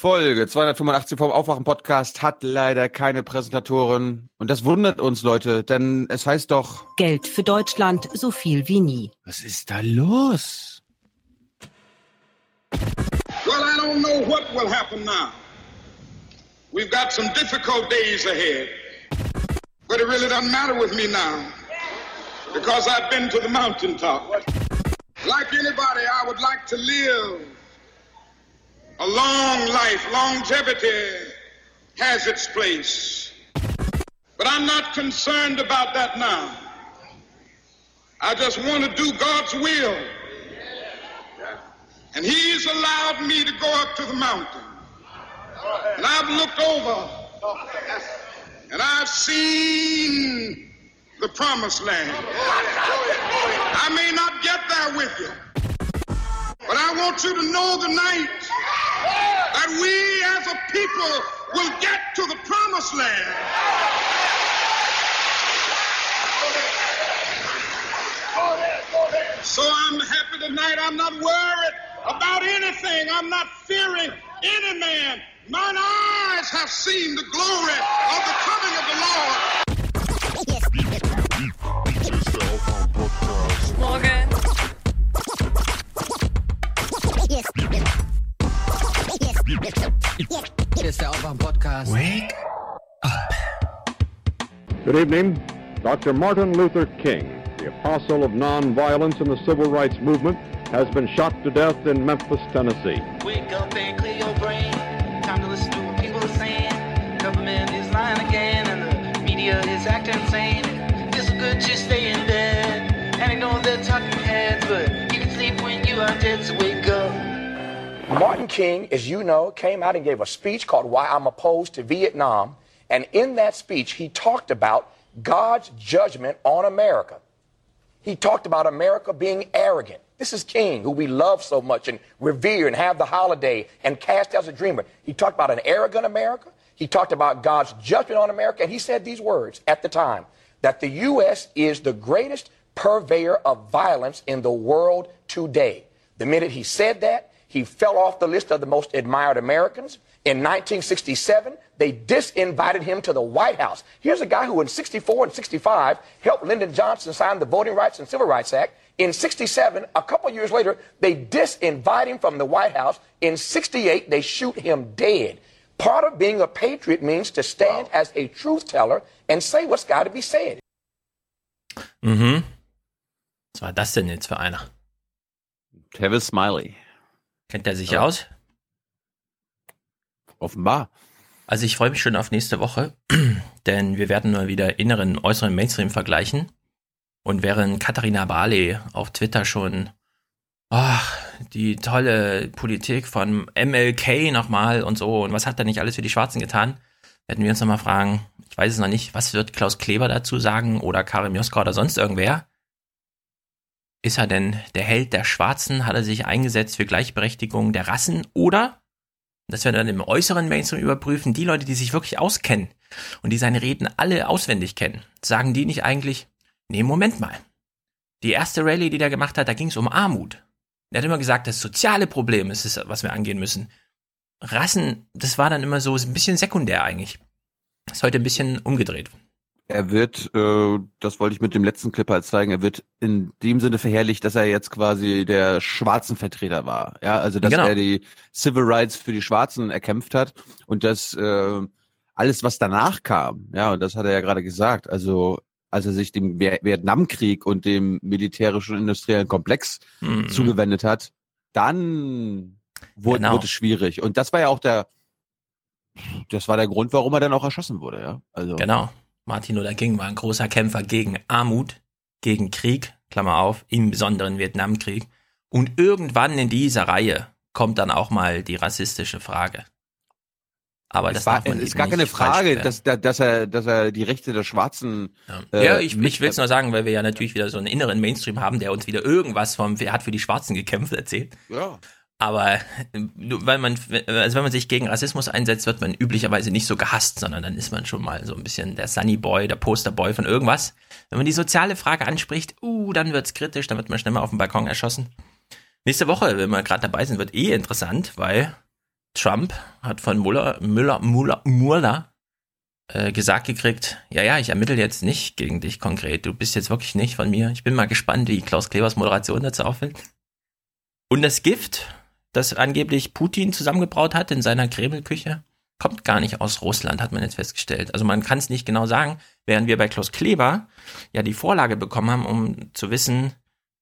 Folge 285 vom Aufwachen-Podcast hat leider keine Präsentatorin. Und das wundert uns, Leute, denn es heißt doch... Geld für Deutschland so viel wie nie. Was ist da los? Well, I don't know what will happen now. We've got some difficult days ahead. But it really doesn't matter with me now. Because I've been to the mountaintop. Like anybody, I would like to live a long life. Longevity has its place. But I'm not concerned about that now. I just want to do God's will. And He's allowed me to go up to the mountain. And I've looked over and I've seen the promised land. I may not get there with you, but I want you to know tonight that we as a people will get to the promised land. So I'm happy tonight. I'm not worried about anything. I'm not fearing any man. Mine eyes have seen the glory of the coming of the Lord. Hier ist der Aufwand-Podcast. Wake up. Good evening. Dr. Martin Luther King, the apostle of nonviolence in the civil rights movement, has been shot to death in Memphis, Tennessee. Wake up and clear your brain. Time to listen to what people are saying. Government is lying again, and the media is acting insane. It's good to stay in bed. And I know they're talking heads, but you can sleep when you are dead, so wake up. Martin King, as you know, came out and gave a speech called Why I'm Opposed to Vietnam. And in that speech, he talked about God's judgment on America. He talked about America being arrogant. This is King, who we love so much and revere and have the holiday and cast as a dreamer. He talked about an arrogant America. He talked about God's judgment on America. And he said these words at the time that the U.S. is the greatest purveyor of violence in the world today. The minute he said that, he fell off the list of the most admired Americans. In 1967, they disinvited him to the White House. Here's a guy who in 64 and 65 helped Lyndon Johnson sign the Voting Rights and Civil Rights Act. In 67, a couple years later, they disinvite him from the White House. In 68, they shoot him dead. Part of being a patriot means to stand as a truth teller and say what's got to be said. Mm-hmm. Was war das denn jetzt für einer? Travis Smiley. Kennt der sich Ja. aus? Offenbar. Also ich freue mich schon auf nächste Woche, denn wir werden mal wieder inneren äußeren Mainstream vergleichen. Und während Katharina Barley auf Twitter schon ach, die tolle Politik von MLK nochmal und so und was hat er nicht alles für die Schwarzen getan, werden wir uns nochmal fragen, ich weiß es noch nicht, was wird Klaus Kleber dazu sagen oder Karim Joska oder sonst irgendwer? Ist er denn der Held der Schwarzen? Hat er sich eingesetzt für Gleichberechtigung der Rassen? Oder das werden wir dann im äußeren Mainstream überprüfen. Die Leute, die sich wirklich auskennen und die seine Reden alle auswendig kennen, sagen die nicht eigentlich, nee, Moment mal. Die erste Rallye, die der gemacht hat, da ging es um Armut. Er hat immer gesagt, das soziale Problem ist es, was wir angehen müssen. Rassen, das war dann immer so ein bisschen sekundär eigentlich. Ist heute ein bisschen umgedreht. Er wird, äh, das wollte ich mit dem letzten Clip halt zeigen, er wird in dem Sinne verherrlicht, dass er jetzt quasi der schwarzen Vertreter war. Ja, also dass Genau. er die Civil Rights für die Schwarzen erkämpft hat und dass äh, alles, was danach kam, ja, und das hat er ja gerade gesagt, also als er sich dem Viet- Vietnamkrieg und dem militärischen und industriellen Komplex Mhm. zugewendet hat, dann wurde, Genau. wurde es schwierig. Und das war ja auch der, das war der Grund, warum er dann auch erschossen wurde, ja. Also Genau. Martin Luther King war ein großer Kämpfer gegen Armut, gegen Krieg, Klammer auf, im besonderen Vietnamkrieg. Und irgendwann in dieser Reihe kommt dann auch mal die rassistische Frage. Aber das es war, ist gar keine Frage, dass, dass, er, dass er die Rechte der Schwarzen. Ja, äh, ja ich, ich will es nur sagen, weil wir ja natürlich wieder so einen inneren Mainstream haben, der uns wieder irgendwas vom, wer hat für die Schwarzen gekämpft erzählt. Ja. Aber äh, nur weil man, also wenn man sich gegen Rassismus einsetzt, wird man üblicherweise nicht so gehasst, sondern dann ist man schon mal so ein bisschen der Sunny Boy, der Posterboy von irgendwas. Wenn man die soziale Frage anspricht, uh, dann wird's kritisch, dann wird man schnell mal auf dem Balkon erschossen. Nächste Woche, wenn wir gerade dabei sind, wird eh interessant, weil Trump hat von Muller, Müller, Muller, Muller äh, gesagt gekriegt, ja, ja, ich ermittle jetzt nicht gegen dich konkret. Du bist jetzt wirklich nicht von mir. Ich bin mal gespannt, wie Klaus Klebers Moderation dazu auffällt. Und das Gift, das angeblich Putin zusammengebraut hat in seiner Kremlküche, kommt gar nicht aus Russland, hat man jetzt festgestellt. Also man kann es nicht genau sagen, während wir bei Klaus Kleber ja die Vorlage bekommen haben, um zu wissen,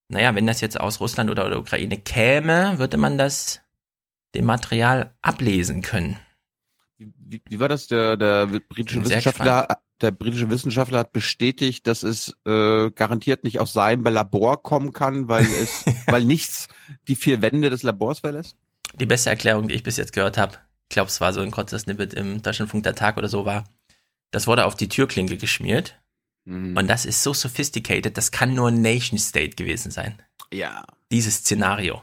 naja, wenn das jetzt aus Russland oder der Ukraine käme, würde man das dem Material ablesen können. Wie, wie war das? Der, der britische Wissenschaftler, der britische Wissenschaftler hat bestätigt, dass es äh, garantiert nicht aus seinem Labor kommen kann, weil es, weil nichts die vier Wände des Labors verlässt. Die beste Erklärung, die ich bis jetzt gehört habe, ich glaube, es war so ein kurzes Snippet im Deutschlandfunk der Tag oder so war, das wurde auf die Türklinke geschmiert. Mhm. Und das ist so sophisticated, das kann nur ein Nation State gewesen sein. Ja. Dieses Szenario.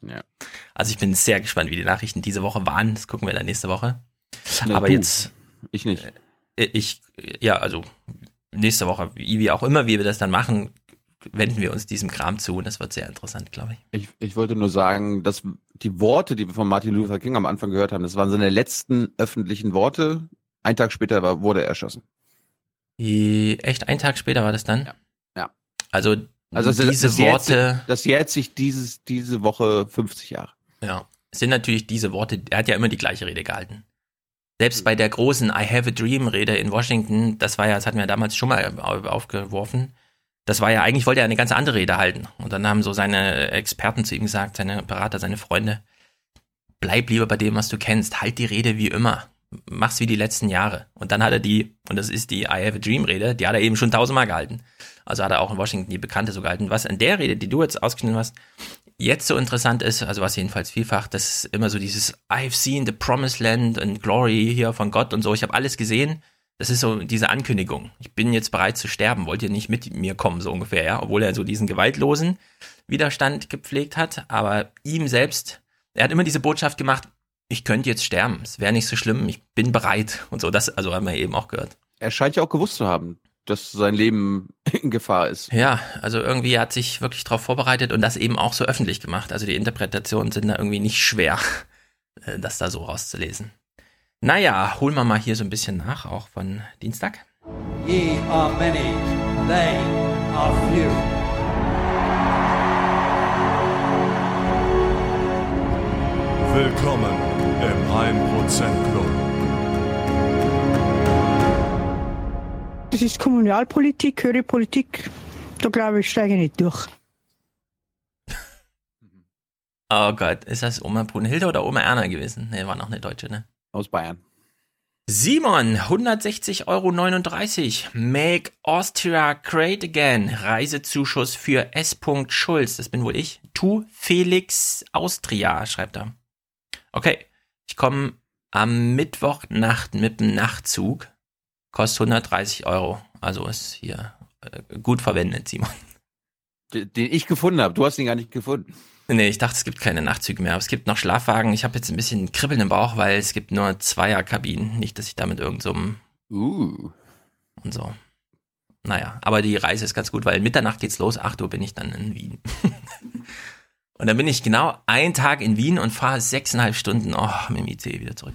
Ja. Also ich bin sehr gespannt, wie die Nachrichten diese Woche waren. Das gucken wir dann nächste Woche. Na, Aber du, jetzt, Ich nicht. äh, ich, ja, also nächste Woche, wie, auch immer, wie wir das dann machen, wenden wir uns diesem Kram zu und das wird sehr interessant, glaube ich. Ich, ich wollte nur sagen, dass die Worte, die wir von Martin Luther King am Anfang gehört haben, das waren seine letzten öffentlichen Worte. Ein Tag später war, wurde er erschossen. Die, echt, einen Tag später war das dann? Ja. Ja. Also, Also das- diese das jährt Worte, Das jährt sich dieses, diese Woche 50 Jahre. ja, sind natürlich diese Worte, er hat ja immer die gleiche Rede gehalten. Selbst bei der großen I Have a Dream Rede in Washington, das war ja, das hatten wir damals schon mal au- aufgeworfen, das war ja, eigentlich wollte er eine ganz andere Rede halten. Und dann haben so seine Experten zu ihm gesagt, seine Berater, seine Freunde, bleib lieber bei dem, was du kennst, halt die Rede wie immer. Mach's wie die letzten Jahre. Und dann hat er die, und das ist die I Have a Dream Rede, die hat er eben schon tausendmal gehalten. Also hat er auch in Washington die bekannte so gehalten. Was an der Rede, die du jetzt ausgeschnitten hast, jetzt so interessant ist, also was jedenfalls vielfach, das ist immer so dieses I've seen the promised land and glory hier von Gott und so. Ich habe alles gesehen. Das ist so diese Ankündigung. Ich bin jetzt bereit zu sterben. Wollt ihr nicht mit mir kommen, so ungefähr, ja? Obwohl er so diesen gewaltlosen Widerstand gepflegt hat. Aber ihm selbst, er hat immer diese Botschaft gemacht, ich könnte jetzt sterben. Es wäre nicht so schlimm. Ich bin bereit. Und so, das, also haben wir eben auch gehört. Er scheint ja auch gewusst zu haben, dass sein Leben in Gefahr ist. Ja, also irgendwie hat sich wirklich darauf vorbereitet und das eben auch so öffentlich gemacht. Also die Interpretationen sind da irgendwie nicht schwer, äh, das da so rauszulesen. Naja, holen wir mal hier so ein bisschen nach, auch von Dienstag. Ye are many, they are few. Willkommen im 1% Club. Das ist Kommunalpolitik, höhere Politik. Da glaube ich, steige ich nicht durch. Oh Gott, ist das Oma Brunhilde oder Oma Erna gewesen? Ne, war noch eine Deutsche, ne? Aus Bayern. Simon, 160,39 Euro. Make Austria great again. Reisezuschuss für S. Schulz. Das bin wohl ich. Tu Felix Austria, schreibt er. Okay, ich komme am Mittwochnacht mit dem Nachtzug. Kostet 130 Euro. Also ist hier äh, gut verwendet, Simon. Den ich gefunden habe. Du hast ihn gar nicht gefunden. Nee, ich dachte, es gibt keine Nachtzüge mehr, aber es gibt noch Schlafwagen. Ich habe jetzt ein bisschen Kribbeln im Bauch, weil es gibt nur Zweierkabinen. Nicht, dass ich da mit irgendeinem Uh. und so. Naja, aber die Reise ist ganz gut, weil Mitternacht geht's los, 8 Uhr bin ich dann in Wien. und dann bin ich genau einen Tag in Wien und fahre sechseinhalb Stunden oh, mit dem IC wieder zurück.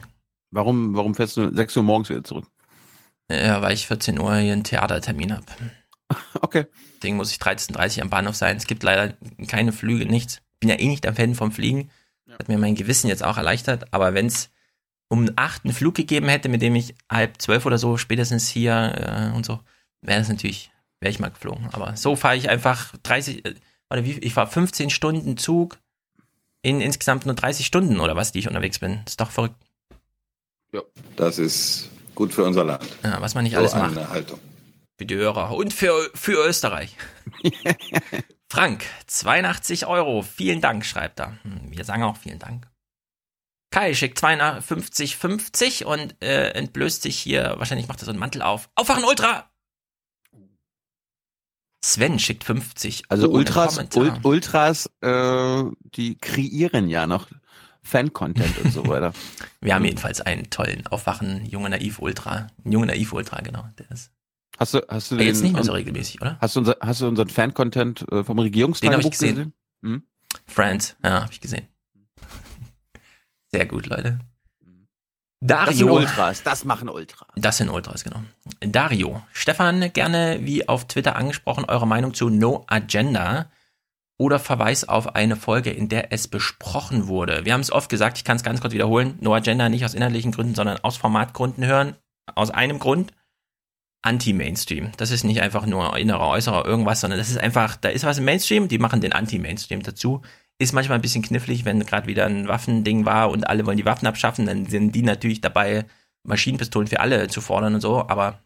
Warum, warum fährst du 6 Uhr morgens wieder zurück? Ja, weil ich 14 Uhr hier einen Theatertermin habe. Okay. Deswegen muss ich 13.30 Uhr am Bahnhof sein. Es gibt leider keine Flüge, nichts. Bin ja eh nicht am Fan vom Fliegen. Hat mir mein Gewissen jetzt auch erleichtert. Aber wenn es um acht einen Flug gegeben hätte, mit dem ich halb zwölf oder so spätestens hier äh, und so, wäre das natürlich, wäre ich mal geflogen. Aber so fahre ich einfach 30, äh, oder wie, ich fahre 15 Stunden Zug in insgesamt nur 30 Stunden oder was, die ich unterwegs bin. ist doch verrückt, Das ist gut für unser Land. ja, was man nicht So alles macht. eine Haltung. Für die Hörer und für, für Österreich. Frank, 82 Euro. Vielen Dank, schreibt er. Hm, Wir sagen auch vielen Dank. Kai schickt 52,50 und äh, entblößt sich hier, wahrscheinlich macht er so einen Mantel auf. Aufwachen Ultra! Sven schickt 50. Also ohne Ultras. Ult, Ultras, äh, die kreieren ja noch Fan-Content und so weiter. Wir haben jedenfalls einen tollen Aufwachen, junge Naiv Ultra. Junge Naiv Ultra, genau. Der ist Hast du, hast du aber jetzt den, nicht mehr so regelmäßig, oder? hast du, unser, hast du unseren Fan-Content äh, vom Den Regierungstagebuch ich gesehen. gesehen? Hm? Friends, ja, habe ich gesehen. Sehr gut, Leute. Das sind Dario. Ultras, das machen Ultras. Das sind Ultras, genau. Dario. Stefan, gerne wie auf Twitter angesprochen, eure Meinung zu No Agenda oder Verweis auf eine Folge, in der es besprochen wurde. Wir haben es oft gesagt, ich kann es ganz kurz wiederholen. No Agenda nicht aus inhaltlichen Gründen, sondern aus Formatgründen hören. Aus einem Grund. Anti-Mainstream. Das ist nicht einfach nur innerer, äußerer irgendwas, sondern das ist einfach, da ist was im Mainstream, die machen den Anti-Mainstream dazu. Ist manchmal ein bisschen knifflig, wenn gerade wieder ein Waffending war und alle wollen die Waffen abschaffen, dann sind die natürlich dabei, Maschinenpistolen für alle zu fordern und so, aber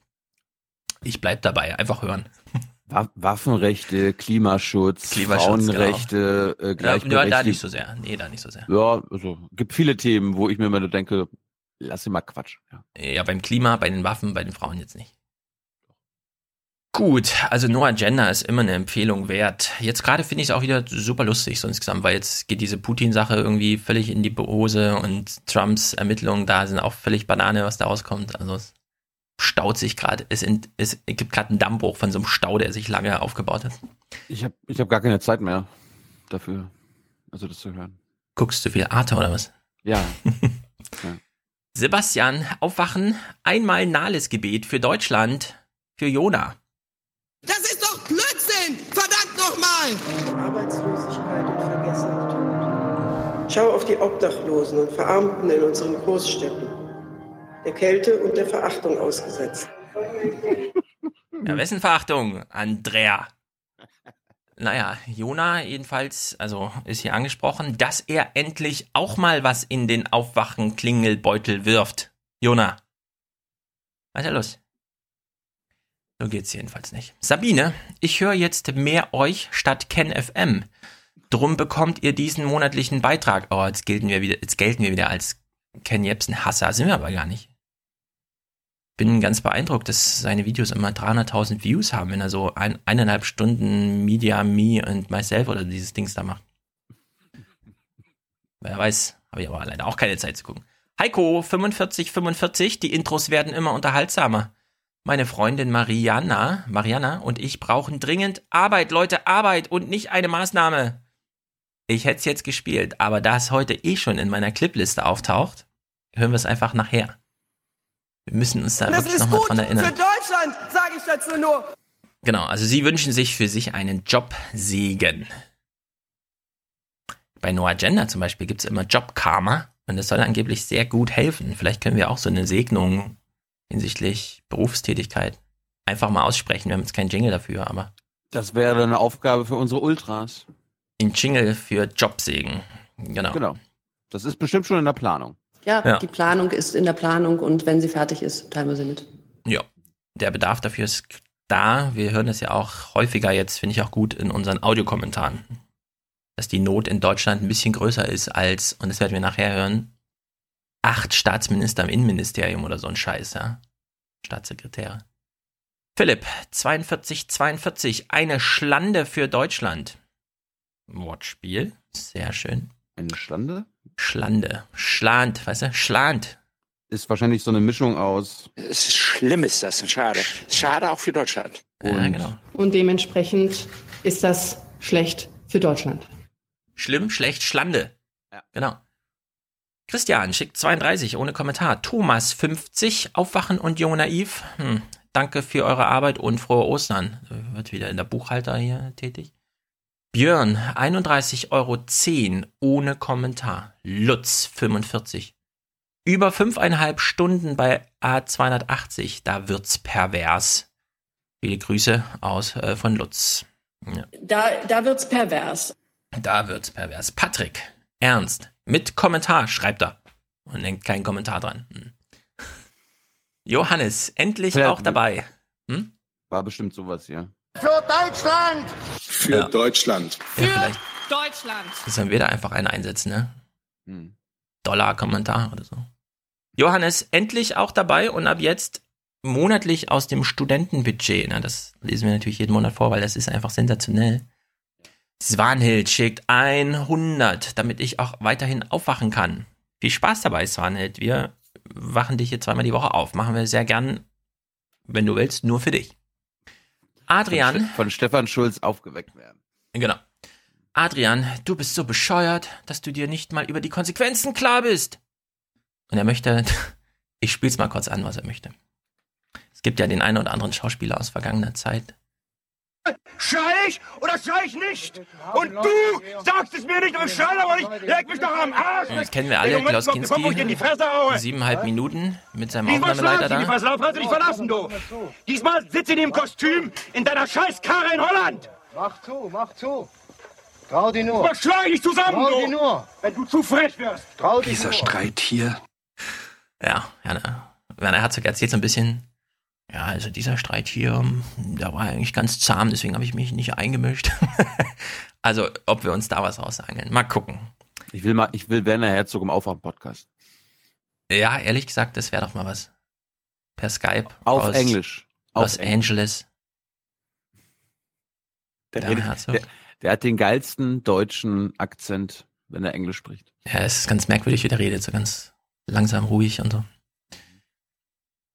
ich bleib dabei, einfach hören. Wa- Waffenrechte, Klimaschutz, Klimaschutz, Frauenrechte, äh, Ja, Gleichberechtigung. da nicht so sehr. Nee, da nicht so sehr. Ja, also gibt viele Themen, wo ich mir immer nur denke, lass ihn mal Quatsch. Ja. Ja, beim Klima, bei den Waffen, bei den Frauen jetzt nicht. Gut, also No Agenda ist immer eine Empfehlung wert. Jetzt gerade finde ich es auch wieder super lustig so insgesamt, weil jetzt geht diese Putin-Sache irgendwie völlig in die Hose und Trumps Ermittlungen da sind auch völlig Banane, was da rauskommt. Also es staut sich gerade. Es, es gibt gerade einen Dammbruch von so einem Stau, der sich lange aufgebaut hat. Ich habe ich hab gar keine Zeit mehr dafür, also das zu hören. Guckst du viel Arte oder was? Ja, Sebastian, aufwachen, einmal Nahles-Gebet für Deutschland, für Jona. Das ist doch Blödsinn! Verdammt nochmal! Arbeitslosigkeit und Vergessenheit. Schau auf die Obdachlosen und Verarmten in unseren Großstädten. Der Kälte und der Verachtung ausgesetzt. Ja, wessen Verachtung? Andrea. Naja, Jona jedenfalls, also ist hier angesprochen, dass er endlich auch mal was in den Aufwachen-Klingelbeutel wirft. Jona. Was ist da los? So geht's jedenfalls nicht. Sabine, ich höre jetzt mehr euch statt Ken FM. Drum bekommt ihr diesen monatlichen Beitrag. Oh, jetzt gelten wir wieder, jetzt gelten wir wieder als Ken Jebsen Hasser. Sind wir aber gar nicht. Bin ganz beeindruckt, dass seine Videos immer 300.000 Views haben, wenn er so ein, eineinhalb Stunden Media, Me und Myself oder dieses Dings da macht. Wer weiß, habe ich aber leider auch keine Zeit zu gucken. Heiko, 4545, die Intros werden immer unterhaltsamer. Meine Freundin Mariana, Mariana und ich brauchen dringend Arbeit, Leute, Arbeit und nicht eine Maßnahme. Ich hätte es jetzt gespielt, aber da es heute eh schon in meiner Clipliste auftaucht, hören wir es einfach nachher. Wir müssen uns da Das wirklich nochmal dran für erinnern. Deutschland, sage ich dazu nur. Genau, also sie wünschen sich für sich einen Jobsegen. Bei No Agenda zum Beispiel gibt es immer Jobkarma und das soll angeblich sehr gut helfen. Vielleicht können wir auch so eine Segnung hinsichtlich Berufstätigkeit einfach mal aussprechen. Wir haben jetzt keinen Jingle dafür, aber das wäre eine Aufgabe für unsere Ultras. ein Jingle für Jobsegen. Genau. Genau. Das ist bestimmt schon in der Planung. Ja, Ja. die Planung ist in der Planung und wenn sie fertig ist, teilen wir sie mit. Ja, der Bedarf dafür ist da. Wir hören das ja auch häufiger jetzt, finde ich auch gut in unseren Audiokommentaren, dass die Not in Deutschland ein bisschen größer ist als, und das werden wir nachher hören, acht Staatsminister im Innenministerium oder so ein Scheiß, ja. Staatssekretäre. Philipp, 42, 42, eine Schlande für Deutschland. Wortspiel, sehr schön. Eine Schlande? Schlande, Schland, weißt du, Schland. Ist wahrscheinlich so eine Mischung aus. Es ist schlimm, ist das. Schade. Schade auch für Deutschland. Ja, genau. Und dementsprechend ist das schlecht für Deutschland. Schlimm, schlecht, Schlande. Ja. Genau. Christian schickt 32 ohne Kommentar. Thomas 50, Aufwachen und Jung und Naiv. Hm, danke für eure Arbeit und frohe Ostern. Wird wieder in der Buchhalter hier tätig. Björn 31,10 Euro ohne Kommentar. Lutz 45. Über fünfeinhalb Stunden bei A280. Da wird's pervers. Viele Grüße aus äh, von Lutz. Ja. Da, da wird's pervers. Da wird's pervers. Patrick, ernst, mit Kommentar schreibt er. Und denkt keinen Kommentar dran. Hm. Johannes, endlich Ja, auch dabei. Hm? War bestimmt sowas hier. Für Deutschland! Für Ja. Deutschland. Ja, vielleicht Deutschland. sollen wir da einfach einen einsetzen, ne? Hm. Dollar-Kommentar oder so. Johannes, endlich auch dabei und ab jetzt monatlich aus dem Studentenbudget. Na, das lesen wir natürlich jeden Monat vor, weil das ist einfach sensationell. Swanhild schickt 100, damit ich auch weiterhin aufwachen kann. Viel Spaß dabei, Swanhild. Wir wachen dich hier zweimal die Woche auf. Machen wir sehr gern, wenn du willst, nur für dich. Adrian. Von, Ste- von Stefan Schulz aufgeweckt werden. Genau. Adrian, du bist so bescheuert, dass du dir nicht mal über die Konsequenzen klar bist. Und er möchte, ich spiel's mal kurz an, was er möchte. Es gibt ja den einen oder anderen Schauspieler aus vergangener Zeit. Schrei ich oder schrei ich nicht? Und du sagst es mir nicht, aber ich schrei aber nicht. Leg mich doch am Arsch. Das kennen wir alle, Klaus Kinski. Siebeneinhalb Minuten mit seinem Diesmal Aufnahmeleiter da. Verslauf, hast du dich verlassen, du. Diesmal sitzt in dem Kostüm in deiner Scheißkarre in Holland. Mach zu, mach zu. Trau dich nur. Was schlage ich zusammen, Trau du? dich nur. Wenn du zu frech wirst. Trau dich Dieser. Streit hier. Ja, Werner, Werner Herzog erzählt so ein bisschen, ja, also dieser Streit hier, hm, der war eigentlich ganz zahm, deswegen habe ich mich nicht eingemischt. also, ob wir uns da was rausangeln. Mal gucken. Ich will mal, ich will Werner Herzog im Aufwand-Podcast. Ja, ehrlich gesagt, das wäre doch mal was. Per Skype. Auf aus Englisch. Auf Los Angeles. Der, der, der hat den geilsten deutschen Akzent, wenn er Englisch spricht. Ja, es ist ganz merkwürdig, wie der redet, so ganz langsam, ruhig und so.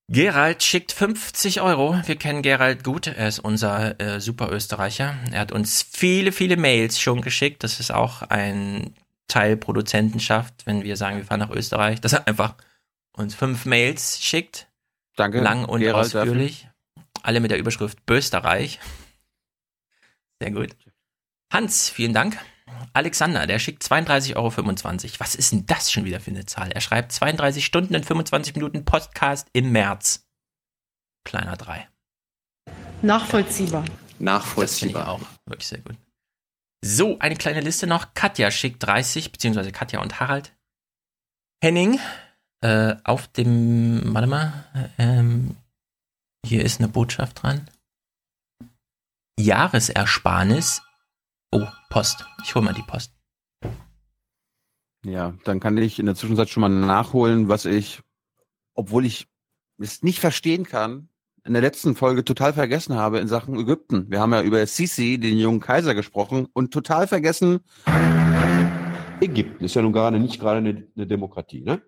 Gerald schickt 50 Euro. Wir kennen Gerald gut. Er ist unser äh, Super Österreicher. Er hat uns viele, viele Mails schon geschickt. Das ist auch ein Teil Produzentenschaft, wenn wir sagen, wir fahren nach Österreich, dass er einfach uns fünf Mails schickt. Danke. Lang und Gerald, ausführlich. Alle mit der Überschrift Bösterreich. Sehr gut. Hans, vielen Dank. Alexander, der schickt 32,25 Euro. Was ist denn das schon wieder für eine Zahl? Er schreibt 32 Stunden und 25 Minuten Podcast im März. Kleiner 3. Nachvollziehbar. Das finde ich auch wirklich sehr gut. So, eine kleine Liste noch. Katja schickt 30, beziehungsweise Katja und Harald. Henning, äh, auf dem, warte mal, ähm, hier ist eine Botschaft dran. Jahresersparnis. Oh, Post. Ich hole mal die Post. Ja, dann kann ich in der Zwischenzeit schon mal nachholen, was ich, obwohl ich es nicht verstehen kann, in der letzten Folge total vergessen habe in Sachen Ägypten. Wir haben ja über Sisi, den jungen Kaiser, gesprochen und total vergessen. Ägypten ist ja nun gerade nicht gerade eine, eine Demokratie, ne?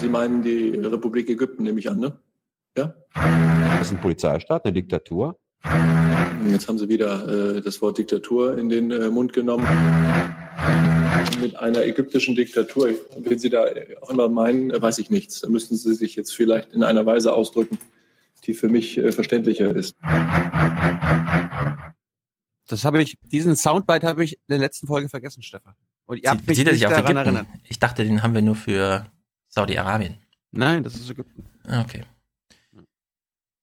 Sie meinen die Republik Ägypten, nehme ich an, ne? Ja? Das ist ein Polizeistaat, eine Diktatur. Jetzt haben Sie wieder äh, das Wort Diktatur in den äh, Mund genommen. Mit einer ägyptischen Diktatur, wenn Sie da auch immer meinen, äh, weiß ich nichts. Da müssten Sie sich jetzt vielleicht in einer Weise ausdrücken, die für mich äh, verständlicher ist. Das habe ich, diesen Soundbite habe ich in der letzten Folge vergessen, Stefan. Und ihr habt mich Bezieht er nicht daran Ägypten? erinnert. Ich dachte, den haben wir nur für Saudi-Arabien. Nein, das ist Ägypten. Ah, Okay.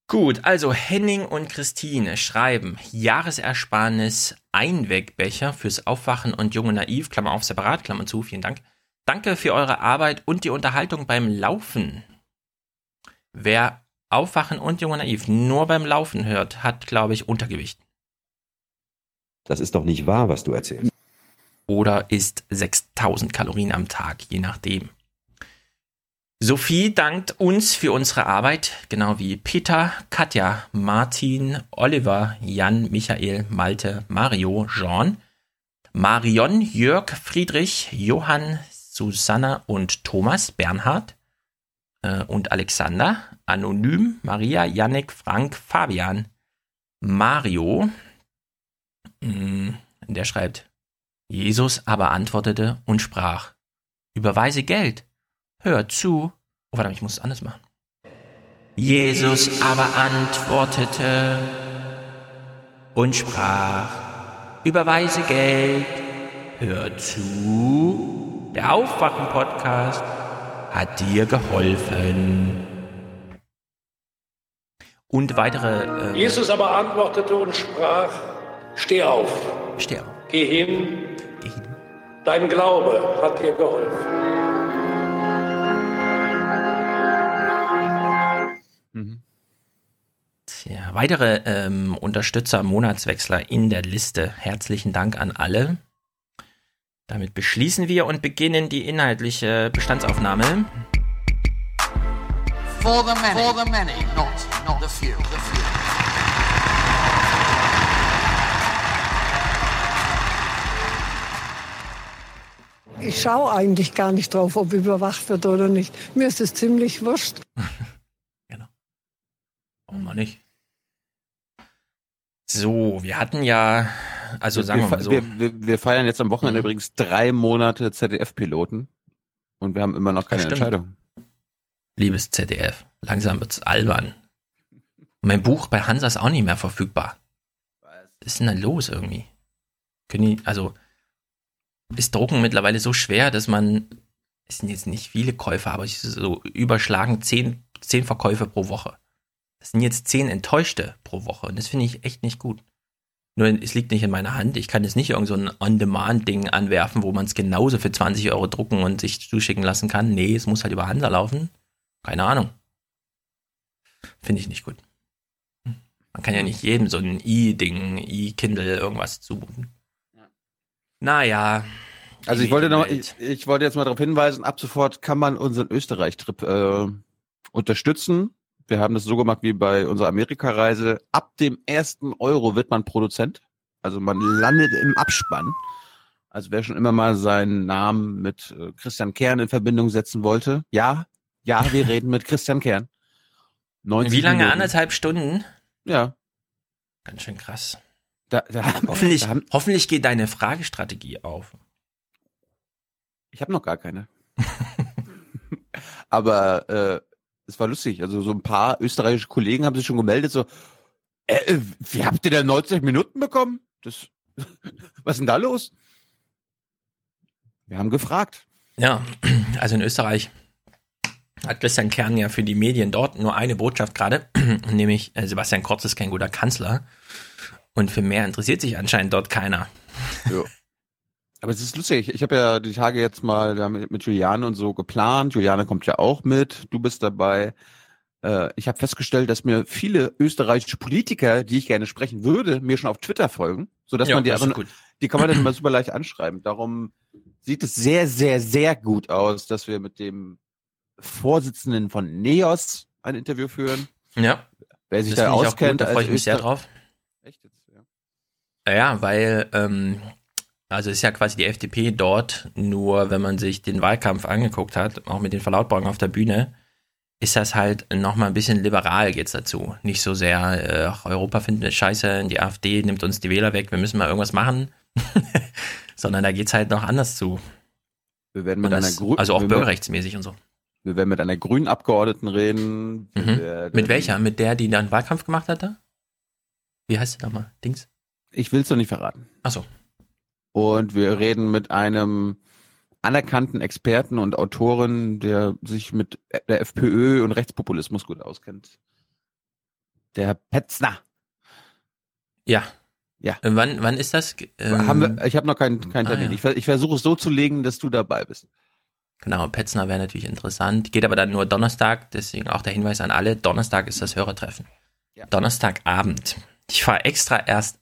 Gut, also Henning und Christine schreiben Jahresersparnis Einwegbecher fürs Aufwachen und Junge Naiv, Klammer auf, separat, Klammer zu, vielen Dank. Danke für eure Arbeit und die Unterhaltung beim Laufen. Wer Aufwachen und Junge Naiv nur beim Laufen hört, hat, glaube ich, Untergewicht. Das ist doch nicht wahr, was du erzählst. Oder isst 6000 Kalorien am Tag, je nachdem. Sophie dankt uns für unsere Arbeit, genau wie Peter, Katja, Martin, Oliver, Jan, Michael, Malte, Mario, Jean, Marion, Jörg, Friedrich, Johann, Susanna und Thomas, Bernhard äh, und Alexander, Anonym, Maria, Yannick, Frank, Fabian, Mario, mm, der schreibt, Jesus aber antwortete und sprach, überweise Geld, hör zu. Oh, warte, ich muss es anders machen. Jesus aber antwortete und sprach, überweise Geld, hör zu. Der Aufwachen-Podcast hat dir geholfen. Und weitere. Äh, Jesus aber antwortete und sprach, steh auf. Steh auf. Geh hin. Dein Glaube hat dir geholfen. Tja, weitere ähm, Unterstützer, Monatswechsler in der Liste. Herzlichen Dank an alle. Damit beschließen wir und beginnen die inhaltliche Bestandsaufnahme. For the many, for the many, not, not the few. The few. Ich schaue eigentlich gar nicht drauf, ob überwacht wird oder nicht. Mir ist es ziemlich wurscht. Warum mal nicht? So, wir hatten ja Also sagen wir mal so. Wir, wir, wir feiern jetzt am Wochenende Mhm. übrigens drei Monate ZDF-Piloten und wir haben immer noch keine. Entscheidung. Liebes ZDF, langsam wird's albern. Mein Buch bei Hansa ist auch nicht mehr verfügbar. Was ist denn da los irgendwie? Können die, also, ist Drucken mittlerweile so schwer, dass man, es sind jetzt nicht viele Käufer, aber so überschlagen zehn, zehn Verkäufe pro Woche. Das sind jetzt zehn Enttäuschte pro Woche und das finde ich echt nicht gut. Nur es liegt nicht in meiner Hand. Ich kann jetzt nicht irgend so ein On-Demand-Ding anwerfen, wo man es genauso für 20 Euro drucken und sich zuschicken lassen kann. Nee, es muss halt über Hansa laufen. Keine Ahnung. Finde ich nicht gut. Man kann ja nicht jedem so ein E-Ding, E-Kindle irgendwas zumuten. Naja. Also ich wollte noch, ich, ich wollte jetzt mal darauf hinweisen, ab sofort kann man unseren Österreich-Trip äh, unterstützen. Wir haben das so gemacht wie bei unserer Amerikareise. Ab dem ersten Euro wird man Produzent. Also man landet im Abspann. Also wer schon immer mal seinen Namen mit äh, Christian Kern in Verbindung setzen wollte. Ja, ja, wir reden mit Christian Kern. 90 Wie lange? Minuten. Anderthalb Stunden? Ja. Ganz schön krass. Da, da, Hoffentlich, da haben, hoffentlich geht deine Fragestrategie auf. ich habe noch gar keine. Aber äh, es war lustig. Also so ein paar österreichische Kollegen haben sich schon gemeldet, so, äh, äh, wie habt ihr denn 90 Minuten bekommen? Das, was ist denn da los? Wir haben gefragt. Ja, also in Österreich hat Christian Kern ja für die Medien dort nur eine Botschaft gerade, nämlich äh, Sebastian Kurz ist kein guter Kanzler. Und für mehr interessiert sich anscheinend dort keiner. Ja. Aber es ist lustig. Ich habe ja die Tage jetzt mal mit, mit Juliane und so geplant. Juliane kommt ja auch mit. Du bist dabei. Äh, ich habe festgestellt, dass mir viele österreichische Politiker, die ich gerne sprechen würde, mir schon auf Twitter folgen, so dass Ja, man die gut. die kann man dann immer super leicht anschreiben. Darum sieht es sehr, sehr, sehr gut aus, dass wir mit dem Vorsitzenden von NEOS ein Interview führen. Ja. Wer sich Das da ich auskennt, gut, da freue ich mich sehr drauf. Echt jetzt, ja. Ja, weil, ähm, also ist ja quasi die FDP dort, nur wenn man sich den Wahlkampf angeguckt hat, auch mit den Verlautbarungen auf der Bühne, ist das halt nochmal ein bisschen liberal geht's dazu. Nicht so sehr, äh, ach, Europa finden wir scheiße, die AfD nimmt uns die Wähler weg, wir müssen mal irgendwas machen, sondern da geht's halt noch anders zu. Wir werden mit einer das, Grü- also auch bürgerrechtsmäßig und so. Wir werden mit einer grünen Abgeordneten reden. Mhm. Mit welcher? Mit der, die dann Wahlkampf gemacht hat da? Wie heißt sie nochmal? Dings? Ich will es noch nicht verraten. Achso. Und wir reden mit einem anerkannten Experten und Autoren, der sich mit der FPÖ und Rechtspopulismus gut auskennt. Der Herr Petzner. Ja. Ja. Äh, Wann, wann ist das? Ähm, Haben wir, ich habe noch keinen keinen ah, Termin. ja. Ich, ich versuche es so zu legen, dass du dabei bist. Genau, Petzner wäre natürlich interessant. Geht aber dann nur Donnerstag, deswegen auch der Hinweis an alle. Donnerstag ist das Hörertreffen. Donnerstagabend. Ich fahre extra erst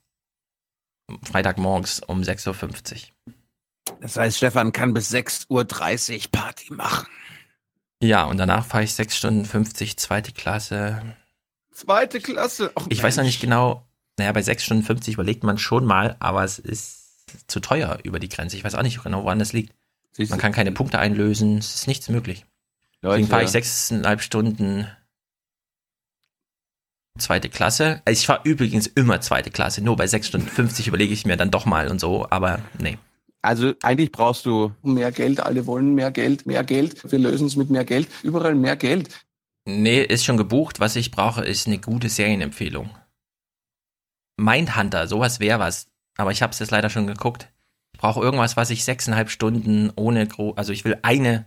Freitagmorgens um 6.50 Uhr. Das heißt, Stefan kann bis 6.30 Uhr Party machen. Ja, und danach fahre ich 6 Stunden 50, zweite Klasse. Zweite Klasse. Och, Ich weiß noch Mensch. nicht genau, naja, bei 6 Stunden 50 überlegt man schon mal, aber es ist zu teuer über die Grenze. Ich weiß auch nicht genau, woran das liegt. Siehst Man kann keine Punkte einlösen, es ist nichts möglich. Leute, Deswegen fahre ich sechseinhalb Stunden zweite Klasse. Also ich fahre übrigens immer zweite Klasse, nur bei 6 Stunden 50 überlege ich mir dann doch mal und so, aber nee. Also eigentlich brauchst du Mehr Geld, alle wollen mehr Geld, mehr Geld. Wir lösen es mit mehr Geld. Überall mehr Geld. Nee, ist schon gebucht. Was ich brauche, ist eine gute Serienempfehlung. Mindhunter, sowas wäre was. Aber ich habe es jetzt leider schon geguckt. Ich brauche irgendwas, was ich sechseinhalb Stunden ohne gro also ich will eine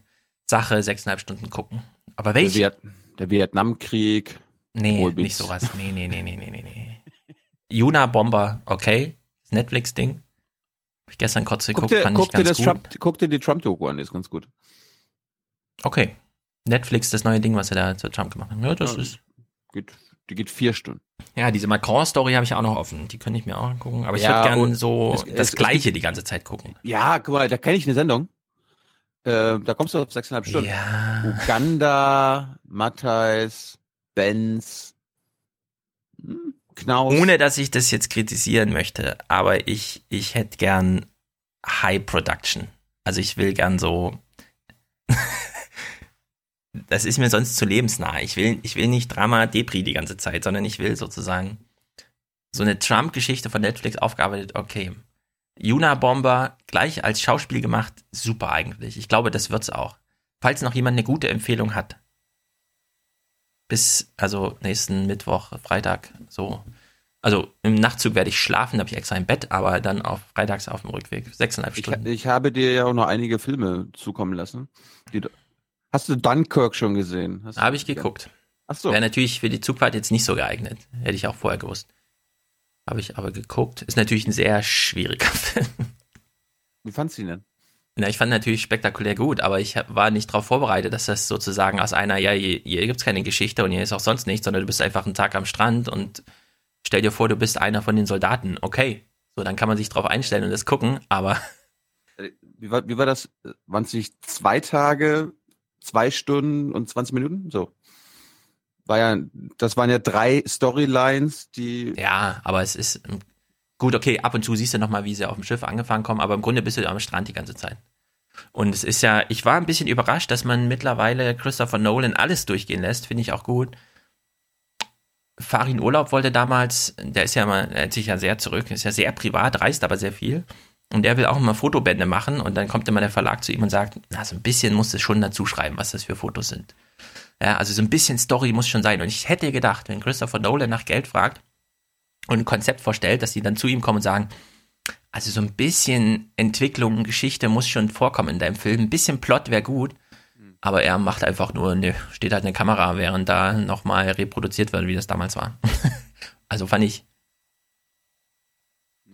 Sache sechseinhalb Stunden gucken. Aber der, welche? Viet der Vietnamkrieg. Nee, Wohlbeats. nicht sowas. Nee, nee, nee, nee, nee, nee, nee. Juna Bomber, okay. Das Netflix-Ding. Hab ich gestern kurz Guck geguckt, dir, fand guck ich dir, ganz das gut. Trump, guck dir die Trump-Doku an, die ist ganz gut. Okay. Netflix, das neue Ding, was sie da zu Trump gemacht haben. Ja, das Ja. ist. Geht, die geht vier Stunden. Ja, diese Macron-Story habe ich auch noch offen. Die könnte ich mir auch angucken. Aber ich Ja, würde gerne so es- das es- es Gleiche die ganze Zeit gucken. Ja, guck mal, da kenne ich eine Sendung. Äh, da kommst du auf sechseinhalb Stunden. Ja. Uganda, Matthijs, Benz, hm, Knaus. Ohne, dass ich das jetzt kritisieren möchte, aber ich, ich hätte gern High Production. Also ich will gern so. das ist mir sonst zu lebensnah. Ich will, ich will nicht Drama Depri die ganze Zeit, sondern ich will sozusagen so eine Trump-Geschichte von Netflix aufgearbeitet, okay. Juna Bomber gleich als Schauspiel gemacht, super eigentlich. Ich glaube, das wird's auch. Falls noch jemand eine gute Empfehlung hat. Bis, also nächsten Mittwoch, Freitag, so. Also im Nachtzug werde ich schlafen, da habe ich extra im Bett, aber dann auf freitags auf dem Rückweg. Sechseinhalb Stunden. Ich, ich habe dir ja auch noch einige Filme zukommen lassen. Die, hast du Dunkirk schon gesehen? Habe ich geguckt. Ach so. Wäre natürlich für die Zugfahrt jetzt nicht so geeignet. Hätte ich auch vorher gewusst. Habe ich aber geguckt. Ist natürlich ein sehr schwieriger Film. Wie fandst du ihn denn? Na, ich fand natürlich spektakulär gut, aber ich war nicht darauf vorbereitet, dass das sozusagen aus einer, ja, hier, hier gibt's keine Geschichte und hier ist auch sonst nichts, sondern du bist einfach einen Tag am Strand und stell dir vor, du bist einer von den Soldaten. Okay. So, dann kann man sich drauf einstellen und das gucken, aber Wie war, wie war das? Waren es nicht zwei Tage, zwei Stunden und 20 Minuten? So. War ja, das waren ja drei Storylines, die. Ja, aber es ist gut, okay, ab und zu siehst du nochmal, wie sie auf dem Schiff angefangen kommen, aber im Grunde bist du am Strand die ganze Zeit. Und es ist ja, ich war ein bisschen überrascht, dass man mittlerweile Christopher Nolan alles durchgehen lässt, finde ich auch gut. Farin Urlaub wollte damals, der ist ja mal, er hält sich ja sehr zurück, ist ja sehr privat, reist aber sehr viel. Und der will auch immer Fotobände machen und dann kommt immer der Verlag zu ihm und sagt, na, so ein bisschen musst du schon dazu schreiben, was das für Fotos sind. Ja, also so ein bisschen Story muss schon sein. Und ich hätte gedacht, wenn Christopher Nolan nach Geld fragt und ein Konzept vorstellt, dass die dann zu ihm kommen und sagen, also so ein bisschen Entwicklung, Geschichte muss schon vorkommen in deinem Film. Ein bisschen Plot wäre gut. Aber er macht einfach nur, ne, steht halt eine Kamera, während da nochmal reproduziert wird, wie das damals war. also fand ich.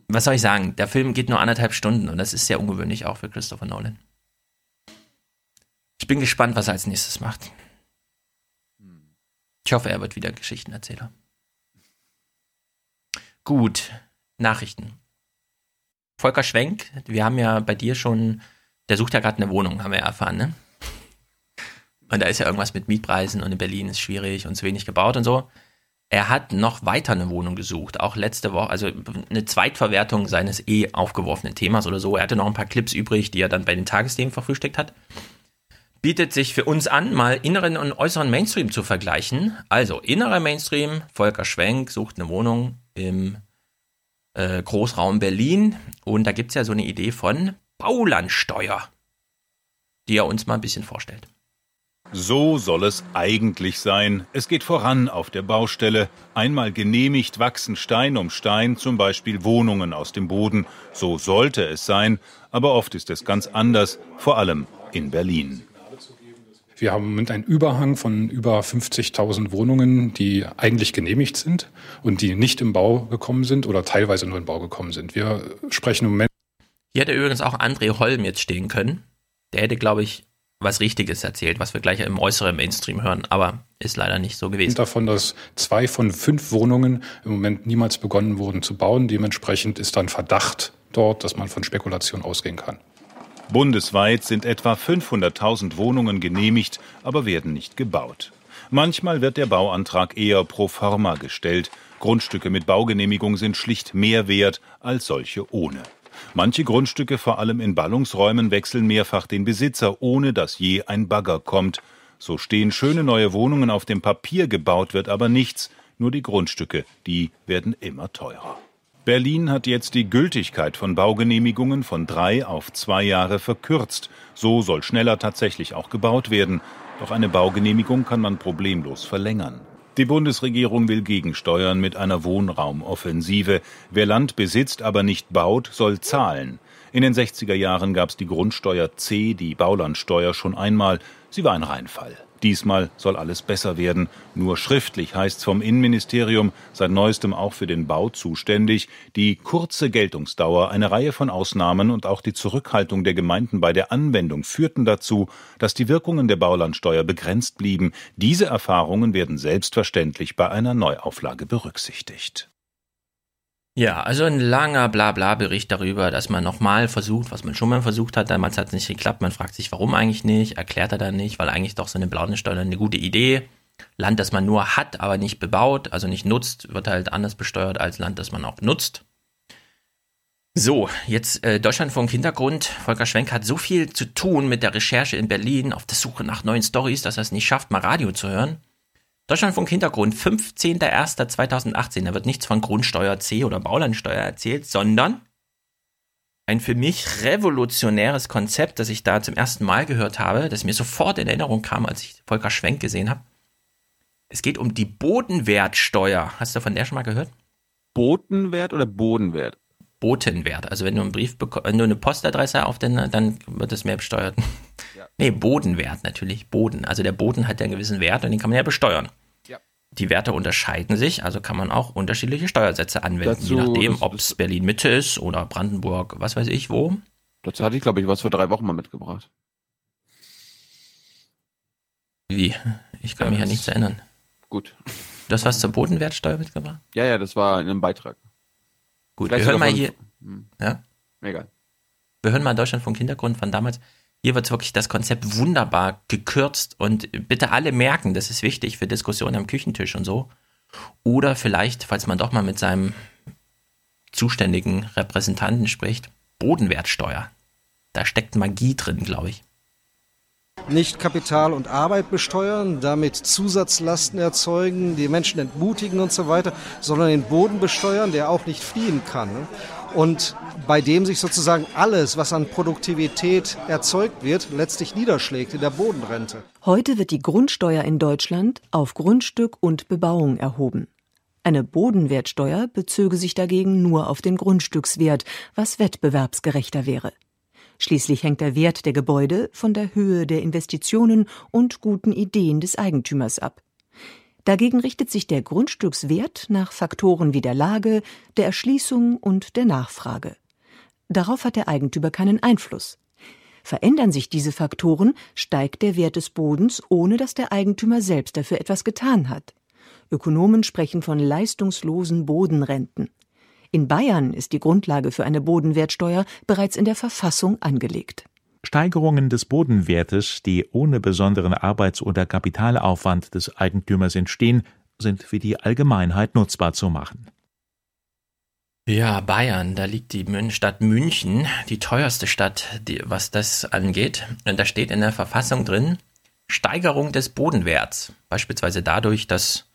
Was soll ich sagen? Der Film geht nur anderthalb Stunden und das ist sehr ungewöhnlich auch für Christopher Nolan. Ich bin gespannt, was er als nächstes macht. Ich hoffe, er wird wieder Geschichtenerzähler. Gut, Nachrichten. Volker Schwenk, wir haben ja bei dir schon, der sucht ja gerade eine Wohnung, haben wir ja erfahren, ne? Und da ist ja irgendwas mit Mietpreisen und in Berlin ist schwierig und zu wenig gebaut und so. Er hat noch weiter eine Wohnung gesucht, auch letzte Woche, also eine Zweitverwertung seines eh aufgeworfenen Themas oder so. Er hatte noch ein paar Clips übrig, die er dann bei den Tagesthemen verfrühstückt hat. Bietet sich für uns an, mal inneren und äußeren Mainstream zu vergleichen. Also innerer Mainstream, Volker Schwenk sucht eine Wohnung im äh, Großraum Berlin und da gibt's ja so eine Idee von Baulandsteuer, die er uns mal ein bisschen vorstellt. So soll es eigentlich sein. Es geht voran auf der Baustelle. Einmal genehmigt wachsen Stein um Stein, zum Beispiel Wohnungen aus dem Boden. So sollte es sein, aber oft ist es ganz anders, vor allem in Berlin. Wir haben im Moment einen Überhang von über 50.000 Wohnungen, die eigentlich genehmigt sind und die nicht im Bau gekommen sind oder teilweise nur im Bau gekommen sind. Wir sprechen im Moment Hier hätte übrigens auch André Holm jetzt stehen können. Der hätte, glaube ich, was Richtiges erzählt, was wir gleich im äußeren Mainstream hören, aber ist leider nicht so gewesen. davon, dass zwei von fünf Wohnungen im Moment niemals begonnen wurden zu bauen. Dementsprechend ist dann Verdacht dort, dass man von Spekulation ausgehen kann. Bundesweit sind etwa 500.000 Wohnungen genehmigt, aber werden nicht gebaut. Manchmal wird der Bauantrag eher pro forma gestellt. Grundstücke mit Baugenehmigung sind schlicht mehr wert als solche ohne. Manche Grundstücke, vor allem in Ballungsräumen, wechseln mehrfach den Besitzer, ohne dass je ein Bagger kommt. So stehen schöne neue Wohnungen auf dem Papier, gebaut wird aber nichts. Nur die Grundstücke, die werden immer teurer. Berlin hat jetzt die Gültigkeit von Baugenehmigungen von drei auf zwei Jahre verkürzt. So soll schneller tatsächlich auch gebaut werden. Doch eine Baugenehmigung kann man problemlos verlängern. Die Bundesregierung will gegensteuern mit einer Wohnraumoffensive. Wer Land besitzt, aber nicht baut, soll zahlen. In den 60er Jahren gab es die Grundsteuer C, die Baulandsteuer, schon einmal. Sie war ein Reinfall. Diesmal soll alles besser werden. Nur schriftlich heißt's vom Innenministerium, seit neuestem auch für den Bau zuständig, die kurze Geltungsdauer, eine Reihe von Ausnahmen und auch die Zurückhaltung der Gemeinden bei der Anwendung führten dazu, dass die Wirkungen der Baulandsteuer begrenzt blieben. Diese Erfahrungen werden selbstverständlich bei einer Neuauflage berücksichtigt. Ja, also ein langer Blabla-Bericht darüber, dass man nochmal versucht, was man schon mal versucht hat. Damals hat es nicht geklappt. Man fragt sich, warum eigentlich nicht? Erklärt er dann nicht, weil eigentlich doch so eine Blauensteuer eine gute Idee. Land, das man nur hat, aber nicht bebaut, also nicht nutzt, wird halt anders besteuert als Land, das man auch nutzt. So, jetzt äh, Deutschlandfunk Hintergrund. Volker Schwenk hat so viel zu tun mit der Recherche in Berlin auf der Suche nach neuen Stories, dass er es nicht schafft, mal Radio zu hören. Deutschlandfunk Hintergrund, 15.01.2018. Da wird nichts von Grundsteuer C oder Baulandsteuer erzählt, sondern ein für mich revolutionäres Konzept, das ich da zum ersten Mal gehört habe, das mir sofort in Erinnerung kam, als ich Volker Schwenk gesehen habe. Es geht um die Bodenwertsteuer. Hast du von der schon mal gehört? Bodenwert oder Bodenwert? Botenwert. Also wenn du einen Brief bekommst, wenn du eine Postadresse auf den, dann wird das mehr besteuert. Ja. Nee, Bodenwert natürlich. Boden. Also der Boden hat ja einen gewissen Wert und den kann man ja besteuern. Die Werte unterscheiden sich, also kann man auch unterschiedliche Steuersätze anwenden, Dazu, je nachdem, ob es Berlin Mitte ist oder Brandenburg, was weiß ich wo. Dazu hatte ich, glaube ich, was vor drei Wochen mal mitgebracht. Wie? Ich kann ja, mich ja nichts erinnern. Gut. Du hast was zur Bodenwertsteuer mitgebracht? Ja, ja, das war in einem Beitrag. Gut, Vielleicht wir hören mal hier. Hm. Ja? Egal. Wir hören mal Deutschland vom Hintergrund von damals. Hier wird wirklich das Konzept wunderbar gekürzt und bitte alle merken, das ist wichtig für Diskussionen am Küchentisch und so. Oder vielleicht, falls man doch mal mit seinem zuständigen Repräsentanten spricht, Bodenwertsteuer. Da steckt Magie drin, glaube ich. Nicht Kapital und Arbeit besteuern, damit Zusatzlasten erzeugen, die Menschen entmutigen und so weiter, sondern den Boden besteuern, der auch nicht fliehen kann und bei dem sich sozusagen alles, was an Produktivität erzeugt wird, letztlich niederschlägt in der Bodenrente. Heute wird die Grundsteuer in Deutschland auf Grundstück und Bebauung erhoben. Eine Bodenwertsteuer bezöge sich dagegen nur auf den Grundstückswert, was wettbewerbsgerechter wäre. Schließlich hängt der Wert der Gebäude von der Höhe der Investitionen und guten Ideen des Eigentümers ab. Dagegen richtet sich der Grundstückswert nach Faktoren wie der Lage, der Erschließung und der Nachfrage. Darauf hat der Eigentümer keinen Einfluss. Verändern sich diese Faktoren, steigt der Wert des Bodens, ohne dass der Eigentümer selbst dafür etwas getan hat. Ökonomen sprechen von leistungslosen Bodenrenten. In Bayern ist die Grundlage für eine Bodenwertsteuer bereits in der Verfassung angelegt. Steigerungen des Bodenwertes, die ohne besonderen Arbeits- oder Kapitalaufwand des Eigentümers entstehen, sind für die Allgemeinheit nutzbar zu machen. Ja, Bayern, da liegt die Stadt München, die teuerste Stadt, die, was das angeht. Und da steht in der Verfassung drin, Steigerung des Bodenwerts. Beispielsweise dadurch, dass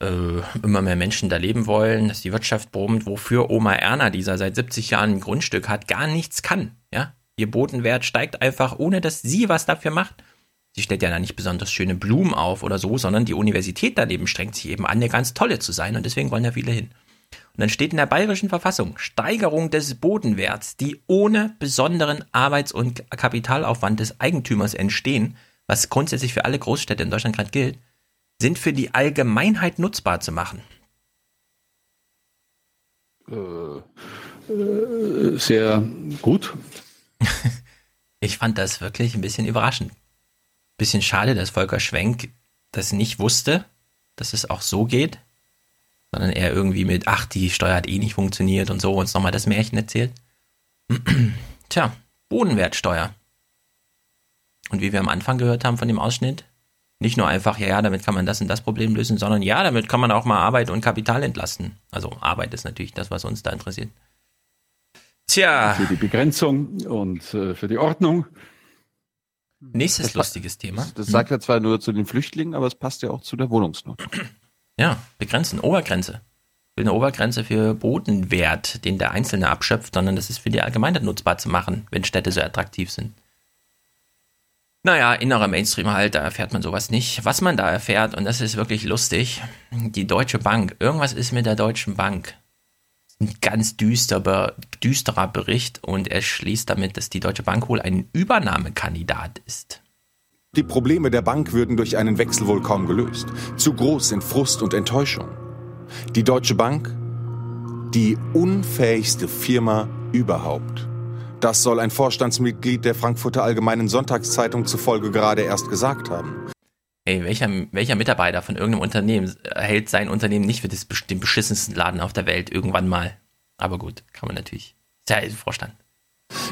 äh, immer mehr Menschen da leben wollen, dass die Wirtschaft brummt, wofür Oma Erna, die seit 70 Jahren ein Grundstück hat, gar nichts kann. Ihr Bodenwert steigt einfach, ohne dass sie was dafür macht. Sie stellt ja da nicht besonders schöne Blumen auf oder so, sondern die Universität daneben strengt sich eben an, eine ganz tolle zu sein und deswegen wollen da viele hin. Und dann steht in der bayerischen Verfassung Steigerung des Bodenwerts, die ohne besonderen Arbeits- und Kapitalaufwand des Eigentümers entstehen, was grundsätzlich für alle Großstädte in Deutschland gerade gilt, sind für die Allgemeinheit nutzbar zu machen. Äh, äh, sehr gut. ich fand das wirklich ein bisschen überraschend. Bisschen schade, dass Volker Schwenk das nicht wusste, dass es auch so geht, sondern er irgendwie mit, ach, die Steuer hat eh nicht funktioniert und so uns nochmal das Märchen erzählt. Tja, Bodenwertsteuer. Und wie wir am Anfang gehört haben von dem Ausschnitt, nicht nur einfach, ja, ja, damit kann man das und das Problem lösen, sondern ja, damit kann man auch mal Arbeit und Kapital entlasten. Also Arbeit ist natürlich das, was uns da interessiert. Tja. Für die Begrenzung und äh, für die Ordnung. Nächstes das lustiges Thema. Das, sagt er zwar nur zu den Flüchtlingen, aber es passt ja auch zu der Wohnungsnot. Ja, begrenzen, Obergrenze. Eine Obergrenze für Bodenwert, den der Einzelne abschöpft, sondern das ist für die Allgemeinheit nutzbar zu machen, wenn Städte so attraktiv sind. Naja, innerer Mainstream halt, da erfährt man sowas nicht. Was man da erfährt, und das ist wirklich lustig, die Deutsche Bank. Irgendwas ist mit der Deutschen Bank ein ganz düster, düsterer Bericht und er schließt damit, dass die Deutsche Bank wohl ein Übernahmekandidat ist. Die Probleme der Bank würden durch einen Wechsel wohl kaum gelöst. Zu groß sind Frust und Enttäuschung. Die Deutsche Bank, die unfähigste Firma überhaupt. Das soll ein Vorstandsmitglied der Frankfurter Allgemeinen Sonntagszeitung zufolge gerade erst gesagt haben. Ey, welcher, welcher Mitarbeiter von irgendeinem Unternehmen hält sein Unternehmen nicht für das, den beschissensten Laden auf der Welt irgendwann mal? Aber gut, kann man natürlich. Ist ja Vorstand.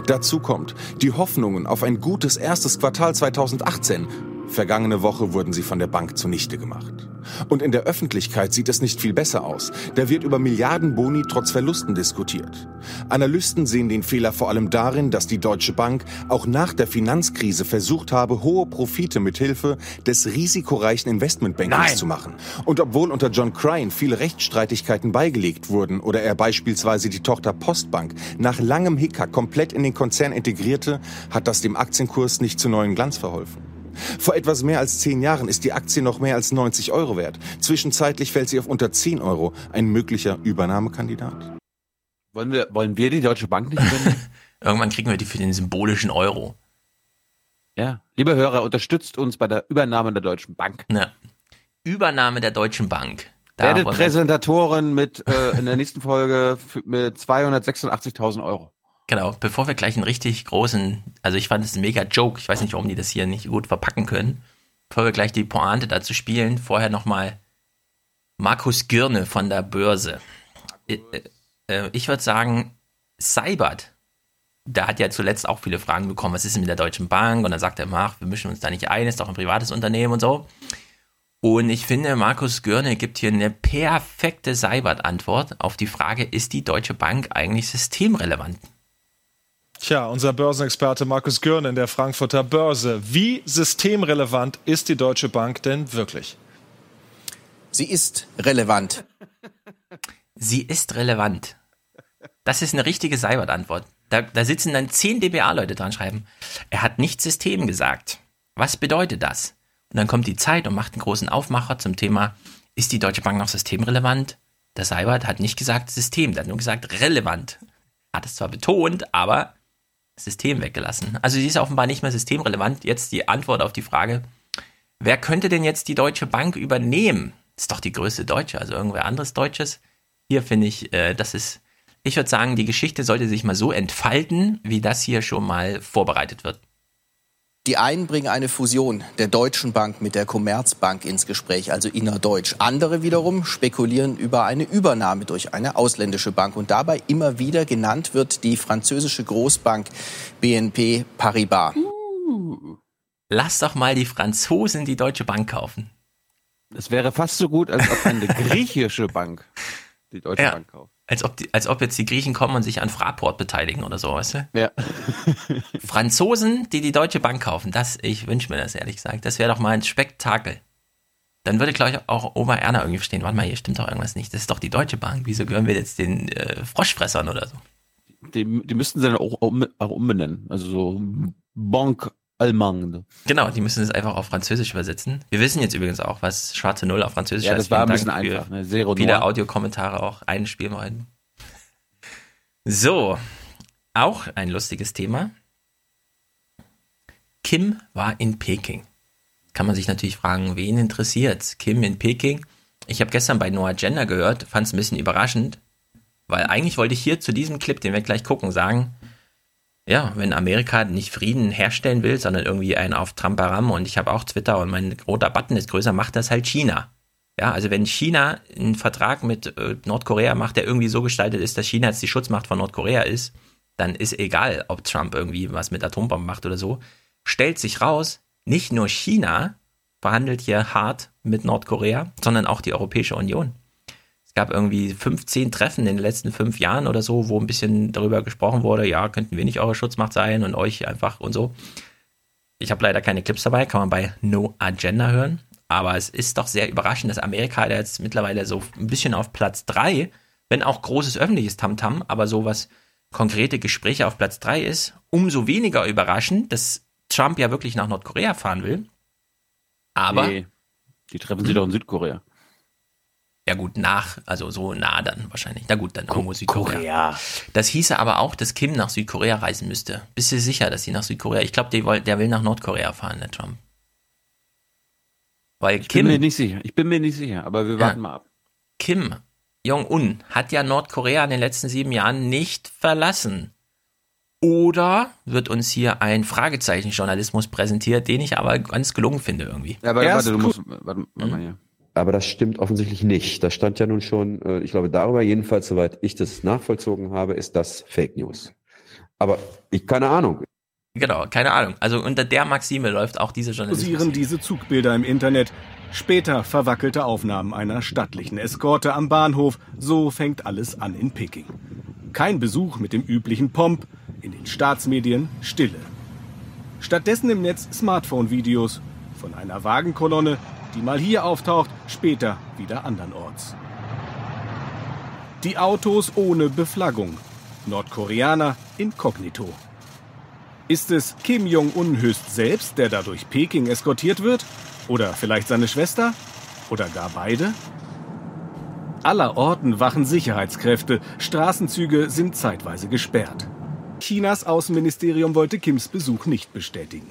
Dazu kommt die Hoffnungen auf ein gutes erstes Quartal 2018. Vergangene Woche wurden sie von der Bank zunichte gemacht. Und in der Öffentlichkeit sieht es nicht viel besser aus. Da wird über Milliarden Boni trotz Verlusten diskutiert. Analysten sehen den Fehler vor allem darin, dass die Deutsche Bank auch nach der Finanzkrise versucht habe, hohe Profite mit Hilfe des risikoreichen Investmentbankings zu machen. Und obwohl unter John Crine viele Rechtsstreitigkeiten beigelegt wurden oder er beispielsweise die Tochter Postbank nach langem Hickhack komplett in den Konzern integrierte, hat das dem Aktienkurs nicht zu neuen Glanz verholfen. Vor etwas mehr als zehn Jahren ist die Aktie noch mehr als 90 Euro wert. Zwischenzeitlich fällt sie auf unter 10 Euro. Ein möglicher Übernahmekandidat. Wollen wir, wollen wir die Deutsche Bank nicht übernehmen? Irgendwann kriegen wir die für den symbolischen Euro. ja. Liebe Hörer, unterstützt uns bei der Übernahme der Deutschen Bank. Ja. Übernahme der Deutschen Bank. Da Werdet Präsentatorin mit äh, in der nächsten Folge mit 286.000 Euro. Genau, bevor wir gleich einen richtig großen, also ich fand es ein mega Joke, ich weiß nicht, warum die das hier nicht gut verpacken können. Bevor wir gleich die Pointe dazu spielen, vorher nochmal Markus Girne von der Börse. Äh, äh, Ich würde sagen, Seibert, da hat ja zuletzt auch viele Fragen bekommen, was ist denn mit der Deutschen Bank? Und dann sagt er immer, ach, wir mischen uns da nicht ein, ist doch ein privates Unternehmen und so. Und ich finde, Markus Görne gibt hier eine perfekte Seibert-Antwort auf die Frage, ist die Deutsche Bank eigentlich systemrelevant? Tja, unser Börsenexperte Markus Görn in der Frankfurter Börse. Wie systemrelevant ist die Deutsche Bank denn wirklich? Sie ist relevant. Sie ist relevant. Das ist eine richtige Seibert-Antwort. Da, da sitzen dann 10 DBA-Leute dran schreiben. Er hat nicht System gesagt. Was bedeutet das? Und dann kommt die Zeit und macht einen großen Aufmacher zum Thema, ist die Deutsche Bank noch systemrelevant? Der Seibert hat nicht gesagt System, der hat nur gesagt relevant. Hat es zwar betont, aber System weggelassen. Also sie ist offenbar nicht mehr systemrelevant. Jetzt die Antwort auf die Frage, wer könnte denn jetzt die Deutsche Bank übernehmen? ist doch die größte Deutsche, also irgendwer anderes Deutsches. Hier finde ich, äh, das ist, ich würde sagen, die Geschichte sollte sich mal so entfalten, wie das hier schon mal vorbereitet wird. Die einen bringen eine Fusion der Deutschen Bank mit der Commerzbank ins Gespräch, also innerdeutsch. Andere wiederum spekulieren über eine Übernahme durch eine ausländische Bank. Und dabei immer wieder genannt wird die französische Großbank BNP Paribas. Lass doch mal die Franzosen die Deutsche Bank kaufen. Es wäre fast so gut, als ob eine griechische Bank die Deutsche Ja. Bank kauft. Als ob, die, als ob jetzt die Griechen kommen und sich an Fraport beteiligen oder so, weißt du? Ja. Franzosen, die die Deutsche Bank kaufen, das, ich wünsche mir das ehrlich gesagt. Das wäre doch mal ein Spektakel. Dann würde, glaube ich, auch Oma Erna irgendwie verstehen, warte mal, hier stimmt doch irgendwas nicht. Das ist doch die Deutsche Bank. Wieso gehören wir jetzt den äh, Froschfressern oder so? Die, die müssten sie dann auch, um, auch umbenennen. Also so Banque Allemande. Genau, die müssen es einfach auf Französisch übersetzen. Wir wissen jetzt übrigens auch, was schwarze Null auf Französisch Ja, heißt. das war ein bisschen Dank einfach, ne? Zero Viele. Audiokommentare auch einspielen wollen. So, auch ein lustiges Thema. Kim war in Peking. Kann man sich natürlich fragen, wen interessiert Kim in Peking? Ich habe gestern bei Noah Gender gehört, fand es ein bisschen überraschend, weil eigentlich wollte ich hier zu diesem Clip, den wir gleich gucken, sagen, ja, wenn Amerika nicht Frieden herstellen will, sondern irgendwie einen auf Tramparam und ich habe auch Twitter und mein roter Button ist größer, macht das halt China. Ja, also wenn China einen Vertrag mit äh, Nordkorea macht, der irgendwie so gestaltet ist, dass China jetzt die Schutzmacht von Nordkorea ist, dann ist egal, ob Trump irgendwie was mit Atombomben macht oder so. Stellt sich raus, nicht nur China verhandelt hier hart mit Nordkorea, sondern auch die Europäische Union. Gab irgendwie 15 Treffen in den letzten fünf Jahren oder so, wo ein bisschen darüber gesprochen wurde, ja, könnten wir nicht eure Schutzmacht sein und euch einfach und so. Ich habe leider keine Clips dabei, kann man bei No Agenda hören. Aber es ist doch sehr überraschend, dass Amerika da jetzt mittlerweile so ein bisschen auf Platz drei, wenn auch großes öffentliches Tamtam, aber sowas konkrete Gespräche auf Platz drei ist. Umso weniger überraschend, dass Trump ja wirklich nach Nordkorea fahren will. Aber Nee, die treffen sie doch in Südkorea. Ja gut, nach, also so nah dann wahrscheinlich. Na gut, dann irgendwo Südkorea. Korea. Das hieße aber auch, dass Kim nach Südkorea reisen müsste. Bist du sicher, dass sie nach Südkorea? Ich glaube, der will nach Nordkorea fahren, der Trump. Weil Ich bin Kim, mir nicht sicher. Ich bin mir nicht sicher, aber wir Ja. warten mal ab. Kim Jong-un hat ja Nordkorea in den letzten sieben Jahren nicht verlassen. Oder wird uns hier ein Fragezeichen-Journalismus präsentiert, den ich aber ganz gelungen finde irgendwie. Ja, warte, Erst warte, du musst, warte, warte mal hier. Aber das stimmt offensichtlich nicht. Das stand ja nun schon, äh, ich glaube, darüber jedenfalls, soweit ich das nachvollzogen habe, ist das Fake News. Aber ich keine Ahnung. Genau, keine Ahnung. Also unter der Maxime läuft auch diese Journalismus. kursieren diese Zugbilder im Internet. Später verwackelte Aufnahmen einer stattlichen Eskorte am Bahnhof. So fängt alles an in Peking. Kein Besuch mit dem üblichen Pomp, in den Staatsmedien Stille. Stattdessen im Netz Smartphone-Videos von einer Wagenkolonne, die mal hier auftaucht, später wieder andernorts. Die Autos ohne Beflaggung. Nordkoreaner inkognito. Ist es Kim Jong-un höchst selbst, der dadurch Peking eskortiert wird? Oder vielleicht seine Schwester? Oder gar beide? Aller Orten wachen Sicherheitskräfte, Straßenzüge sind zeitweise gesperrt. Chinas Außenministerium wollte Kims Besuch nicht bestätigen.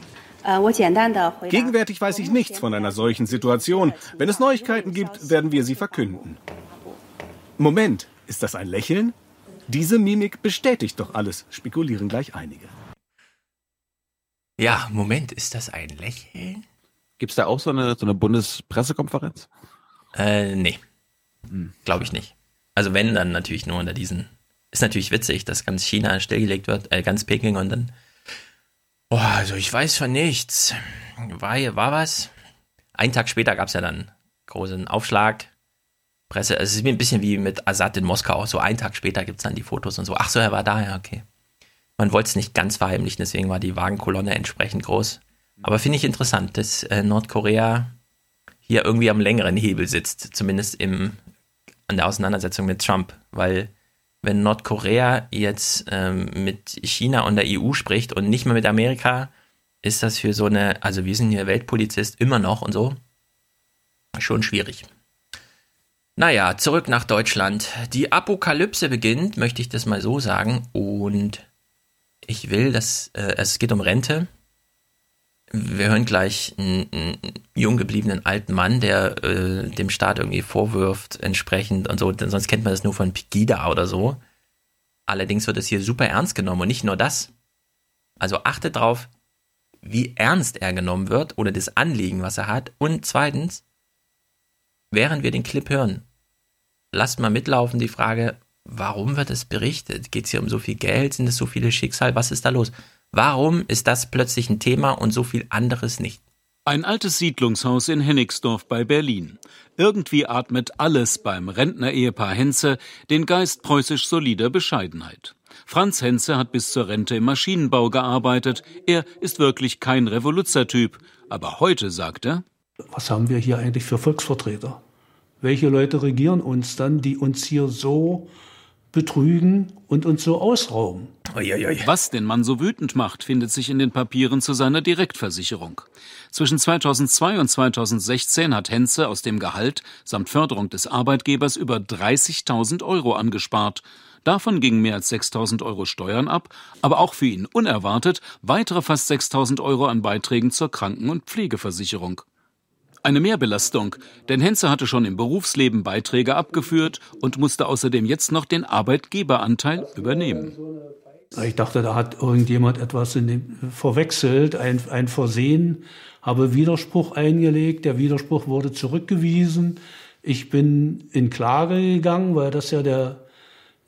Gegenwärtig weiß ich nichts von einer solchen Situation. Wenn es Neuigkeiten gibt, werden wir sie verkünden. Moment, ist das ein Lächeln? Diese Mimik bestätigt doch alles, spekulieren gleich einige. Ja, Moment, ist das ein Lächeln? Gibt es da auch so eine, so eine Bundespressekonferenz? Äh, nee. Hm. Glaube ich nicht. Also wenn, dann natürlich nur unter diesen. Ist natürlich witzig, dass ganz China stillgelegt wird, äh, ganz Peking und dann. Boah, also ich weiß von nichts. War, war was? Einen Tag später gab es ja dann großen Aufschlag. Presse, es ist ein bisschen wie mit Assad in Moskau. So einen Tag später gibt es dann die Fotos und so. Ach so, er war da, ja, okay. Man wollte es nicht ganz verheimlichen, deswegen war die Wagenkolonne entsprechend groß. Aber finde ich interessant, dass äh, Nordkorea hier irgendwie am längeren Hebel sitzt, zumindest im, an der Auseinandersetzung mit Trump, weil wenn Nordkorea jetzt ähm, mit China und der EU spricht und nicht mehr mit Amerika, ist das für so eine, also wir sind hier Weltpolizist immer noch und so, schon schwierig. Naja, zurück nach Deutschland. Die Apokalypse beginnt, möchte ich das mal so sagen, und ich will, dass äh, es geht um Rente. Wir hören gleich einen, einen jung gebliebenen alten Mann, der äh, dem Staat irgendwie vorwirft, entsprechend und so. Sonst kennt man das nur von Pegida oder so. Allerdings wird es hier super ernst genommen und nicht nur das. Also achtet drauf, wie ernst er genommen wird oder das Anliegen, was er hat. Und zweitens, während wir den Clip hören, lasst mal mitlaufen die Frage, warum wird es berichtet? Geht es hier um so viel Geld? Sind es so viele Schicksal? Was ist da los? Warum ist das plötzlich ein Thema und so viel anderes nicht? Ein altes Siedlungshaus in Hennigsdorf bei Berlin. Irgendwie atmet alles beim Rentner-Ehepaar Henze den Geist preußisch solider Bescheidenheit. Franz Henze hat bis zur Rente im Maschinenbau gearbeitet. Er ist wirklich kein Revoluzertyp. Aber heute sagt er, was haben wir hier eigentlich für Volksvertreter? Welche Leute regieren uns dann, die uns hier so betrügen und uns so ausrauben. Was den Mann so wütend macht, findet sich in den Papieren zu seiner Direktversicherung. Zwischen 2002 und 2016 hat Henze aus dem Gehalt samt Förderung des Arbeitgebers über 30.000 Euro angespart. Davon gingen mehr als 6.000 Euro Steuern ab, aber auch für ihn unerwartet weitere fast 6.000 Euro an Beiträgen zur Kranken- und Pflegeversicherung. Eine Mehrbelastung, denn Henze hatte schon im Berufsleben Beiträge abgeführt und musste außerdem jetzt noch den Arbeitgeberanteil übernehmen. Ich dachte, da hat irgendjemand etwas dem, verwechselt, ein, ein Versehen, habe Widerspruch eingelegt, der Widerspruch wurde zurückgewiesen. Ich bin in Klage gegangen, weil das ja der,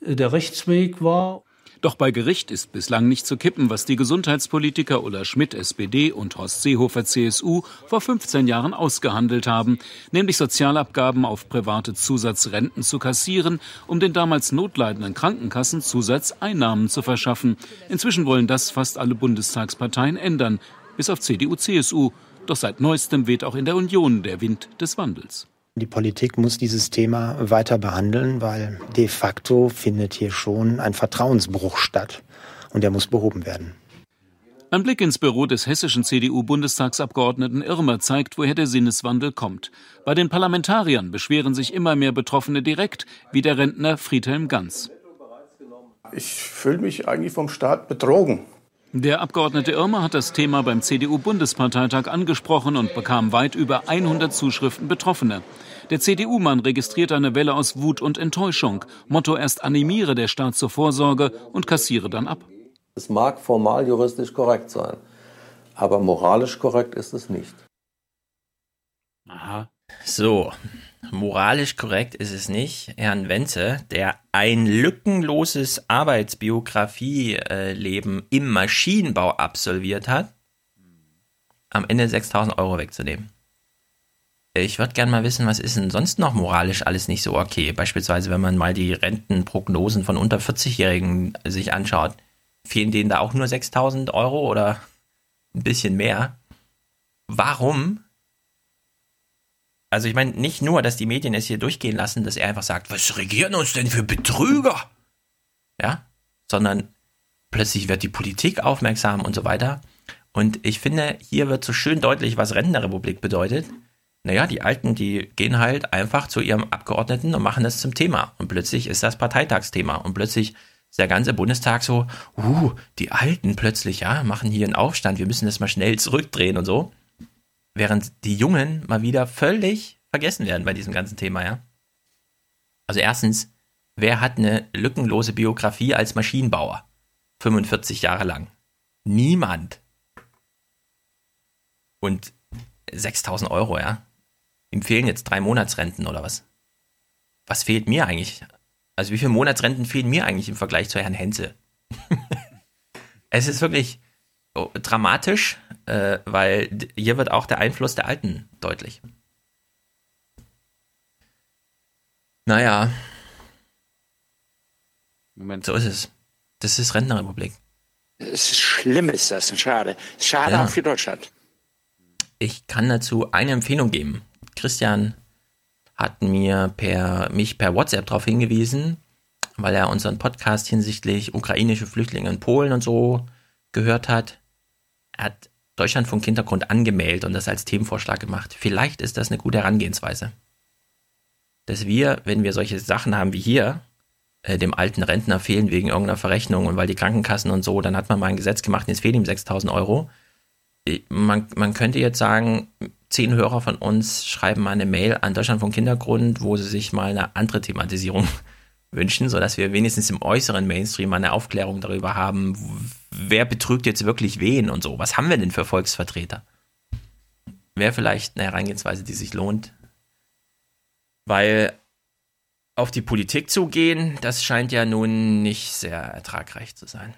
der Rechtsweg war. Doch bei Gericht ist bislang nicht zu kippen, was die Gesundheitspolitiker Ulla Schmidt, SPD und Horst Seehofer, CSU, vor 15 Jahren ausgehandelt haben, nämlich Sozialabgaben auf private Zusatzrenten zu kassieren, um den damals notleidenden Krankenkassen Zusatzeinnahmen zu verschaffen. Inzwischen wollen das fast alle Bundestagsparteien ändern, bis auf CDU, CSU. Doch seit neuestem weht auch in der Union der Wind des Wandels. Die Politik muss dieses Thema weiter behandeln, weil de facto findet hier schon ein Vertrauensbruch statt und der muss behoben werden. Ein Blick ins Büro des hessischen CDU-Bundestagsabgeordneten Irmer zeigt, woher der Sinneswandel kommt. Bei den Parlamentariern beschweren sich immer mehr Betroffene direkt, wie der Rentner Friedhelm Ganz. Ich fühle mich eigentlich vom Staat betrogen. Der Abgeordnete Irmer hat das Thema beim CDU-Bundesparteitag angesprochen und bekam weit über 100 Zuschriften Betroffener. Der CDU-Mann registriert eine Welle aus Wut und Enttäuschung. Motto erst animiere der Staat zur Vorsorge und kassiere dann ab. Es mag formal juristisch korrekt sein, aber moralisch korrekt ist es nicht. Aha. So, moralisch korrekt ist es nicht. Herrn Wenze, der ein lückenloses Arbeitsbiografieleben im Maschinenbau absolviert hat, am Ende 6000 Euro wegzunehmen. ich würde gerne mal wissen, was ist denn sonst noch moralisch alles nicht so okay? Beispielsweise, wenn man mal die Rentenprognosen von unter 40-Jährigen sich anschaut, fehlen denen da auch nur 6000 Euro oder ein bisschen mehr? Warum? Also ich meine nicht nur, dass die Medien es hier durchgehen lassen, dass er einfach sagt, was regieren uns denn für Betrüger? Ja, sondern plötzlich wird die Politik aufmerksam und so weiter. Und ich finde, hier wird so schön deutlich, was Rentenrepublik bedeutet. Naja, die Alten, die gehen halt einfach zu ihrem Abgeordneten und machen das zum Thema. Und plötzlich ist das Parteitagsthema. Und plötzlich ist der ganze Bundestag so, uh, die Alten plötzlich, ja, machen hier einen Aufstand, wir müssen das mal schnell zurückdrehen und so. Während die Jungen mal wieder völlig vergessen werden bei diesem ganzen Thema, ja. Also erstens, wer hat eine lückenlose Biografie als Maschinenbauer? 45 Jahre lang. Niemand. Und 6000 Euro, ja. Ihm fehlen jetzt drei Monatsrenten oder was? Was fehlt mir eigentlich? Also wie viele Monatsrenten fehlen mir eigentlich im Vergleich zu Herrn Henze? es ist wirklich oh, dramatisch, äh, weil hier wird auch der Einfluss der Alten deutlich. Naja. Moment. So ist es. Das ist Rentenrepublik. Es ist schlimm, ist das. Schade. Schade ja. auch für Deutschland. Ich kann dazu eine Empfehlung geben. Christian hat mir per, mich per WhatsApp darauf hingewiesen, weil er unseren Podcast hinsichtlich ukrainische Flüchtlinge in Polen und so gehört hat. Er hat Deutschlandfunk Hintergrund angemeldet und das als Themenvorschlag gemacht. Vielleicht ist das eine gute Herangehensweise. Dass wir, wenn wir solche Sachen haben wie hier, äh, dem alten Rentner fehlen wegen irgendeiner Verrechnung und weil die Krankenkassen und so, dann hat man mal ein Gesetz gemacht und jetzt fehlen ihm 6000 Euro. Man, man könnte jetzt sagen, zehn Hörer von uns schreiben mal eine Mail an Deutschland vom Kindergrund, wo sie sich mal eine andere Thematisierung wünschen, sodass wir wenigstens im äußeren Mainstream eine Aufklärung darüber haben, wer betrügt jetzt wirklich wen und so. Was haben wir denn für Volksvertreter? Wäre vielleicht eine Herangehensweise, die sich lohnt. Weil auf die Politik zu gehen, das scheint ja nun nicht sehr ertragreich zu sein.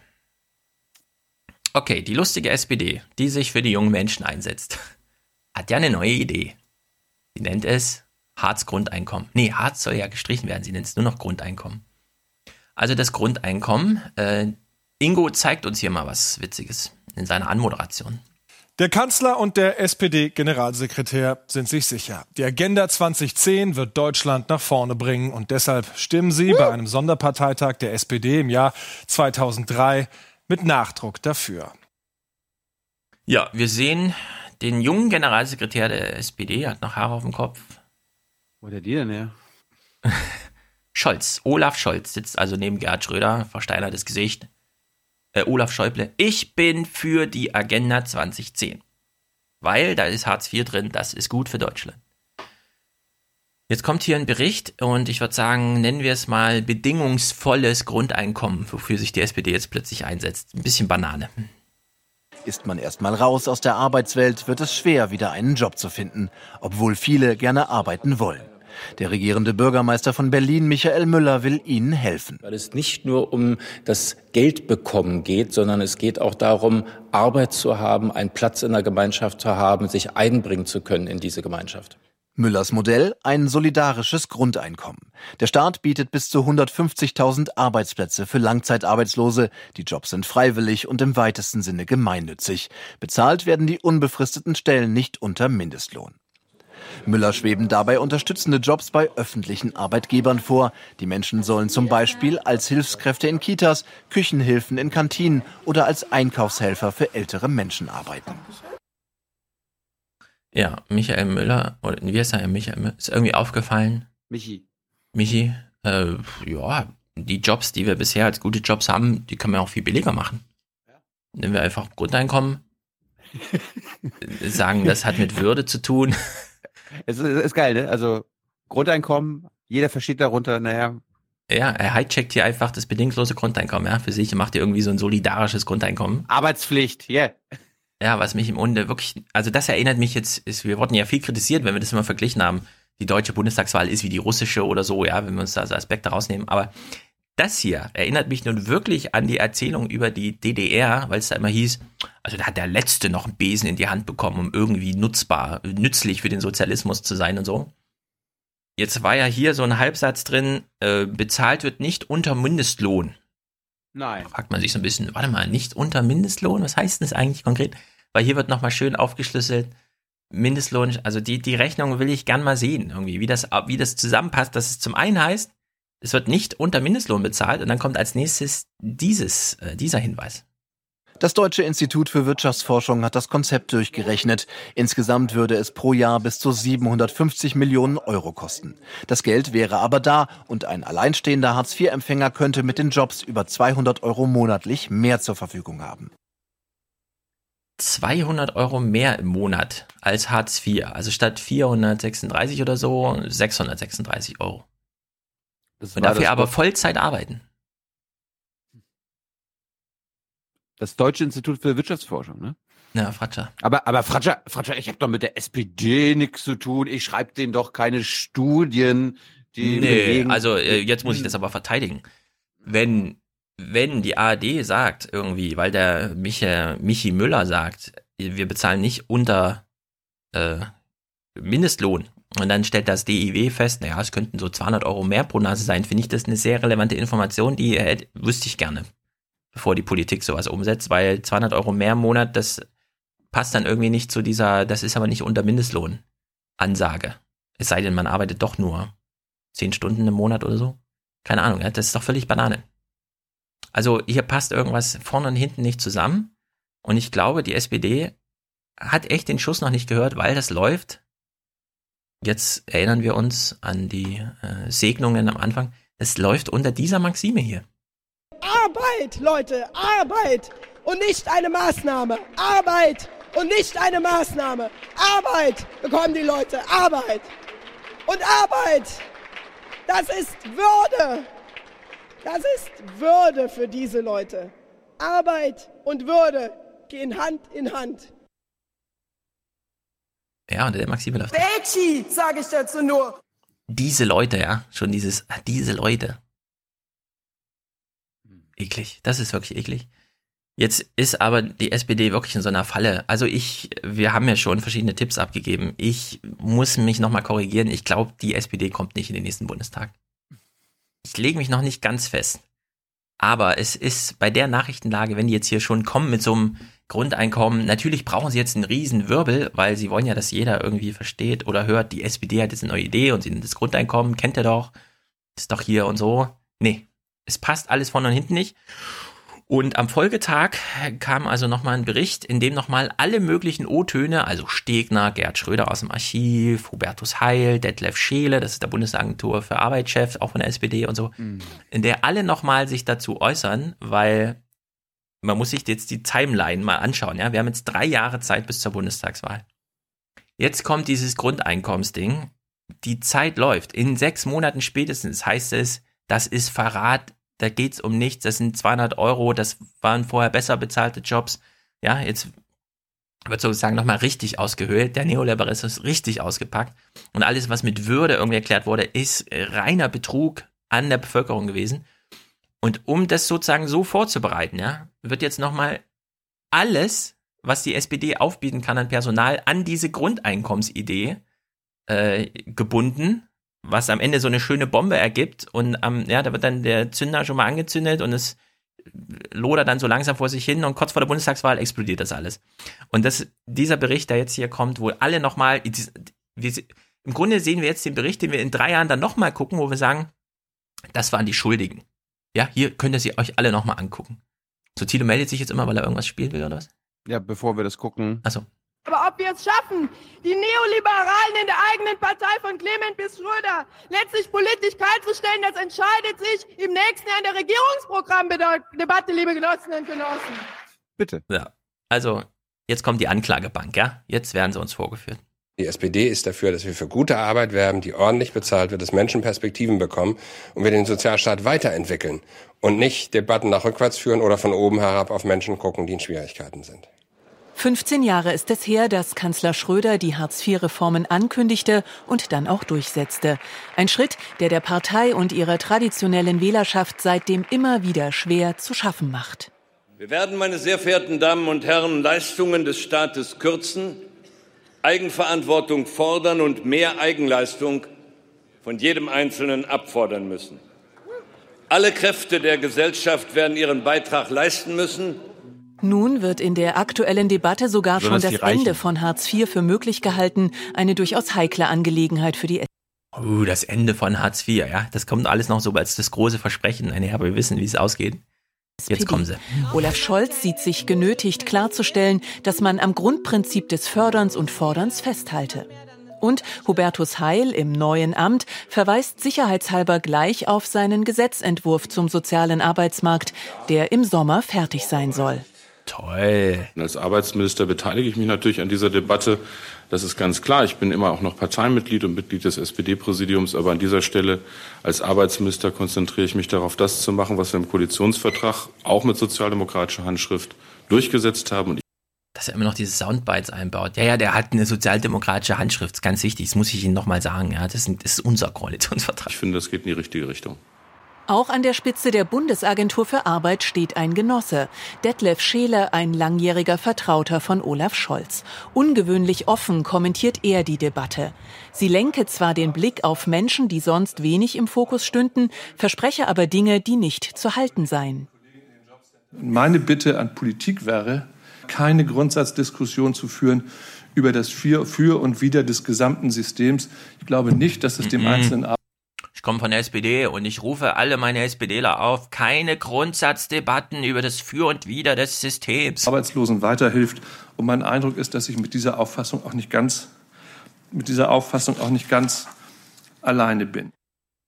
Okay, die lustige SPD, die sich für die jungen Menschen einsetzt hat ja eine neue Idee. Sie nennt es Harz Grundeinkommen. Nee, Harz soll ja gestrichen werden. Sie nennt es nur noch Grundeinkommen. Also das Grundeinkommen. Äh, Ingo zeigt uns hier mal was Witziges in seiner Anmoderation. Der Kanzler und der SPD-Generalsekretär sind sich sicher. Die Agenda 2010 wird Deutschland nach vorne bringen und deshalb stimmen sie bei einem Sonderparteitag der SPD im Jahr 2003 mit Nachdruck dafür. Ja, wir sehen den jungen Generalsekretär der SPD, hat noch Haare auf dem Kopf. Wo hat er die denn her? Scholz, Olaf Scholz sitzt also neben Gerhard Schröder, versteinertes Gesicht. Äh, Olaf Schäuble, ich bin für die Agenda 2010. Weil da ist Hartz IV drin, das ist gut für Deutschland. Jetzt kommt hier ein Bericht und ich würde sagen, nennen wir es mal bedingungsvolles Grundeinkommen, wofür sich die SPD jetzt plötzlich einsetzt. Ein bisschen Banane. Ist man erstmal raus aus der Arbeitswelt, wird es schwer, wieder einen Job zu finden, obwohl viele gerne arbeiten wollen. Der regierende Bürgermeister von Berlin, Michael Müller, will ihnen helfen. Weil es nicht nur um das Geld bekommen geht, sondern es geht auch darum, Arbeit zu haben, einen Platz in der Gemeinschaft zu haben, sich einbringen zu können in diese Gemeinschaft. Müllers Modell ein solidarisches Grundeinkommen. Der Staat bietet bis zu 150.000 Arbeitsplätze für Langzeitarbeitslose. Die Jobs sind freiwillig und im weitesten Sinne gemeinnützig. Bezahlt werden die unbefristeten Stellen nicht unter Mindestlohn. Müller schweben dabei unterstützende Jobs bei öffentlichen Arbeitgebern vor. Die Menschen sollen zum Beispiel als Hilfskräfte in Kitas, Küchenhilfen in Kantinen oder als Einkaufshelfer für ältere Menschen arbeiten. Ja, Michael Müller, oder wie heißt er? Michael Müller, ist irgendwie aufgefallen. Michi. Michi, äh, ja, die Jobs, die wir bisher als gute Jobs haben, die können wir auch viel billiger machen. Ja. Nehmen wir einfach Grundeinkommen, sagen, das hat mit Würde zu tun. Es ist, ist geil, ne? Also Grundeinkommen, jeder versteht darunter, naja, ja, er hijackt hier einfach das bedingungslose Grundeinkommen, ja, für sich macht er irgendwie so ein solidarisches Grundeinkommen. Arbeitspflicht, yeah. Ja, was mich im Grunde wirklich, also das erinnert mich jetzt, ist, wir wurden ja viel kritisiert, wenn wir das immer verglichen haben. Die deutsche Bundestagswahl ist wie die russische oder so, ja, wenn wir uns da so Aspekte rausnehmen. Aber Das hier erinnert mich nun wirklich an die Erzählung über die DDR, weil es da immer hieß, also da hat der Letzte noch einen Besen in die Hand bekommen, um irgendwie nutzbar, nützlich für den Sozialismus zu sein und so. Jetzt war ja hier so ein Halbsatz drin, äh, bezahlt wird nicht unter Mindestlohn. Nein. Fragt man sich so ein bisschen, warte mal, nicht unter Mindestlohn? Was heißt das eigentlich konkret? Weil hier wird nochmal schön aufgeschlüsselt, Mindestlohn, also die, die Rechnung will ich gern mal sehen, irgendwie, wie das, wie das zusammenpasst, dass es zum einen heißt, es wird nicht unter Mindestlohn bezahlt und dann kommt als nächstes dieses, äh, dieser Hinweis. Das Deutsche Institut für Wirtschaftsforschung hat das Konzept durchgerechnet. Insgesamt würde es pro Jahr bis zu 750 Millionen Euro kosten. Das Geld wäre aber da und ein alleinstehender Hartz-IV-Empfänger könnte mit den Jobs über 200 Euro monatlich mehr zur Verfügung haben. 200 Euro mehr im Monat als Hartz IV. Also statt 436 oder so 636 Euro. Das Und dafür aber Vollzeit arbeiten. Das Deutsche Institut für Wirtschaftsforschung, ne? Ja, Fratscher. Aber, aber Fratscher, Fratscher, ich habe doch mit der SPD nichts zu tun. Ich schreibe denen doch keine Studien, die Nee, also äh, jetzt muss ich das aber verteidigen. Wenn, wenn die ARD sagt irgendwie, weil der Michi, Michi Müller sagt, wir bezahlen nicht unter äh, Mindestlohn und dann stellt das DIW fest, naja, es könnten so 200 Euro mehr pro Nase sein, finde ich das eine sehr relevante Information, die äh, wüsste ich gerne, bevor die Politik sowas umsetzt, weil 200 Euro mehr im Monat, das passt dann irgendwie nicht zu dieser, das ist aber nicht unter Mindestlohn Ansage. Es sei denn, man arbeitet doch nur zehn Stunden im Monat oder so. Keine Ahnung, ja, das ist doch völlig Banane. Also hier passt irgendwas vorne und hinten nicht zusammen. Und ich glaube, die SPD hat echt den Schuss noch nicht gehört, weil das läuft. Jetzt erinnern wir uns an die äh, Segnungen am Anfang. Es läuft unter dieser Maxime hier. Arbeit, Leute, Arbeit und nicht eine Maßnahme. Arbeit und nicht eine Maßnahme. Arbeit bekommen die Leute, Arbeit. Und Arbeit, das ist Würde. Das ist Würde für diese Leute. Arbeit und Würde gehen Hand in Hand. Ja, unter der Maxime läuft. Veggie, sage ich dazu nur. Diese Leute, ja, schon dieses, diese Leute. Eklig, das ist wirklich eklig. Jetzt ist aber die SPD wirklich in so einer Falle. Also ich, wir haben ja schon verschiedene Tipps abgegeben. Ich muss mich nochmal korrigieren. Ich glaube, die SPD kommt nicht in den nächsten Bundestag. Ich lege mich noch nicht ganz fest. Aber es ist bei der Nachrichtenlage, wenn die jetzt hier schon kommen mit so einem Grundeinkommen, natürlich brauchen sie jetzt einen riesen Wirbel, weil sie wollen ja, dass jeder irgendwie versteht oder hört, die SPD hat jetzt eine neue Idee und sie das Grundeinkommen kennt ihr doch, ist doch hier und so. Nee, es passt alles vorne und hinten nicht. Und am Folgetag kam also nochmal ein Bericht, in dem nochmal alle möglichen O-Töne, also Stegner, Gerd Schröder aus dem Archiv, Hubertus Heil, Detlef Scheele, das ist der Bundesagentur für Arbeitschef, auch von der SPD und so, in der alle nochmal sich dazu äußern, weil man muss sich jetzt die Timeline mal anschauen. Ja, wir haben jetzt drei Jahre Zeit bis zur Bundestagswahl. Jetzt kommt dieses Grundeinkommensding. Die Zeit läuft. In sechs Monaten spätestens heißt es, das ist Verrat. Da geht's um nichts. Das sind 200 Euro. Das waren vorher besser bezahlte Jobs. Ja, jetzt wird sozusagen nochmal richtig ausgehöhlt. Der Neoliberalismus ist richtig ausgepackt. Und alles, was mit Würde irgendwie erklärt wurde, ist reiner Betrug an der Bevölkerung gewesen. Und um das sozusagen so vorzubereiten, ja, wird jetzt nochmal alles, was die SPD aufbieten kann an Personal, an diese Grundeinkommensidee äh, gebunden, was am Ende so eine schöne Bombe ergibt. Und ähm, ja, da wird dann der Zünder schon mal angezündet und es lodert dann so langsam vor sich hin und kurz vor der Bundestagswahl explodiert das alles. Und das, dieser Bericht, der jetzt hier kommt, wo alle nochmal, im Grunde sehen wir jetzt den Bericht, den wir in drei Jahren dann nochmal gucken, wo wir sagen, das waren die Schuldigen. Ja, hier könnt ihr sie euch alle nochmal angucken. So, Tilo meldet sich jetzt immer, weil er irgendwas spielen will oder was? Ja, bevor wir das gucken. Achso. Aber ob wir es schaffen, die Neoliberalen in der eigenen Partei von Clement bis Schröder letztlich politisch kaltzustellen, das entscheidet sich im nächsten Jahr in der Regierungsprogrammdebatte, liebe Genossinnen und Genossen. Bitte. Ja. Also, jetzt kommt die Anklagebank, ja? Jetzt werden sie uns vorgeführt. Die SPD ist dafür, dass wir für gute Arbeit werben, die ordentlich bezahlt wird, dass Menschen Perspektiven bekommen und wir den Sozialstaat weiterentwickeln und nicht Debatten nach rückwärts führen oder von oben herab auf Menschen gucken, die in Schwierigkeiten sind. 15 Jahre ist es her, dass Kanzler Schröder die Hartz-IV-Reformen ankündigte und dann auch durchsetzte. Ein Schritt, der der Partei und ihrer traditionellen Wählerschaft seitdem immer wieder schwer zu schaffen macht. Wir werden, meine sehr verehrten Damen und Herren, Leistungen des Staates kürzen, Eigenverantwortung fordern und mehr Eigenleistung von jedem Einzelnen abfordern müssen. Alle Kräfte der Gesellschaft werden ihren Beitrag leisten müssen. Nun wird in der aktuellen Debatte sogar schon das Ende von Hartz IV für möglich gehalten, eine durchaus heikle Angelegenheit für die Uh, das Ende von Hartz IV, ja. Das kommt alles noch so als das große Versprechen einher, aber wir wissen, wie es ausgeht. Jetzt kommen sie. Olaf Scholz sieht sich genötigt klarzustellen, dass man am Grundprinzip des Förderns und Forderns festhalte. Und Hubertus Heil im neuen Amt verweist sicherheitshalber gleich auf seinen Gesetzentwurf zum sozialen Arbeitsmarkt, der im Sommer fertig sein soll. Toll. Als Arbeitsminister beteilige ich mich natürlich an dieser Debatte. Das ist ganz klar. Ich bin immer auch noch Parteimitglied und Mitglied des SPD-Präsidiums. Aber an dieser Stelle als Arbeitsminister konzentriere ich mich darauf, das zu machen, was wir im Koalitionsvertrag auch mit sozialdemokratischer Handschrift durchgesetzt haben. Und dass er immer noch diese Soundbites einbaut. Ja, ja, der hat eine sozialdemokratische Handschrift, ganz wichtig, das muss ich Ihnen nochmal sagen. Ja, das ist unser Koalitionsvertrag. Ich finde, das geht in die richtige Richtung. Auch an der Spitze der Bundesagentur für Arbeit steht ein Genosse, Detlef Scheele, ein langjähriger Vertrauter von Olaf Scholz. Ungewöhnlich offen kommentiert er die Debatte. Sie lenke zwar den Blick auf Menschen, die sonst wenig im Fokus stünden, verspreche aber Dinge, die nicht zu halten seien. Meine Bitte an Politik wäre, keine Grundsatzdiskussion zu führen über das Für, Für und Wider des gesamten Systems. Ich glaube nicht, dass es dem Einzelnen ich komme von der SPD und ich rufe alle meine SPDler auf, keine Grundsatzdebatten über das Für und Wider des Systems. Arbeitslosen weiterhilft. Und mein Eindruck ist, dass ich mit dieser Auffassung auch nicht ganz, mit dieser Auffassung auch nicht ganz alleine bin.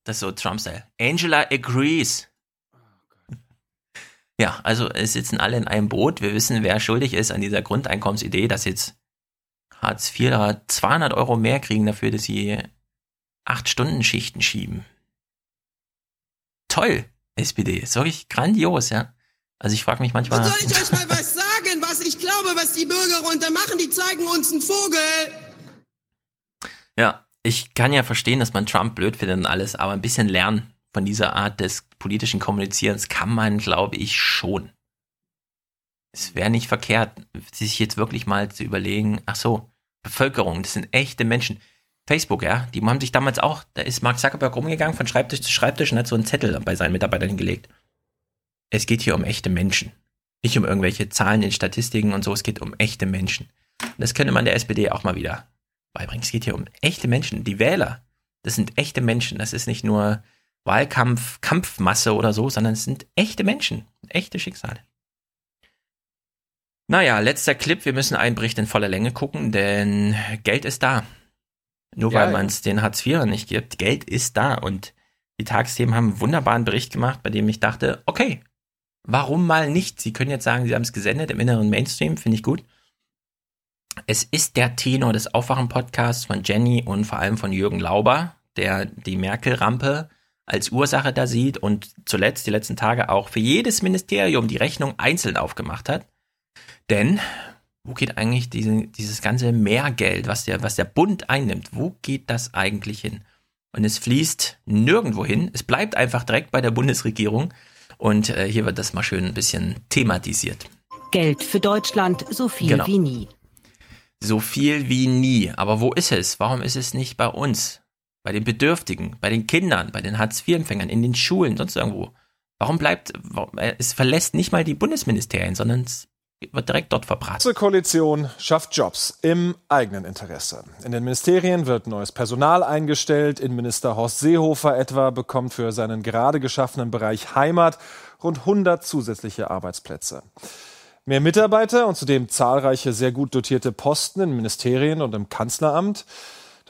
Das ist so Trump-Style. Angela agrees. Ja, also es sitzen alle in einem Boot. Wir wissen, wer schuldig ist an dieser Grundeinkommensidee, dass jetzt Hartz IV 200 Euro mehr kriegen dafür, dass sie acht Stunden Schichten schieben. Toll, SPD, ist wirklich grandios, ja. Also ich frage mich manchmal. Und soll ich euch mal was sagen, was ich glaube, was die Bürger runter machen? Die zeigen uns einen Vogel. Ja, ich kann ja verstehen, dass man Trump blöd findet und alles, aber ein bisschen lernen von dieser Art des politischen Kommunizierens kann man, glaube ich, schon. Es wäre nicht verkehrt, sich jetzt wirklich mal zu überlegen, ach so, Bevölkerung, das sind echte Menschen. Facebook, ja, die haben sich damals auch, da ist Mark Zuckerberg rumgegangen von Schreibtisch zu Schreibtisch und hat so einen Zettel bei seinen Mitarbeitern hingelegt. Es geht hier um echte Menschen. Nicht um irgendwelche Zahlen in Statistiken und so, es geht um echte Menschen. Und das könnte man der SPD auch mal wieder beibringen. Es geht hier um echte Menschen. Die Wähler, das sind echte Menschen. Das ist nicht nur Wahlkampf, Kampfmasse oder so, sondern es sind echte Menschen, echte Schicksale. Naja, letzter Clip. Wir müssen einen Bericht in voller Länge gucken, denn Geld ist da. Nur ja, weil man es den Hartz IV nicht gibt, Geld ist da. Und die Tagesthemen haben einen wunderbaren Bericht gemacht, bei dem ich dachte, okay, warum mal nicht? Sie können jetzt sagen, Sie haben es gesendet im inneren Mainstream, finde ich gut. Es ist der Tenor des Aufwachen-Podcasts von Jenny und vor allem von Jürgen Lauber, der die Merkel-Rampe als Ursache da sieht und zuletzt die letzten Tage auch für jedes Ministerium die Rechnung einzeln aufgemacht hat. Denn wo geht eigentlich diese, dieses ganze Mehrgeld, was der, was der Bund einnimmt, wo geht das eigentlich hin? Und es fließt nirgendwo hin. Es bleibt einfach direkt bei der Bundesregierung. Und äh, hier wird das mal schön ein bisschen thematisiert. Geld für Deutschland, so viel genau. wie nie. So viel wie nie. Aber wo ist es? Warum ist es nicht bei uns? Bei den Bedürftigen, bei den Kindern, bei den Hartz-IV-Empfängern, in den Schulen, sonst irgendwo. Warum bleibt, warum, es verlässt nicht mal die Bundesministerien, sondern es wird direkt dort verbraten. Die Koalition schafft Jobs im eigenen Interesse. In den Ministerien wird neues Personal eingestellt. Innenminister Horst Seehofer etwa bekommt für seinen gerade geschaffenen Bereich Heimat rund 100 zusätzliche Arbeitsplätze. Mehr Mitarbeiter und zudem zahlreiche sehr gut dotierte Posten in Ministerien und im Kanzleramt.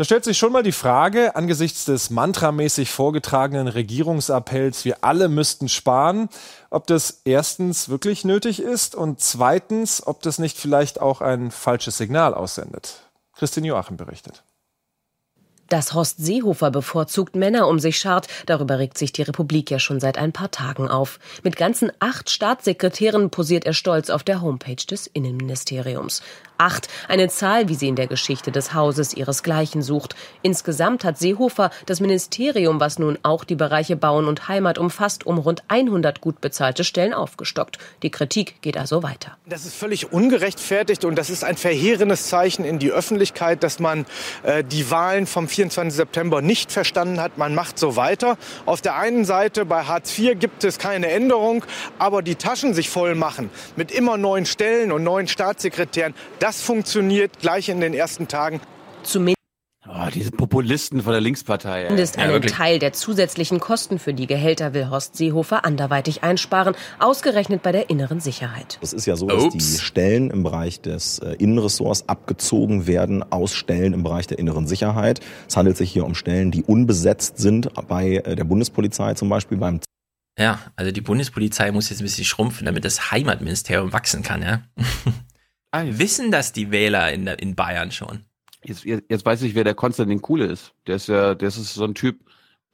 Da stellt sich schon mal die Frage, angesichts des mantramäßig vorgetragenen Regierungsappells, wir alle müssten sparen, ob das erstens wirklich nötig ist und zweitens, ob das nicht vielleicht auch ein falsches Signal aussendet. Christine Joachim berichtet. Dass Horst Seehofer bevorzugt Männer um sich schart, darüber regt sich die Republik ja schon seit ein paar Tagen auf. Mit ganzen acht Staatssekretären posiert er stolz auf der Homepage des Innenministeriums. Acht, eine Zahl, wie sie in der Geschichte des Hauses ihresgleichen sucht. Insgesamt hat Seehofer das Ministerium, was nun auch die Bereiche Bauen und Heimat umfasst, um rund 100 gut bezahlte Stellen aufgestockt. Die Kritik geht also weiter. Das ist völlig ungerechtfertigt und das ist ein verheerendes Zeichen in die Öffentlichkeit, dass man äh, die Wahlen vom 24. September nicht verstanden hat. Man macht so weiter. Auf der einen Seite bei Hartz IV gibt es keine Änderung, aber die Taschen sich voll machen mit immer neuen Stellen und neuen Staatssekretären, das funktioniert gleich in den ersten Tagen. Zumindest Oh, diese Populisten von der Linkspartei. Zumindest einen Teil der zusätzlichen Kosten für die Gehälter will Horst Seehofer anderweitig einsparen, ausgerechnet bei der inneren Sicherheit. Es ist ja so, dass die Stellen im Bereich des äh, Innenressorts abgezogen werden aus Stellen im Bereich der inneren Sicherheit. Es handelt sich hier um Stellen, die unbesetzt sind bei äh, der Bundespolizei zum Beispiel beim ja, also die Bundespolizei muss jetzt ein bisschen schrumpfen, damit das Heimatministerium wachsen kann, ja. Wissen das die Wähler in, in Bayern schon? Jetzt, jetzt, jetzt weiß ich, wer der Konstantin Kuhle ist. Der ist ja, der ist so ein Typ,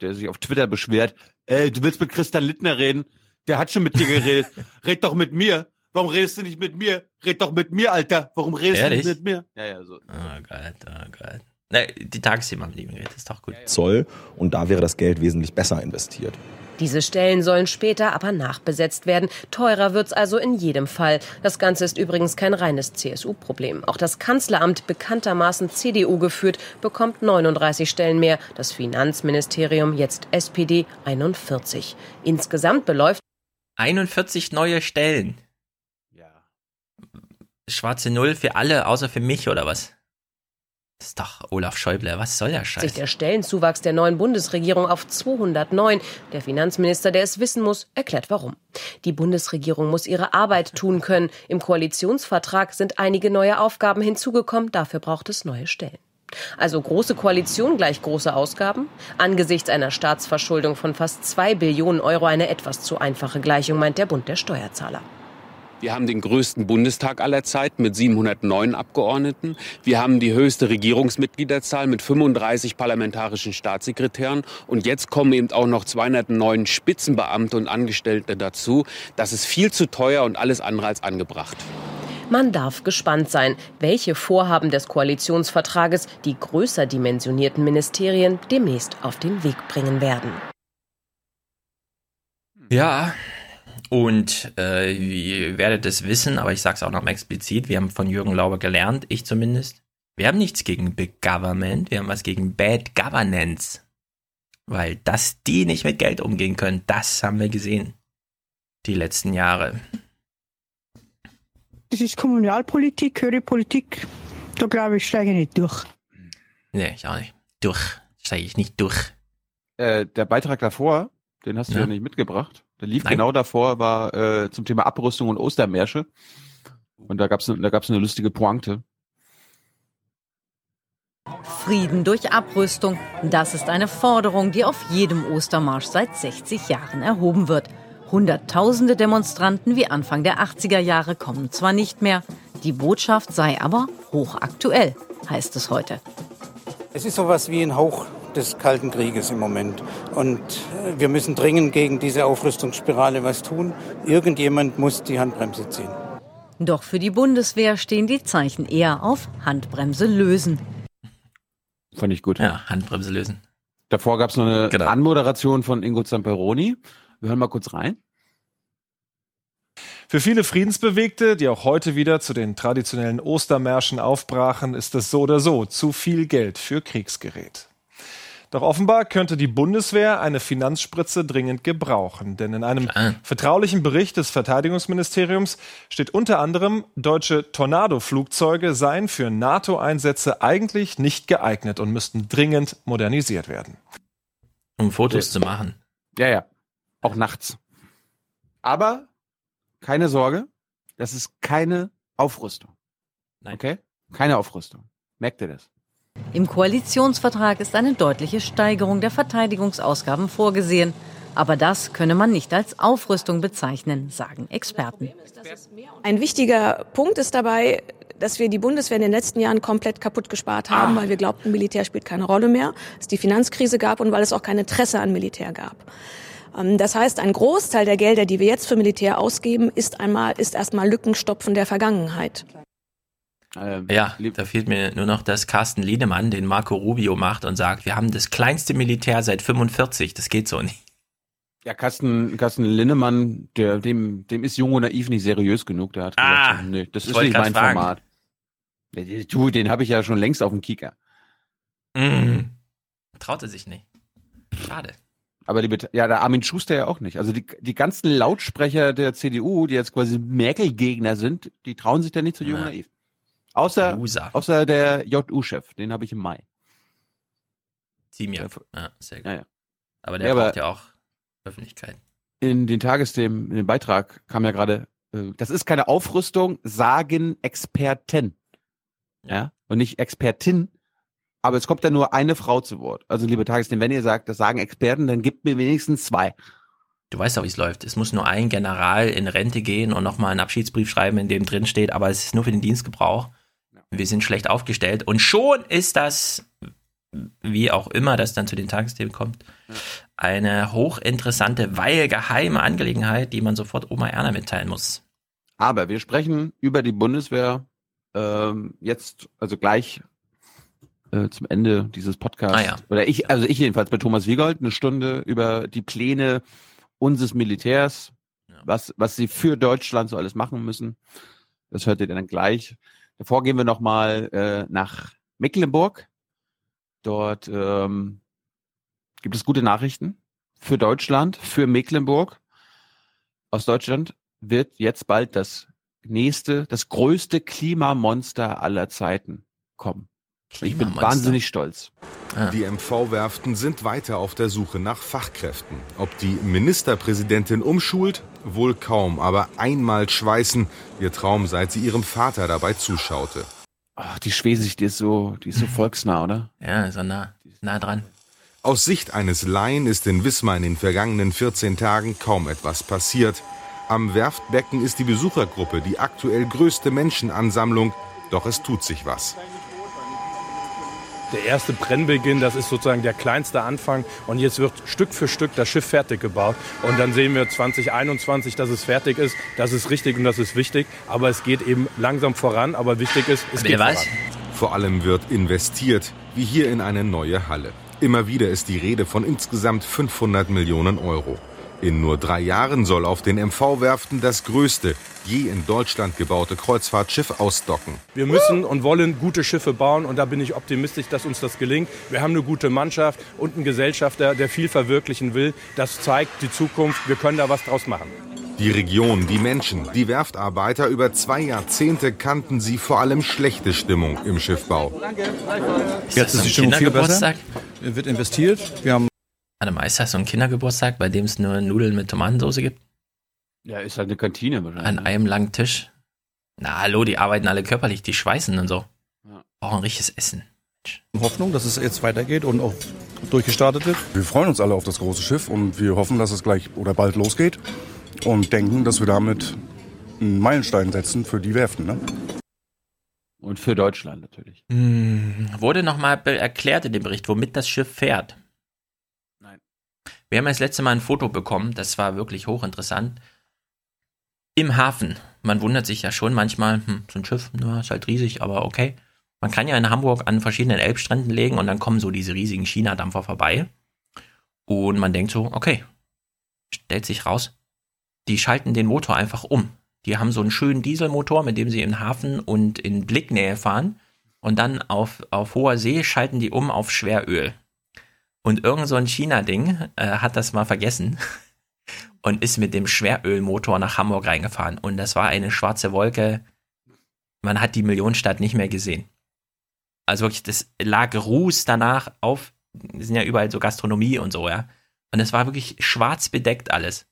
der sich auf Twitter beschwert. Ey, du willst mit Christian Littner reden? Der hat schon mit dir geredet. Red doch mit mir. Warum redest du nicht mit mir? Red doch mit mir, Alter. Warum redest Ehrlich? du nicht mit mir? Ja, ja, so. Oh Gott, oh Gott. Na, die Tagesthema mit ihm redet, ist doch gut. Zoll und da wäre das Geld wesentlich besser investiert. Diese Stellen sollen später aber nachbesetzt werden. Teurer wird's also in jedem Fall. Das Ganze ist übrigens kein reines CSU-Problem. Auch das Kanzleramt, bekanntermaßen CDU geführt, bekommt 39 Stellen mehr. Das Finanzministerium jetzt SPD 41. Insgesamt beläuft 41 neue Stellen. Ja. Schwarze Null für alle, außer für mich oder was? Ist doch Olaf Schäuble. Was soll der Scheiß? Sich der Stellenzuwachs der neuen Bundesregierung auf 209. Der Finanzminister, der es wissen muss, erklärt warum. Die Bundesregierung muss ihre Arbeit tun können. Im Koalitionsvertrag sind einige neue Aufgaben hinzugekommen. Dafür braucht es neue Stellen. Also große Koalition gleich große Ausgaben? Angesichts einer Staatsverschuldung von fast zwei Billionen Euro eine etwas zu einfache Gleichung, meint der Bund der Steuerzahler. Wir haben den größten Bundestag aller Zeiten mit 709 Abgeordneten. Wir haben die höchste Regierungsmitgliederzahl mit 35 parlamentarischen Staatssekretären. Und jetzt kommen eben auch noch 209 Spitzenbeamte und Angestellte dazu. Das ist viel zu teuer und alles andere als angebracht. Man darf gespannt sein, welche Vorhaben des Koalitionsvertrages die größer dimensionierten Ministerien demnächst auf den Weg bringen werden. Ja, und äh, ihr werdet es wissen, aber ich sage es auch noch mal explizit, wir haben von Jürgen Lauber gelernt, ich zumindest. Wir haben nichts gegen Big Government, wir haben was gegen Bad Governance. Weil dass die nicht mit Geld umgehen können, das haben wir gesehen. Die letzten Jahre. Das ist Kommunalpolitik, höhere Politik. Da glaube ich, steige ich nicht durch. Nee, ich auch nicht. Durch. Steige ich nicht durch. Äh, der Beitrag davor, den hast du ja, ja nicht mitgebracht. Der lief Nein. genau davor, war äh, zum Thema Abrüstung und Ostermärsche. Und da gab's da gab's eine lustige Pointe. Frieden durch Abrüstung, das ist eine Forderung, die auf jedem Ostermarsch seit 60 Jahren erhoben wird. Hunderttausende Demonstranten wie Anfang der 80er Jahre kommen zwar nicht mehr, die Botschaft sei aber hochaktuell, heißt es heute. Es ist sowas wie ein Hauch des Kalten Krieges im Moment. Und äh, wir müssen dringend gegen diese Aufrüstungsspirale was tun. Irgendjemand muss die Handbremse ziehen. Doch für die Bundeswehr stehen die Zeichen eher auf Handbremse lösen. Fand ich gut. Ja, Handbremse lösen. Davor gab es noch eine genau. Anmoderation von Ingo Zamperoni. Wir hören mal kurz rein. Für viele Friedensbewegte, die auch heute wieder zu den traditionellen Ostermärschen aufbrachen, ist es so oder so zu viel Geld für Kriegsgerät. Doch offenbar könnte die Bundeswehr eine Finanzspritze dringend gebrauchen. Denn in einem Klar. vertraulichen Bericht des Verteidigungsministeriums steht unter anderem, deutsche Tornado-Flugzeuge seien für NATO-Einsätze eigentlich nicht geeignet und müssten dringend modernisiert werden. Um Fotos ja. zu machen. Ja, ja. Auch nachts. Aber keine Sorge, das ist keine Aufrüstung. Nein. Okay? Keine Aufrüstung. Merkt ihr das? Im Koalitionsvertrag ist eine deutliche Steigerung der Verteidigungsausgaben vorgesehen. Aber das könne man nicht als Aufrüstung bezeichnen, sagen Experten. Ein wichtiger Punkt ist dabei, dass wir die Bundeswehr in den letzten Jahren komplett kaputt gespart haben, weil wir glaubten, Militär spielt keine Rolle mehr, es die Finanzkrise gab und weil es auch kein Interesse an Militär gab. Ähm, das heißt, ein Großteil der Gelder, die wir jetzt für Militär ausgeben, ist einmal, ist erstmal Lückenstopfen der Vergangenheit. Ähm, ja, da fehlt mir nur noch, dass Carsten Liedemann den Marco Rubio macht und sagt, wir haben das kleinste Militär seit 45, das geht so nicht. Ja, Carsten, Carsten Linnemann, der, dem, dem ist jung und naiv nicht seriös genug. Der hat ah, gesagt, nee, das ist nicht mein fragen. Format. Du, den habe ich ja schon längst auf dem Kicker. Mm. Traut er sich nicht. Schade. Aber die, ja, der Armin Schuster ja auch nicht. Also die, die ganzen Lautsprecher der CDU, die jetzt quasi Merkel-Gegner sind, die trauen sich da nicht zu jung und naiv. Außer, außer der JU-Chef, den habe ich im Mai. Team ja, sehr gut. Ja, ja. Aber der ja, braucht ja auch Öffentlichkeit. In den Tagesthemen, in dem Beitrag kam ja gerade, äh, das ist keine Aufrüstung, sagen Experten. Ja. Und nicht Expertin. Aber es kommt ja nur eine Frau zu Wort. Also, liebe Tagesthemen, wenn ihr sagt, das sagen Experten, dann gibt mir wenigstens zwei. Du weißt doch, wie es läuft. Es muss nur ein General in Rente gehen und nochmal einen Abschiedsbrief schreiben, in dem drin steht, aber es ist nur für den Dienstgebrauch. Wir sind schlecht aufgestellt. Und schon ist das, wie auch immer das dann zu den Tagesthemen kommt, eine hochinteressante, weil geheime Angelegenheit, die man sofort Oma Erna mitteilen muss. Aber wir sprechen über die Bundeswehr ähm, jetzt, also gleich äh, zum Ende dieses Podcasts. Ah, ja. Oder ich, also ich jedenfalls bei Thomas Wiegold, eine Stunde über die Pläne unseres Militärs, ja. was, was sie für Deutschland so alles machen müssen. Das hört ihr dann gleich. Davor gehen wir nochmal äh, nach Mecklenburg. Dort ähm, gibt es gute Nachrichten für Deutschland, für Mecklenburg. Aus Deutschland wird jetzt bald das nächste, das größte Klimamonster aller Zeiten kommen. Ich bin wahnsinnig stolz. Ah. Die MV-Werften sind weiter auf der Suche nach Fachkräften. Ob die Ministerpräsidentin umschult? Wohl kaum, aber einmal schweißen. Ihr Traum, seit sie ihrem Vater dabei zuschaute. Ach, die Schwesig, die ist so, die ist so volksnah, oder? Ja, so nah, nah dran. Aus Sicht eines Laien ist in Wismar in den vergangenen 14 Tagen kaum etwas passiert. Am Werftbecken ist die Besuchergruppe die aktuell größte Menschenansammlung, doch es tut sich was. Der erste Brennbeginn, das ist sozusagen der kleinste Anfang und jetzt wird Stück für Stück das Schiff fertig gebaut und dann sehen wir 2021, dass es fertig ist. Das ist richtig und das ist wichtig, aber es geht eben langsam voran, aber wichtig ist, es Bitte geht voran. Vor allem wird investiert, wie hier in eine neue Halle. Immer wieder ist die Rede von insgesamt 500 Millionen Euro. In nur drei Jahren soll auf den MV-Werften das größte je in Deutschland gebaute Kreuzfahrtschiff ausdocken. Wir müssen und wollen gute Schiffe bauen und da bin ich optimistisch, dass uns das gelingt. Wir haben eine gute Mannschaft und einen Gesellschafter, der viel verwirklichen will. Das zeigt die Zukunft. Wir können da was draus machen. Die Region, die Menschen, die Werftarbeiter über zwei Jahrzehnte kannten sie vor allem schlechte Stimmung im Schiffbau. Jetzt ist die Stimmung viel besser. Wird investiert. Wir haben Warte mal, ist das so ein Kindergeburtstag, bei dem es nur Nudeln mit Tomatensauce gibt? Ja, ist halt eine Kantine wahrscheinlich. An einem langen Tisch. Na, hallo, die arbeiten alle körperlich, die schweißen und so. Ja. Brauchen richtiges Essen. Hoffnung, dass es jetzt weitergeht und auch durchgestartet wird. Wir freuen uns alle auf das große Schiff und wir hoffen, dass es gleich oder bald losgeht und denken, dass wir damit einen Meilenstein setzen für die Werften. Ne? Und für Deutschland natürlich. Hm, wurde nochmal erklärt in dem Bericht, womit das Schiff fährt? Wir haben ja das letzte Mal ein Foto bekommen, das war wirklich hochinteressant. Im Hafen. Man wundert sich ja schon manchmal, hm, so ein Schiff, na, ist halt riesig, aber okay. Man kann ja in Hamburg an verschiedenen Elbstränden legen und dann kommen so diese riesigen China-Dampfer vorbei. Und man denkt so, okay, stellt sich raus, die schalten den Motor einfach um. Die haben so einen schönen Dieselmotor, mit dem sie im Hafen und in Blicknähe fahren. Und dann auf, auf hoher See schalten die um auf Schweröl. Und irgend so ein China-Ding äh, hat das mal vergessen und ist mit dem Schwerölmotor nach Hamburg reingefahren. Und das war eine schwarze Wolke. Man hat die Millionenstadt nicht mehr gesehen. Also wirklich, das lag Ruß danach auf, sind ja überall so Gastronomie und so, ja. Und es war wirklich schwarz bedeckt alles.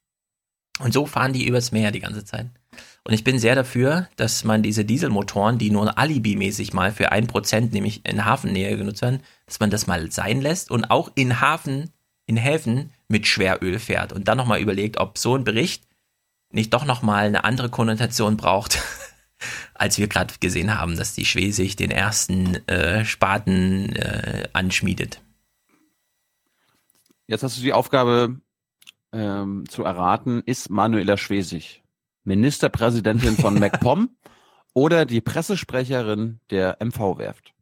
Und so fahren die übers Meer die ganze Zeit. Und ich bin sehr dafür, dass man diese Dieselmotoren, die nur alibimäßig mal für ein Prozent, nämlich in Hafennähe genutzt werden, dass man das mal sein lässt und auch in Hafen, in Häfen mit Schweröl fährt und dann nochmal überlegt, ob so ein Bericht nicht doch nochmal eine andere Konnotation braucht als wir gerade gesehen haben, dass die Schwesig den ersten äh, Spaten äh, anschmiedet. Jetzt hast du die Aufgabe ähm, zu erraten, ist Manuela Schwesig Ministerpräsidentin von MacPom oder die Pressesprecherin der MV-Werft?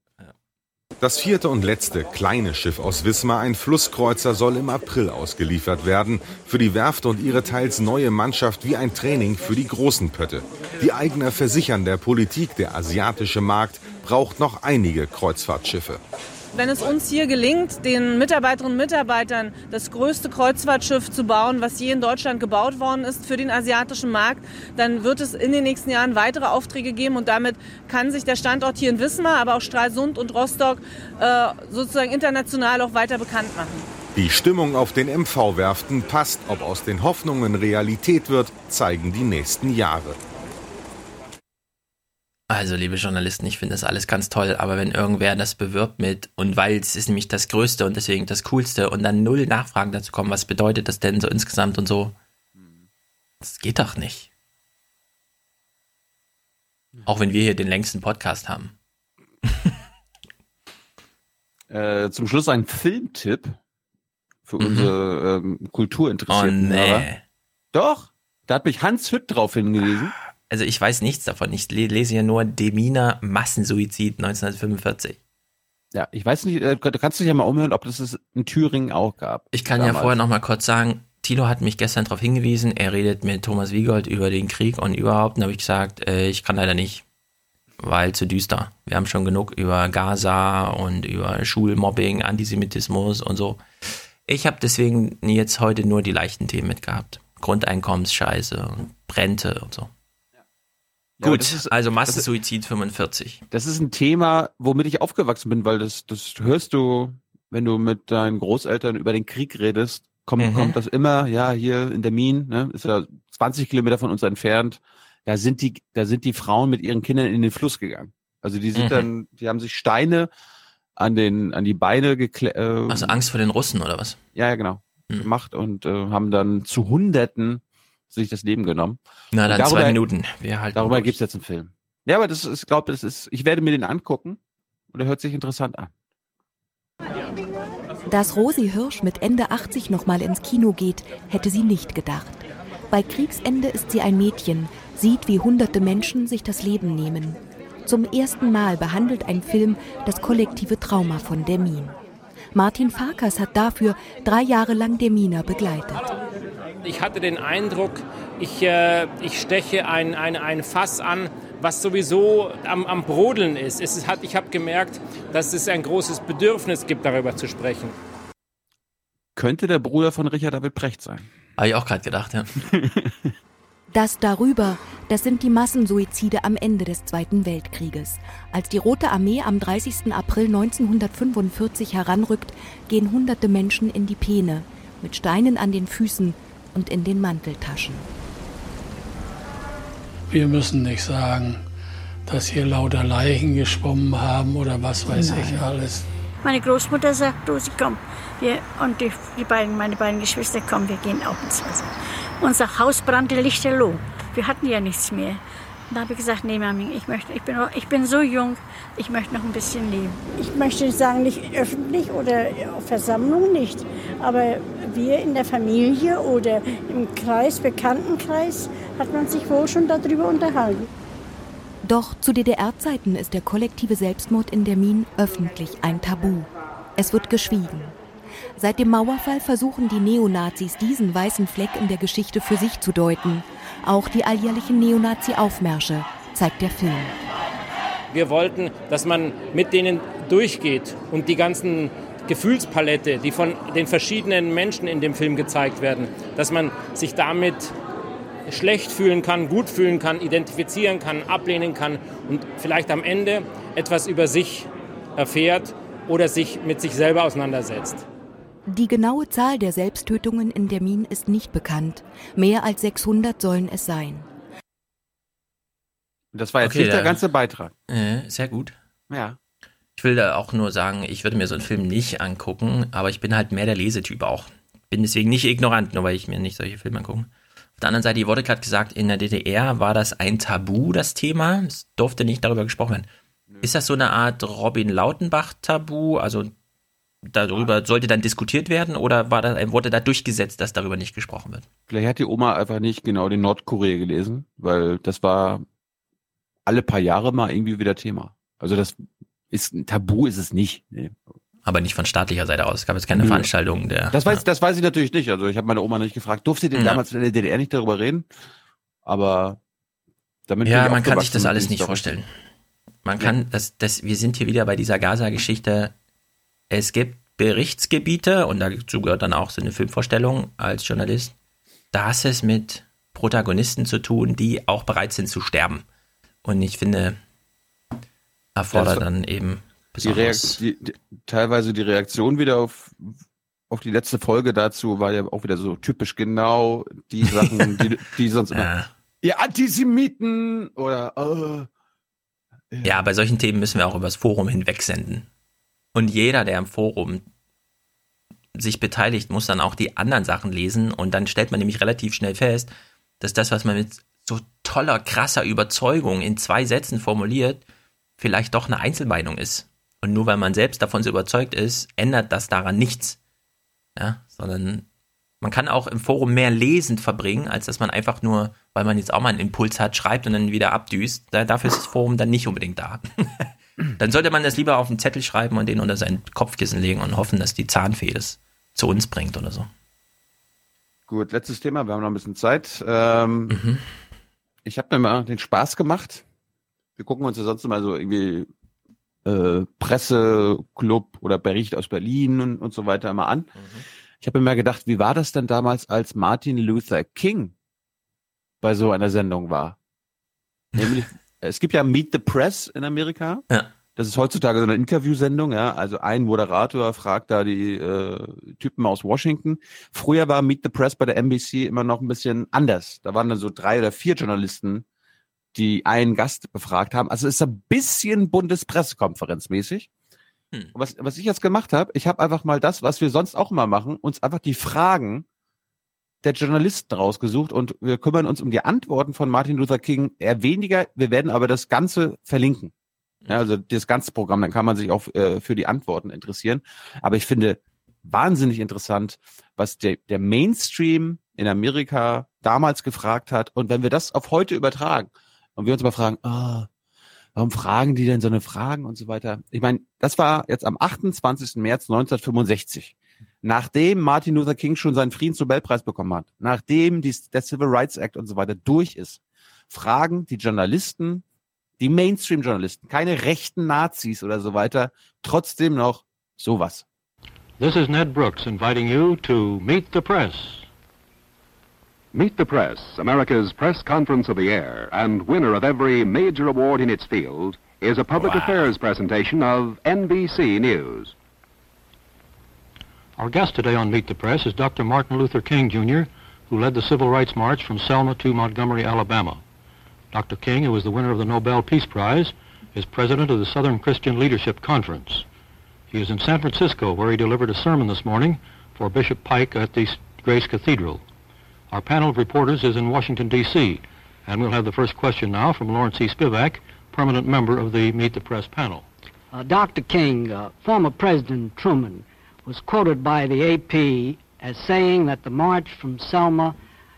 Das vierte und letzte kleine Schiff aus Wismar, ein Flusskreuzer, soll im April ausgeliefert werden. Für die Werft und ihre teils neue Mannschaft wie ein Training für die großen Pötte. Die Eigner versichern der Politik, der asiatische Markt braucht noch einige Kreuzfahrtschiffe. Wenn es uns hier gelingt, den Mitarbeiterinnen und Mitarbeitern das größte Kreuzfahrtschiff zu bauen, was je in Deutschland gebaut worden ist für den asiatischen Markt, dann wird es in den nächsten Jahren weitere Aufträge geben und damit kann sich der Standort hier in Wismar, aber auch Stralsund und Rostock äh, sozusagen international auch weiter bekannt machen. Die Stimmung auf den MV-Werften passt. Ob aus den Hoffnungen Realität wird, zeigen die nächsten Jahre. Also, liebe Journalisten, ich finde das alles ganz toll, aber wenn irgendwer das bewirbt mit, und weil es ist nämlich das Größte und deswegen das Coolste und dann null Nachfragen dazu kommen, was bedeutet das denn so insgesamt und so, das geht doch nicht. Auch wenn wir hier den längsten Podcast haben. Äh, zum Schluss ein Filmtipp für mhm. unsere ähm, Kulturinteressierten. Oh, nee. Doch, da hat mich Hans Hütt drauf hingewiesen also ich weiß nichts davon. Ich lese hier nur Deminer Massensuizid 1945. Ja, ich weiß nicht, äh, du kannst dich ja mal umhören, ob das es in Thüringen auch gab. Ich kann damals. ja vorher noch mal kurz sagen, Tilo hat mich gestern darauf hingewiesen, er redet mit Thomas Wiegold über den Krieg und überhaupt, und habe ich gesagt, äh, ich kann leider nicht, weil zu düster. Wir haben schon genug über Gaza und über Schulmobbing, Antisemitismus und so. Ich habe deswegen jetzt heute nur die leichten Themen mitgehabt. Grundeinkommensscheiße und Rente und so. Ja, Gut, ist, also Massensuizid 45. Das ist ein Thema, womit ich aufgewachsen bin, weil das, das hörst du, wenn du mit deinen Großeltern über den Krieg redest, kommt, mhm. kommt das immer, ja, hier in der Min, ne, ist ja 20 Kilometer von uns entfernt, da sind die, da sind die Frauen mit ihren Kindern in den Fluss gegangen. Also die sind mhm. dann, die haben sich Steine an den, an die Beine geklebt. Äh, also Angst vor den Russen oder was? Ja, ja, genau. Mhm. Gemacht und äh, haben dann zu Hunderten sich das Leben genommen. Na dann darüber, zwei Minuten. Wir halten darüber gibt es jetzt einen Film. Ja, aber das ist, ich glaube, das ist, ich werde mir den angucken und er hört sich interessant an. Dass Rosi Hirsch mit Ende 80 nochmal ins Kino geht, hätte sie nicht gedacht. Bei Kriegsende ist sie ein Mädchen, sieht, wie hunderte Menschen sich das Leben nehmen. Zum ersten Mal behandelt ein Film das kollektive Trauma von Dermin. Martin Farkas hat dafür drei Jahre lang Derminer begleitet. Ich hatte den Eindruck, ich, äh, ich steche ein, ein, ein Fass an, was sowieso am, am Brodeln ist. Es hat, ich habe gemerkt, dass es ein großes Bedürfnis gibt, darüber zu sprechen. Könnte der Bruder von Richard David Precht sein. Habe ich auch gerade gedacht, ja. Das darüber, das sind die Massensuizide am Ende des Zweiten Weltkrieges. Als die Rote Armee am 30. April 1945 heranrückt, gehen hunderte Menschen in die Peene, mit Steinen an den Füßen, und in den Manteltaschen. Wir müssen nicht sagen, dass hier lauter Leichen geschwommen haben oder was weiß Nein. ich alles. Meine Großmutter sagt, Rosi, komm, wir, und die, die, beiden, meine beiden Geschwister, komm, wir gehen auch ins Wasser. Unser Haus brannte lichterloh. Wir hatten ja nichts mehr. Da habe ich gesagt, nee, Mami, ich, möchte, ich, bin, ich bin so jung, ich möchte noch ein bisschen leben. Ich möchte sagen, nicht öffentlich oder auf Versammlungen nicht, aber wir in der Familie oder im Kreis, Bekanntenkreis, hat man sich wohl schon darüber unterhalten. Doch zu DDR-Zeiten ist der kollektive Selbstmord in der Min öffentlich ein Tabu. Es wird geschwiegen. Seit dem Mauerfall versuchen die Neonazis diesen weißen Fleck in der Geschichte für sich zu deuten. Auch die alljährlichen Neonazi-Aufmärsche zeigt der Film. Wir wollten, dass man mit denen durchgeht und die ganzen Gefühlspalette, die von den verschiedenen Menschen in dem Film gezeigt werden, dass man sich damit schlecht fühlen kann, gut fühlen kann, identifizieren kann, ablehnen kann und vielleicht am Ende etwas über sich erfährt oder sich mit sich selber auseinandersetzt. Die genaue Zahl der Selbsttötungen in der Min ist nicht bekannt. Mehr als 600 sollen es sein. Das war jetzt okay, nicht der ganze Beitrag. Äh, sehr gut. Ja. Ich will da auch nur sagen, ich würde mir so einen Film nicht angucken, aber ich bin halt mehr der Lesetyp auch. Bin deswegen nicht ignorant, nur weil ich mir nicht solche Filme angucke. Auf der anderen Seite, hier wurde gerade gesagt, in der DDR war das ein Tabu, das Thema. Es durfte nicht darüber gesprochen werden. Ist das so eine Art Robin Lautenbach-Tabu? Also darüber sollte dann diskutiert werden oder war das, wurde da durchgesetzt, dass darüber nicht gesprochen wird? Vielleicht hat die Oma einfach nicht genau den Nordkorea gelesen, weil das war alle paar Jahre mal irgendwie wieder Thema. Also das ist ein Tabu ist es nicht. Nee. Aber nicht von staatlicher Seite aus. Es gab jetzt keine Nö. Veranstaltung der. Das weiß, das weiß ich natürlich nicht. Also ich habe meine Oma nicht gefragt, durfte denn Ja. damals in der DDR nicht darüber reden? Aber damit ja, ich man kann sich das alles nicht vorstellen. Man kann, das, das, wir sind hier wieder bei dieser Gaza-Geschichte. Es gibt Berichtsgebiete und dazu gehört dann auch so eine Filmvorstellung als Journalist. Da hast es mit Protagonisten zu tun, die auch bereit sind zu sterben. Und ich finde, erfordert dann eben besonders. die, die, teilweise die Reaktion wieder auf, auf die letzte Folge dazu war ja auch wieder so typisch genau die Sachen, die, die sonst immer, Ja. ihr Antisemiten oder äh, Ja, bei solchen Themen müssen wir auch übers Forum hinwegsenden. Und jeder, der im Forum sich beteiligt, muss dann auch die anderen Sachen lesen und dann stellt man nämlich relativ schnell fest, dass das, was man mit so toller, krasser Überzeugung in zwei Sätzen formuliert, vielleicht doch eine Einzelmeinung ist. Und nur weil man selbst davon so überzeugt ist, ändert das daran nichts. Ja, sondern man kann auch im Forum mehr lesend verbringen, als dass man einfach nur, weil man jetzt auch mal einen Impuls hat, schreibt und dann wieder abdüst. Da, dafür ist das Forum dann nicht unbedingt da. dann sollte man das lieber auf einen Zettel schreiben und den unter sein Kopfkissen legen und hoffen, dass die Zahnfee das zu uns bringt oder so. Gut, letztes Thema, wir haben noch ein bisschen Zeit. Ähm, Mhm. Ich habe mir mal den Spaß gemacht. Wir gucken uns ja sonst immer so irgendwie äh, Presseclub oder Bericht aus Berlin und, und so weiter immer an. Ich habe mir mal gedacht, wie war das denn damals, als Martin Luther King bei so einer Sendung war? Nämlich, es gibt ja Meet the Press in Amerika. Ja. Das ist heutzutage so eine Interviewsendung, ja. Also ein Moderator fragt da die äh, Typen aus Washington. Früher war Meet the Press bei der NBC immer noch ein bisschen anders. Da waren dann so drei oder vier Journalisten, die einen Gast befragt haben. Also es ist ein bisschen Bundespressekonferenz mäßig. Hm. Was, was ich jetzt gemacht habe, ich habe einfach mal das, was wir sonst auch immer machen, uns einfach die Fragen der Journalisten rausgesucht und wir kümmern uns um die Antworten von Martin Luther King eher weniger. Wir werden aber das Ganze verlinken. Ja, also das ganze Programm, dann kann man sich auch äh, für die Antworten interessieren. Aber ich finde wahnsinnig interessant, was der, der Mainstream in Amerika damals gefragt hat. Und wenn wir das auf heute übertragen und wir uns mal fragen, ah, warum fragen die denn so eine Fragen und so weiter? Ich meine, das war jetzt am 28. März 1965. Nachdem Martin Luther King schon seinen Friedensnobelpreis bekommen hat, nachdem die, der Civil Rights Act und so weiter durch ist, fragen die Journalisten, die Mainstream-Journalisten, keine rechten Nazis oder so weiter, trotzdem noch sowas. This is Ned Brooks inviting you to Meet the Press. Meet the Press, America's press conference of the air, and winner of every major award in its field, is a public affairs presentation of NBC News. Our guest today on Meet the Press is Dr. Martin Luther King, Jr., who led the Civil Rights March from Selma to Montgomery, Alabama. Dr. King, who is the winner of the Nobel Peace Prize, is president of the Southern Christian Leadership Conference. He is in San Francisco, where he delivered a sermon this morning for Bishop Pike at the Grace Cathedral. Our panel of reporters is in Washington, D.C., and we'll have the first question now from Lawrence E. Spivak, permanent member of the Meet the Press panel. Uh, Dr. King, uh, former President Truman, was quoted by the AP as saying that the march from Selma,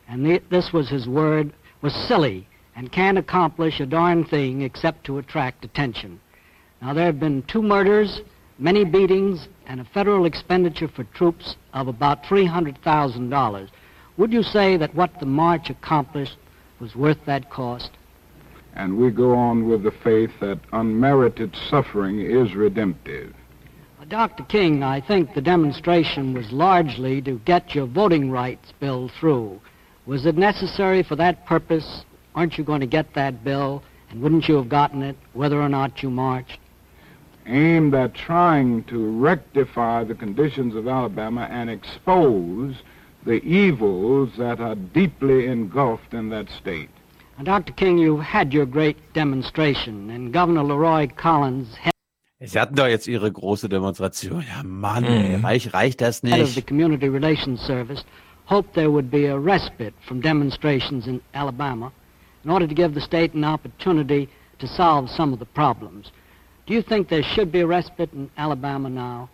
and the, this was his word, was silly and can't accomplish a darn thing except to attract attention. Now, there have been two murders, many beatings, and a federal expenditure for troops of about $300,000. Would you say that what the march accomplished was worth that cost? And we go on with the faith that unmerited suffering is redemptive. Dr. King, I think the demonstration was largely to get your voting rights bill through. Was it necessary for that purpose? Aren't you going to get that bill? And wouldn't you have gotten it whether or not you marched? Aimed at trying to rectify the conditions of Alabama and expose the evils that are deeply engulfed in that state. Now, Dr. King, you've had your great demonstration, and Governor Leroy Collins, Sie hatten doch jetzt ihre große Demonstration. Ja, Mann, mhm. ey, reich, reicht das of the? Community Relations Service, hoped there would be a respite from demonstrations in Alabama in order to give the state an opportunity to solve some of the problems. Do you think there should be a respite in Alabama now?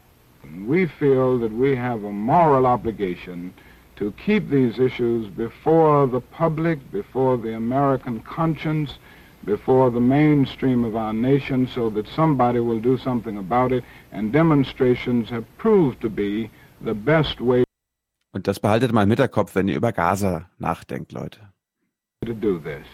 We feel that we have a moral obligation to keep these issues before the public, before the American conscience, before the mainstream of our nation so that somebody will do something about it. And demonstrations have proved to be the best way Und das behaltet mal im Hinterkopf, wenn ihr über Gaza nachdenkt, Leute. to do this.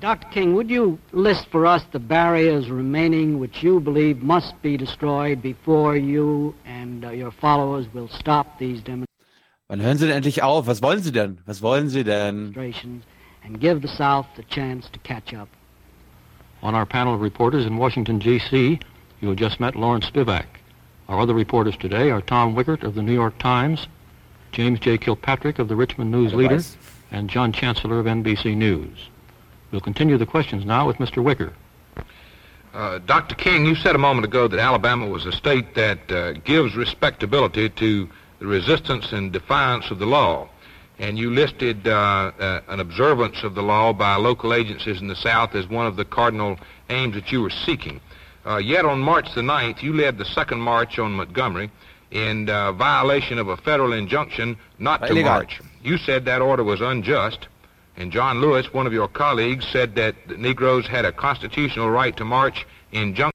Dr. King, would you list for us the barriers remaining which you believe must be destroyed before you and uh, your followers will stop these Wann hören Sie denn endlich auf? Was wollen Sie denn? Was wollen Sie denn? demonstrations and give the South the chance to catch up? On our panel of reporters in Washington, D.C., you have just met Lawrence Spivak. Our other reporters today are Tom Wickert of the New York Times, James J. Kilpatrick of the Richmond News Leader, and John Chancellor of NBC News. We'll continue the questions now with Mr. Wicker. Uh, Dr. King, you said a moment ago that Alabama was a state that uh, gives respectability to the resistance and defiance of the law. And you listed uh, uh, an observance of the law by local agencies in the South as one of the cardinal aims that you were seeking. Uh, yet on March the 9th, you led the second march on Montgomery in uh, violation of a federal injunction not to march. You said that order was unjust. And John Lewis, one of your colleagues, said that the Negroes had a constitutional right to march in junction.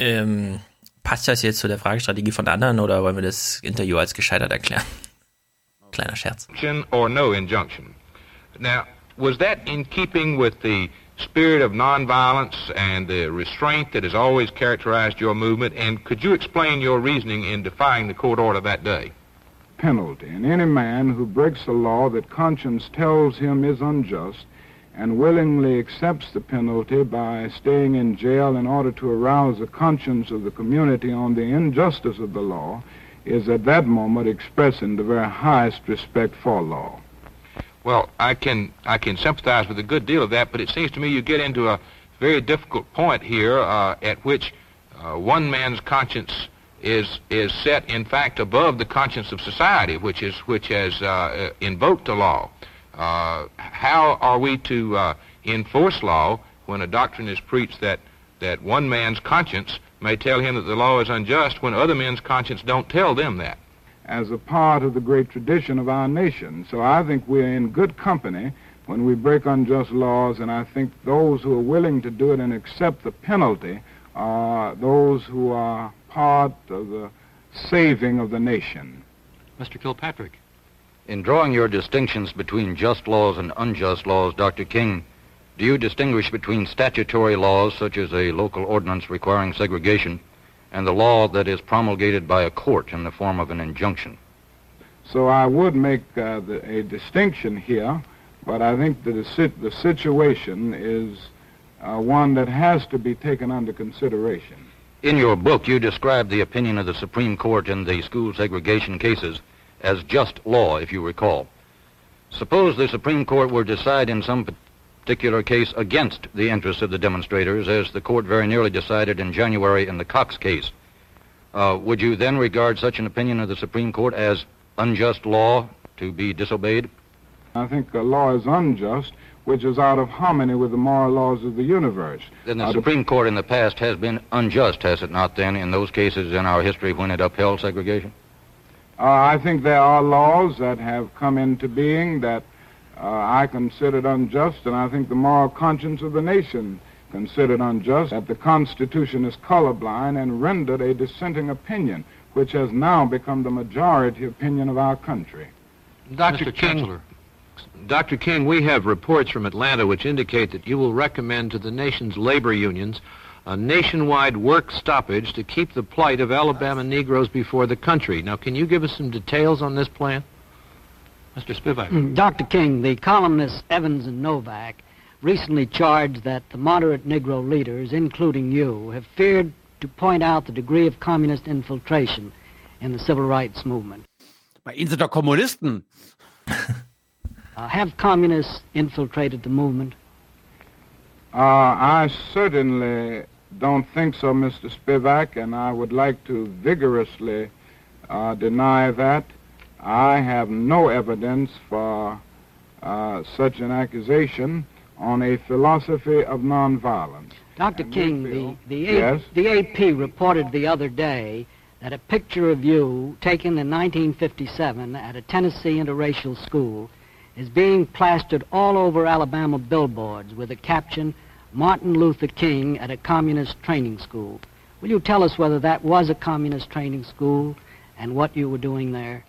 Ähm, passt das jetzt zu der Fragestrategie von anderen oder wollen wir das Interview als gescheitert erklären? Kleiner Scherz. or no injunction. Now, was that in keeping with the spirit of nonviolence and the restraint that has always characterized your movement? And could you explain your reasoning in defying the court order that day? penalty. And any man who breaks a law that conscience tells him is unjust and willingly accepts the penalty by staying in jail in order to arouse the conscience of the community on the injustice of the law is at that moment expressing the very highest respect for law. Well, I can I can sympathize with a good deal of that, but it seems to me you get into a very difficult point here uh, at which uh, one man's conscience is is set, in fact, above the conscience of society, which is which has uh, invoked the law. Uh, how are we to uh, enforce law when a doctrine is preached that that one man's conscience may tell him that the law is unjust when other men's conscience don't tell them that? as a part of the great tradition of our nation. So I think we're in good company when we break unjust laws, and I think those who are willing to do it and accept the penalty are those who are part of the saving of the nation. Mr. Kilpatrick. In drawing your distinctions between just laws and unjust laws, Dr. King, do you distinguish between statutory laws, such as a local ordinance requiring segregation, and the law that is promulgated by a court in the form of an injunction? So I would make uh, the, a distinction here, but I think that the, sit- the situation is uh, one that has to be taken under consideration. In your book, you describe the opinion of the Supreme Court in the school segregation cases as just law, if you recall. Suppose the Supreme Court were to decide in some particular case against the interests of the demonstrators, as the court very nearly decided in January in the Cox case. Uh, would you then regard such an opinion of the Supreme Court as unjust law to be disobeyed? I think the law is unjust, which is out of harmony with the moral laws of the universe. Then the Out of- Supreme Court in the past has been unjust, has it not, then, in those cases in our history when it upheld segregation? Uh, I think there are laws that have come into being that uh, Uh, I considered unjust, and I think the moral conscience of the nation considered unjust, that the Constitution is colorblind and rendered a dissenting opinion, which has now become the majority opinion of our country. Dr. Mr. King, Chancellor. Dr. King, we have reports from Atlanta which indicate that you will recommend to the nation's labor unions a nationwide work stoppage to keep the plight of Alabama Negroes before the country. Now, can you give us some details on this plan? Mr. Spivak. Mm, Dr. King, the columnists Evans and Novak recently charged that the moderate Negro leaders, including you, have feared to point out the degree of communist infiltration in the civil rights movement. Bei Ihnen sind doch Kommunisten. Uh, have communists infiltrated the movement? Uh, I certainly don't think so, Mr. Spivak, and I would like to vigorously uh, deny that. I have no evidence for uh, such an accusation on a philosophy of nonviolence. Dr. And King, feel- the, the, A- Yes? the AP reported the other day that a picture of you taken in 1957 at a Tennessee interracial school is being plastered all over Alabama billboards with the caption, Martin Luther King at a communist training school. Will you tell us whether that was a communist training school and what you were doing there?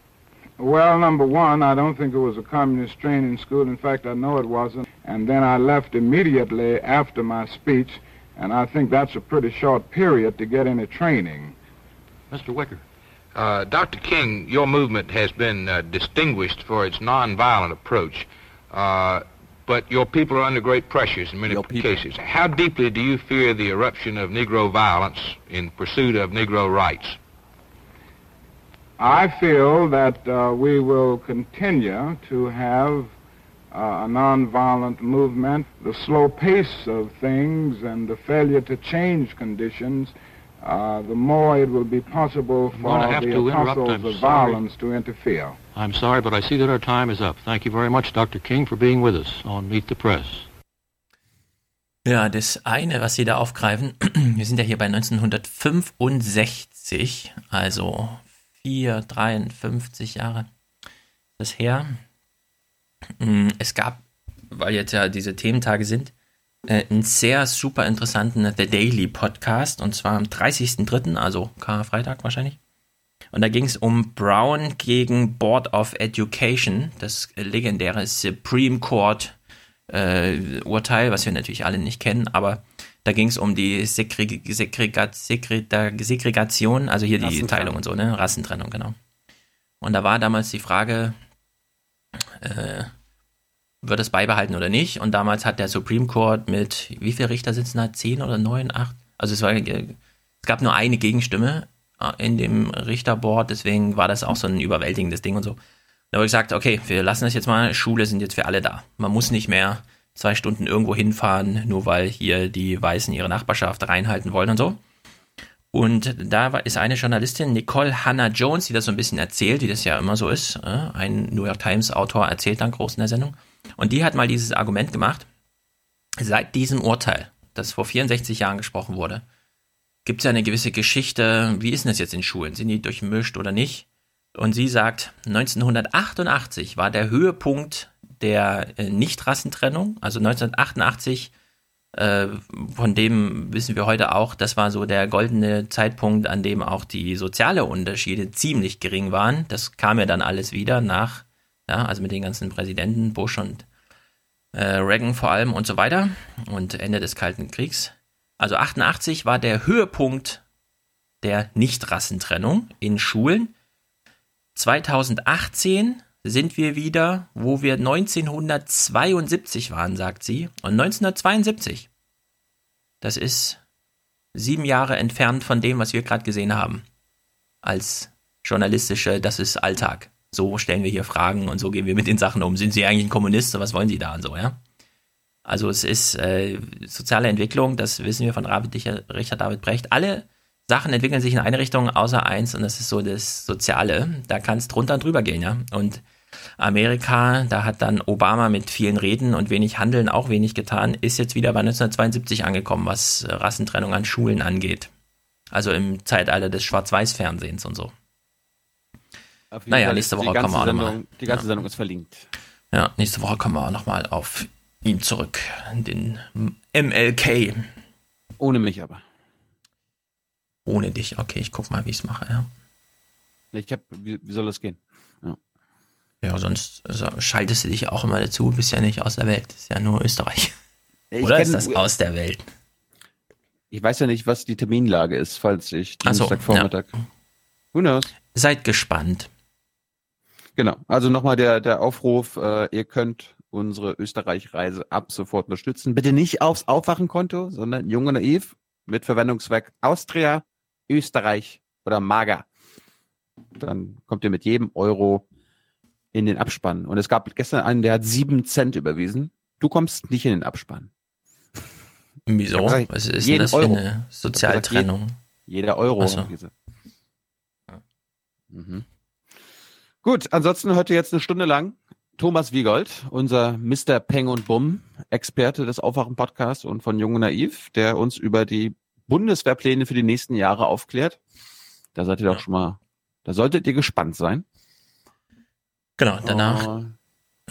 Well, number one, I don't think it was a communist training school. In fact, I know it wasn't. And then I left immediately after my speech, and I think that's a pretty short period to get any training. Mr. Wicker. Uh, Dr. King, your movement has been uh, distinguished for its nonviolent approach, uh, but your people are under great pressures in many cases. How deeply do you fear the eruption of Negro violence in pursuit of Negro rights? I feel that uh, we will continue to have uh, a nonviolent movement. The slow pace of things and the failure to change conditions, uh, the more it will be possible for the to apostles of violence to interfere. I'm sorry, but I see that our time is up. Thank you very much, Dr. King, for being with us on Meet the Press. Ja, das eine, was Sie da aufgreifen, wir sind ja hier bei 1965, also 4, 53 Jahre das her. Mm, Es gab, weil jetzt ja diese Thementage sind, äh, einen sehr super interessanten The Daily Podcast und zwar am 30.03., also Karfreitag wahrscheinlich. Und da ging es um Brown gegen Board of Education, das legendäre Supreme Court äh, Urteil, was wir natürlich alle nicht kennen, aber da ging es um die Segreg Segrega Segrega Segregation, also hier die. Teilung und so, ne? Rassentrennung, genau. Und da war damals die Frage, äh, wird es beibehalten oder nicht? Und damals hat der Supreme Court mit, wie viele Richter sitzen da? Zehn oder neun, acht? Also es war, äh, es gab nur eine Gegenstimme äh, in dem Richterboard, deswegen war das auch so ein überwältigendes Ding und so. Da habe ich gesagt, okay, wir lassen das jetzt mal, Schule sind jetzt für alle da. Man muss nicht mehr zwei Stunden irgendwo hinfahren, nur weil hier die Weißen ihre Nachbarschaft reinhalten wollen und so. Und da ist eine Journalistin, Nicole Hannah Jones, die das so ein bisschen erzählt, wie das ja immer so ist. äh, Ein New York Times Autor erzählt dann groß in der Sendung. Und die hat mal dieses Argument gemacht. Seit diesem Urteil, das vor 64 Jahren gesprochen wurde, gibt es ja eine gewisse Geschichte. Wie ist denn das jetzt in Schulen? Sind die durchmischt oder nicht? Und sie sagt, 1988 war der Höhepunkt der äh, Nichtrassentrennung. Also 1988, äh, von dem wissen wir heute auch, das war so der goldene Zeitpunkt, an dem auch die soziale Unterschiede ziemlich gering waren. Das kam ja dann alles wieder nach, ja, also mit den ganzen Präsidenten, Bush und äh, Reagan vor allem und so weiter und Ende des Kalten Kriegs. Also 88 war der Höhepunkt der Nichtrassentrennung in Schulen. 2018 sind wir wieder, wo wir 1972 waren, sagt sie. Und 1972, das ist sieben Jahre entfernt von dem, was wir gerade gesehen haben. Als journalistische, das ist Alltag. So stellen wir hier Fragen und so gehen wir mit den Sachen um. Sind Sie eigentlich ein Kommunist? Was wollen Sie da und so, ja? Also es ist äh, soziale Entwicklung, das wissen wir von Richard David Brecht. Alle Sachen entwickeln sich in eine Richtung, außer eins, und das ist so das Soziale. Da kann es drunter und drüber gehen, ja. Und Amerika, da hat dann Obama mit vielen Reden und wenig Handeln auch wenig getan, ist jetzt wieder bei 1972 angekommen, was Rassentrennung an Schulen angeht. Also im Zeitalter des Schwarz-Weiß-Fernsehens und so. Naja, Fall nächste Woche kommen wir auch nochmal. Die ganze Ja. Sendung ist verlinkt. Ja, nächste Woche kommen wir auch nochmal auf ihn zurück, den MLK. Ohne mich aber. Ohne dich, okay, ich guck mal, wie ich es mache, ja. Ich hab, wie, wie soll das gehen? Ja. Ja, sonst also, schaltest du dich auch immer dazu, bist ja nicht aus der Welt, ist ja nur Österreich. Ich Oder ist das aus der Welt? Ich weiß ja nicht, was die Terminlage ist, falls ich so, Dienstagvormittag. Who knows? Seid gespannt. Genau. Also nochmal der, der Aufruf, äh, ihr könnt unsere Österreich-Reise ab sofort unterstützen. Bitte nicht aufs Aufwachenkonto, sondern jung und naiv mit Verwendungszweck Austria, Österreich oder Mager. Dann kommt ihr mit jedem Euro in den Abspann. Und es gab gestern einen, der hat sieben Cent überwiesen. Du kommst nicht in den Abspann. Wieso? Gesagt, Was ist denn jeden das für Euro. eine Ich hab gesagt, Sozialtrennung? je- Jeder Euro. Ach so. Mhm. Gut, ansonsten heute jetzt eine Stunde lang Thomas Wiegold, unser Mr. Peng und Bumm, Experte des Aufwachen-Podcasts und von Jung und Naiv, der uns über die Bundeswehrpläne für die nächsten Jahre aufklärt. Da seid ihr doch schon mal, da solltet ihr gespannt sein. Genau, danach, Oh,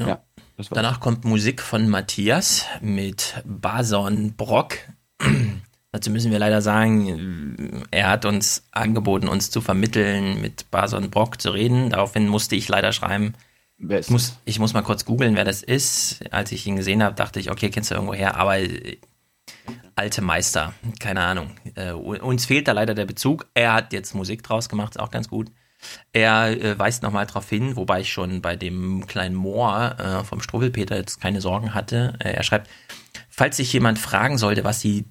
ja. ja, danach kommt Musik von Matthias mit Bason Brock. Dazu müssen wir leider sagen, er hat uns angeboten, uns zu vermitteln, mit Bason Brock zu reden. Daraufhin musste ich leider schreiben, ich muss, ich muss mal kurz googeln, wer das ist. Als ich ihn gesehen habe, dachte ich, okay, kennst du irgendwo her, aber äh, alte Meister, keine Ahnung. Äh, uns fehlt da leider der Bezug. Er hat jetzt Musik draus gemacht, ist auch ganz gut. Er äh, weist nochmal darauf hin, wobei ich schon bei dem kleinen Moor äh, vom Struwwelpeter jetzt keine Sorgen hatte. Äh, er schreibt, falls sich jemand fragen sollte, was die,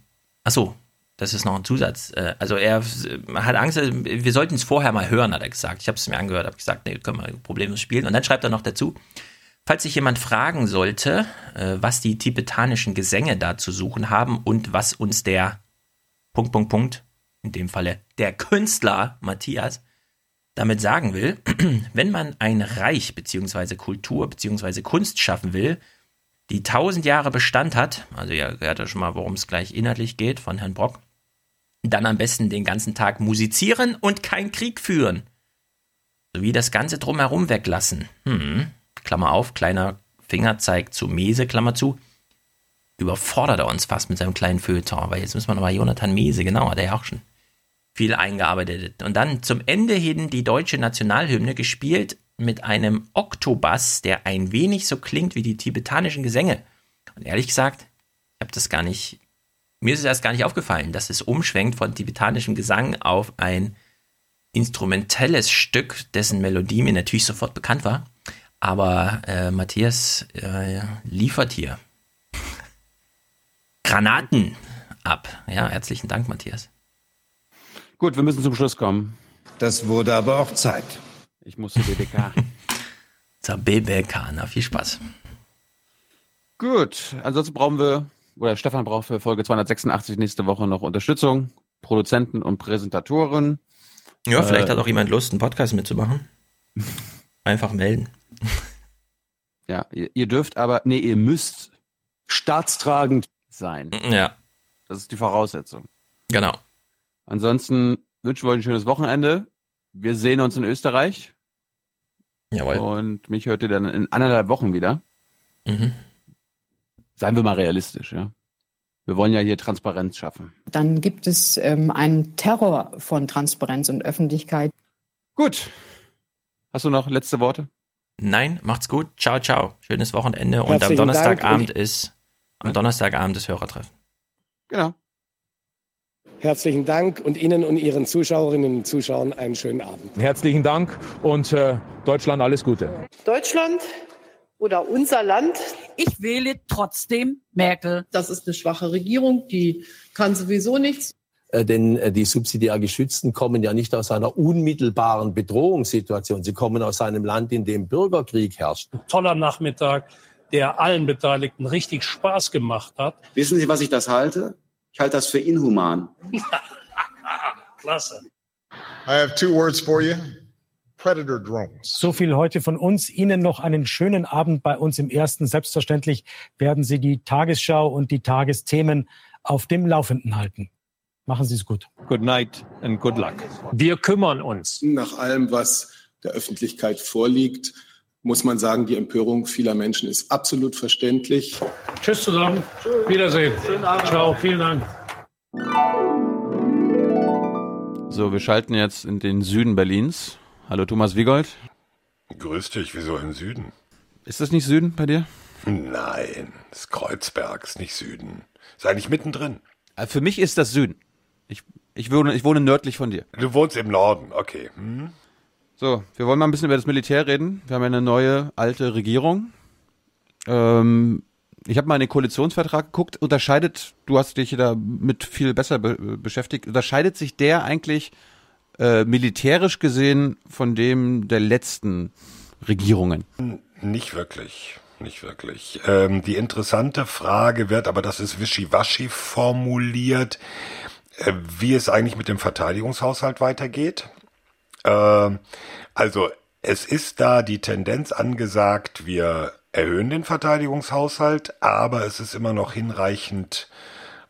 ach so, das ist noch ein Zusatz. Äh, Also er äh, hat Angst, äh, wir sollten es vorher mal hören, hat er gesagt. Ich habe es mir angehört, habe gesagt, nee, können wir problemlos spielen. Und dann schreibt er noch dazu, falls sich jemand fragen sollte, was die tibetanischen Gesänge da zu suchen haben und was uns der Punkt, Punkt, Punkt, in dem Falle der Künstler Matthias, damit sagen will, wenn man ein Reich beziehungsweise Kultur beziehungsweise Kunst schaffen will, die tausend Jahre Bestand hat, also ja, gehört ja schon mal, worum es gleich inhaltlich geht von Herrn Brock, dann am besten den ganzen Tag musizieren und keinen Krieg führen. Sowie das Ganze drumherum weglassen. Hm, Klammer auf, kleiner Fingerzeig zu Mese, Klammer zu. Überfordert er uns fast mit seinem kleinen Feuilleton, weil jetzt müssen wir nochmal Jonathan Mese, genau, hat er ja auch schon viel eingearbeitet. Und dann zum Ende hin die deutsche Nationalhymne gespielt mit einem Oktobass, der ein wenig so klingt wie die tibetanischen Gesänge. Und ehrlich gesagt, ich habe das gar nicht, mir ist es erst gar nicht aufgefallen, dass es umschwenkt von tibetanischem Gesang auf ein instrumentelles Stück, dessen Melodie mir natürlich sofort bekannt war. Aber äh, Matthias äh, liefert hier Granaten ab. Ja, herzlichen Dank, Matthias. Gut, wir müssen zum Schluss kommen. Das wurde aber auch Zeit. Ich muss zur BBK. Zur BBK, na viel Spaß. Gut, ansonsten brauchen wir, oder Stefan braucht für Folge 286 nächste Woche noch Unterstützung, Produzenten und Präsentatoren. Ja, vielleicht Äh, hat auch jemand Lust, einen Podcast mitzumachen. Einfach melden. Ja, ihr, ihr dürft aber, nee, ihr müsst staatstragend sein. Ja. Das ist die Voraussetzung. Genau. Ansonsten wünschen wir euch ein schönes Wochenende. Wir sehen uns in Österreich. Jawohl. Und mich hört ihr dann in anderthalb Wochen wieder. Mhm. Seien wir mal realistisch, ja. Wir wollen ja hier Transparenz schaffen. Dann gibt es ähm, einen Terror von Transparenz und Öffentlichkeit. Gut. Hast du noch letzte Worte? Nein, macht's gut. Ciao, ciao. Schönes Wochenende. Und am Herzlichen Donnerstagabend Dank. ist am Donnerstagabend das Hörertreffen. Genau. Herzlichen Dank und Ihnen und Ihren Zuschauerinnen und Zuschauern einen schönen Abend. Herzlichen Dank und äh, Deutschland alles Gute. Deutschland oder unser Land. Ich wähle trotzdem Merkel. Das ist eine schwache Regierung, die kann sowieso nichts. Äh, Denn äh, die subsidiär Geschützten kommen ja nicht aus einer unmittelbaren Bedrohungssituation. Sie kommen aus einem Land, in dem Bürgerkrieg herrscht. toller Nachmittag, der allen Beteiligten richtig Spaß gemacht hat. Wissen Sie, was ich das halte? Ich halte das für inhuman. Klasse. I have two words for you. Predator drones. So viel heute von uns. Ihnen noch einen schönen Abend bei uns im Ersten. Selbstverständlich werden Sie die Tagesschau und die Tagesthemen auf dem Laufenden halten. Machen Sie es gut. Good night and good luck. Wir kümmern uns. Nach allem, was der Öffentlichkeit vorliegt, muss man sagen, die Empörung vieler Menschen ist absolut verständlich. Tschüss zusammen. Wiedersehen. Ciao. Vielen Dank. So, wir schalten jetzt in den Süden Berlins. Hallo Thomas Wiegold. Grüß dich, wieso im Süden? Ist das nicht Süden bei dir? Nein, das ist Kreuzberg, ist nicht Süden. Ist eigentlich mittendrin. Äh, Für mich ist das Süden. Ich, ich, wohne, ich wohne nördlich von dir. Du wohnst im Norden, okay. Hm? So, wir wollen mal ein bisschen über das Militär reden. Wir haben ja eine neue, alte Regierung. Ähm, ich habe mal in den Koalitionsvertrag geguckt. Unterscheidet, du hast dich da mit viel besser be beschäftigt, unterscheidet sich der eigentlich äh, militärisch gesehen von dem der letzten Regierungen? Nicht wirklich. Nicht wirklich. Ähm, die interessante Frage wird, aber das ist wischiwaschi formuliert, äh, wie es eigentlich mit dem Verteidigungshaushalt weitergeht. Äh, also es ist da die Tendenz angesagt, wir erhöhen den Verteidigungshaushalt, aber es ist immer noch hinreichend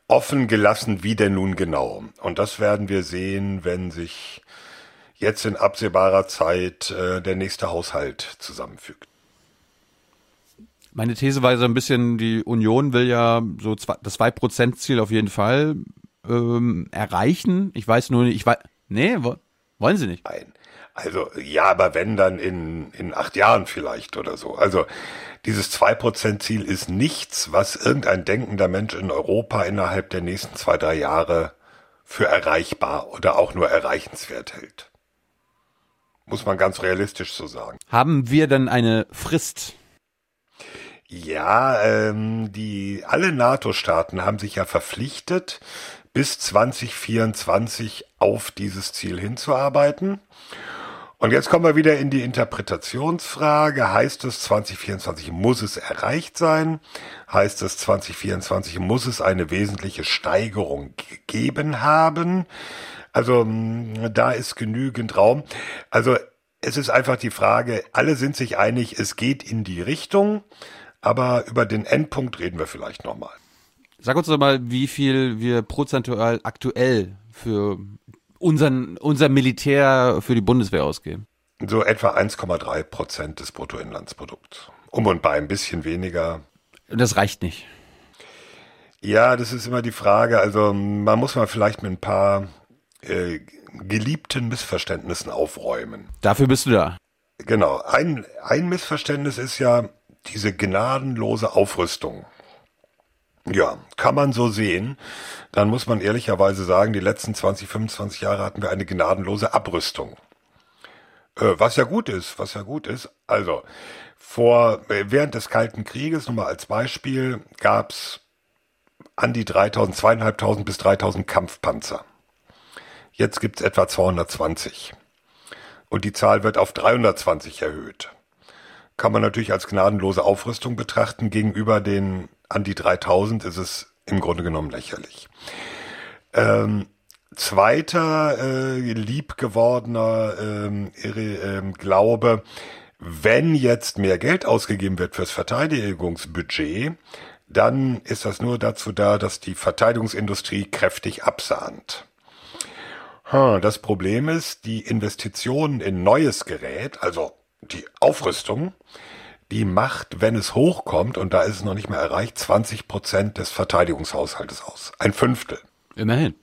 offen gelassen, wie denn nun genau. Und das werden wir sehen, wenn sich jetzt in absehbarer Zeit äh, der nächste Haushalt zusammenfügt. Meine These war so ein bisschen, die Union will ja so zwei, das 2%-Ziel auf jeden Fall ähm, erreichen. Ich weiß nur nicht, ich weiß, nee, wo, wollen sie nicht. Nein. Also ja, aber wenn dann in, in acht Jahren vielleicht oder so. Also dieses 2%-Ziel ist nichts, was irgendein denkender Mensch in Europa innerhalb der nächsten zwei, drei Jahre für erreichbar oder auch nur erreichenswert hält. Muss man ganz realistisch so sagen. Haben wir denn eine Frist? Ja, ähm, die alle NATO-Staaten haben sich ja verpflichtet, bis 2024 auf dieses Ziel hinzuarbeiten. Und jetzt kommen wir wieder in die Interpretationsfrage. Heißt es 2024 muss es erreicht sein? Heißt es 2024 muss es eine wesentliche Steigerung gegeben haben? Also da ist genügend Raum. Also es ist einfach die Frage, alle sind sich einig, es geht in die Richtung. Aber über den Endpunkt reden wir vielleicht nochmal. Sag uns doch mal, wie viel wir prozentual aktuell für unseren, unser Militär für die Bundeswehr ausgeben. So etwa 1,3 Prozent des Bruttoinlandsprodukts. Um und bei ein bisschen weniger. Das reicht nicht. Ja, das ist immer die Frage. Also man muss mal vielleicht mit ein paar äh, geliebten Missverständnissen aufräumen. Dafür bist du da. Genau. Ein, ein Missverständnis ist ja, diese gnadenlose Aufrüstung. Ja, kann man so sehen. Dann muss man ehrlicherweise sagen, die letzten 20, 25 Jahre hatten wir eine gnadenlose Abrüstung. Äh, was ja gut ist, was ja gut ist. Also, vor, äh, während des Kalten Krieges, nur mal als Beispiel, gab's an die 3000, zweieinhalbtausend bis 3000 Kampfpanzer. Jetzt gibt's etwa 220. Und die Zahl wird auf 320 erhöht kann man natürlich als gnadenlose Aufrüstung betrachten. Gegenüber den an die 3000 ist es im Grunde genommen lächerlich. Ähm, zweiter äh, liebgewordener ähm, ähm, Glaube, wenn jetzt mehr Geld ausgegeben wird fürs Verteidigungsbudget, dann ist das nur dazu da, dass die Verteidigungsindustrie kräftig absahnt. Das Problem ist, die Investitionen in neues Gerät, also die Aufrüstung, die macht, wenn es hochkommt, und da ist es noch nicht mehr erreicht, 20 Prozent des Verteidigungshaushaltes aus. Ein Fünftel. Immerhin.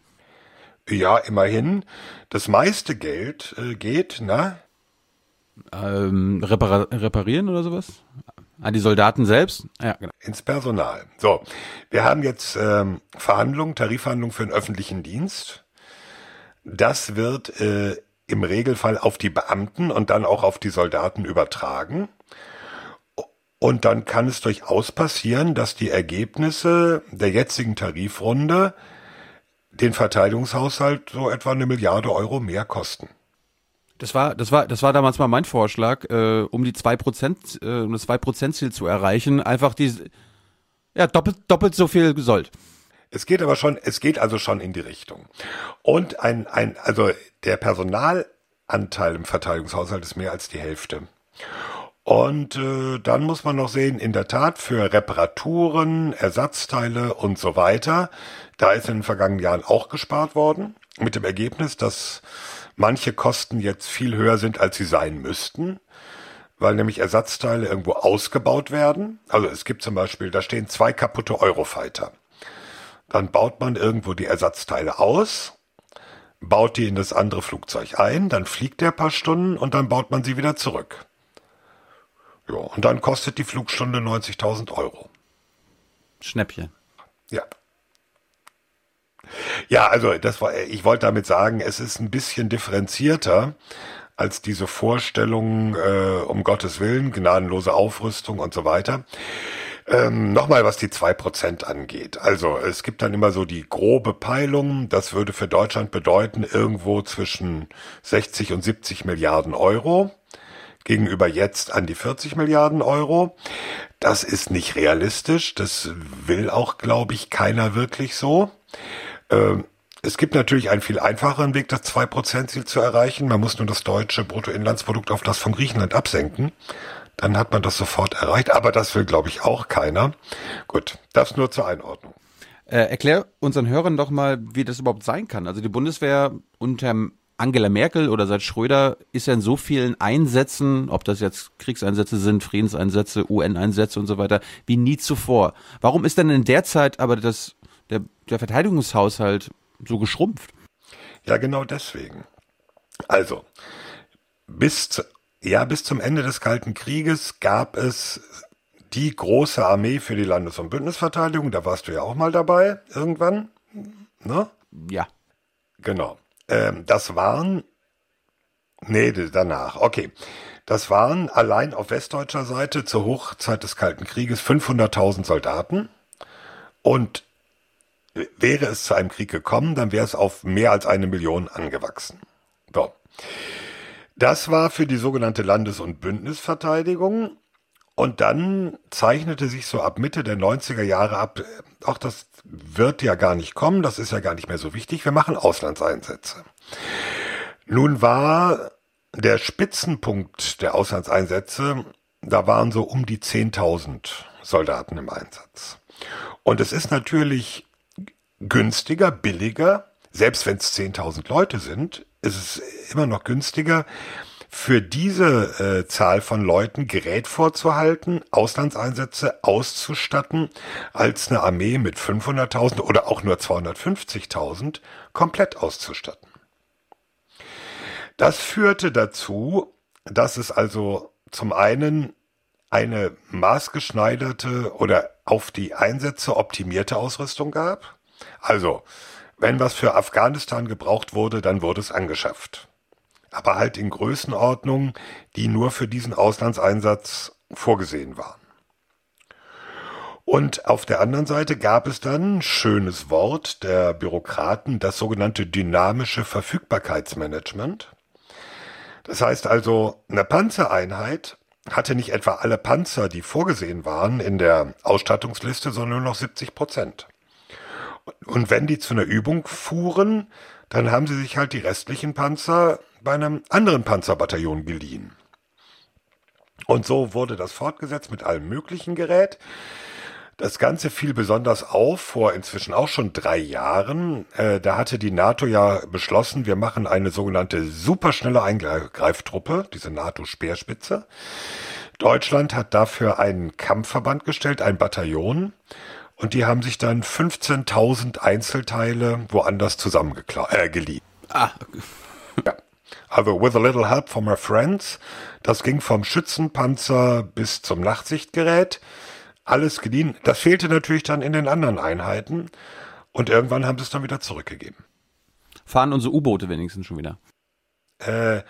Ja, immerhin. Das meiste Geld äh, geht, na? Ähm, repar reparieren oder sowas? An die Soldaten selbst? Ja, genau. Ins Personal. So, wir haben jetzt ähm, Verhandlungen, Tarifverhandlungen für den öffentlichen Dienst. Das wird äh, im Regelfall auf die Beamten und dann auch auf die Soldaten übertragen. Und dann kann es durchaus passieren, dass die Ergebnisse der jetzigen Tarifrunde den Verteidigungshaushalt so etwa eine Milliarde Euro mehr kosten. Das war, das war, das war damals mal mein Vorschlag, äh, um die zwei Prozent, äh, um das zwei Prozent Ziel zu erreichen, einfach die, ja, doppelt, doppelt so viel gesollt. Es geht aber schon, es geht also schon in die Richtung. Und ein, ein, also der Personalanteil im Verteidigungshaushalt ist mehr als die Hälfte. Und äh, dann muss man noch sehen, in der Tat für Reparaturen, Ersatzteile und so weiter, da ist in den vergangenen Jahren auch gespart worden, mit dem Ergebnis, dass manche Kosten jetzt viel höher sind, als sie sein müssten, weil nämlich Ersatzteile irgendwo ausgebaut werden. Also es gibt zum Beispiel, da stehen zwei kaputte Eurofighter. Dann baut man irgendwo die Ersatzteile aus, baut die in das andere Flugzeug ein, dann fliegt der paar Stunden und dann baut man sie wieder zurück. Ja, und dann kostet die Flugstunde 90.000 Euro. Schnäppchen. Ja. Ja, also das war, ich wollte damit sagen, es ist ein bisschen differenzierter als diese Vorstellung, äh, um Gottes Willen, gnadenlose Aufrüstung und so weiter. Ähm, Nochmal, was die zwei Prozent angeht. Also es gibt dann immer so die grobe Peilung. Das würde für Deutschland bedeuten, irgendwo zwischen 60 und 70 Milliarden Euro gegenüber jetzt an die 40 Milliarden Euro. Das ist nicht realistisch. Das will auch, glaube ich, keiner wirklich so. Ähm, es gibt natürlich einen viel einfacheren Weg, das 2%-Ziel zu erreichen. Man muss nur das deutsche Bruttoinlandsprodukt auf das von Griechenland absenken. Dann hat man das sofort erreicht. Aber das will, glaube ich, auch keiner. Gut, das nur zur Einordnung. Äh, erklär unseren Hörern doch mal, wie das überhaupt sein kann. Also die Bundeswehr unter Angela Merkel oder seit Schröder ist ja in so vielen Einsätzen, ob das jetzt Kriegseinsätze sind, Friedenseinsätze, UN-Einsätze und so weiter, wie nie zuvor. Warum ist denn in der Zeit aber das, der, der Verteidigungshaushalt so geschrumpft? Ja, genau deswegen. Also, bis, ja, bis zum Ende des Kalten Krieges gab es die große Armee für die Landes- und Bündnisverteidigung. Da warst du ja auch mal dabei, irgendwann. Ne? Ja. Genau. Ähm, das waren, nee, danach, okay. Das waren allein auf westdeutscher Seite zur Hochzeit des Kalten Krieges 500.000 Soldaten. Und wäre es zu einem Krieg gekommen, dann wäre es auf mehr als eine Million angewachsen. So. Das war für die sogenannte Landes- und Bündnisverteidigung. Und dann zeichnete sich so ab Mitte der 90er Jahre ab, ach, das wird ja gar nicht kommen, das ist ja gar nicht mehr so wichtig, wir machen Auslandseinsätze. Nun war der Spitzenpunkt der Auslandseinsätze, da waren so um die 10.000 Soldaten im Einsatz. Und es ist natürlich günstiger, billiger, selbst wenn es 10.000 Leute sind, ist es immer noch günstiger, für diese äh, Zahl von Leuten Gerät vorzuhalten, Auslandseinsätze auszustatten, als eine Armee mit 500.000 oder auch nur 250.000 komplett auszustatten. Das führte dazu, dass es also zum einen eine maßgeschneiderte oder auf die Einsätze optimierte Ausrüstung gab. Also, wenn was für Afghanistan gebraucht wurde, dann wurde es angeschafft aber halt in Größenordnungen, die nur für diesen Auslandseinsatz vorgesehen waren. Und auf der anderen Seite gab es dann, schönes Wort der Bürokraten, das sogenannte dynamische Verfügbarkeitsmanagement. Das heißt also, eine Panzereinheit hatte nicht etwa alle Panzer, die vorgesehen waren, in der Ausstattungsliste, sondern nur noch 70 Prozent. Und wenn die zu einer Übung fuhren, dann haben sie sich halt die restlichen Panzer bei einem anderen Panzerbataillon geliehen. Und so wurde das fortgesetzt mit allem möglichen Gerät. Das Ganze fiel besonders auf vor inzwischen auch schon drei Jahren. Äh, da hatte die NATO ja beschlossen, wir machen eine sogenannte superschnelle Eingreiftruppe, diese NATO-Speerspitze. Deutschland hat dafür einen Kampfverband gestellt, ein Bataillon. Und die haben sich dann 15.000 Einzelteile woanders zusammengeliehen. Äh, ah. Ja. Also with a little help from my friends. Das ging vom Schützenpanzer bis zum Nachtsichtgerät. Alles geliehen. Das fehlte natürlich dann in den anderen Einheiten. Und irgendwann haben sie es dann wieder zurückgegeben. Fahren unsere U-Boote wenigstens schon wieder? Äh,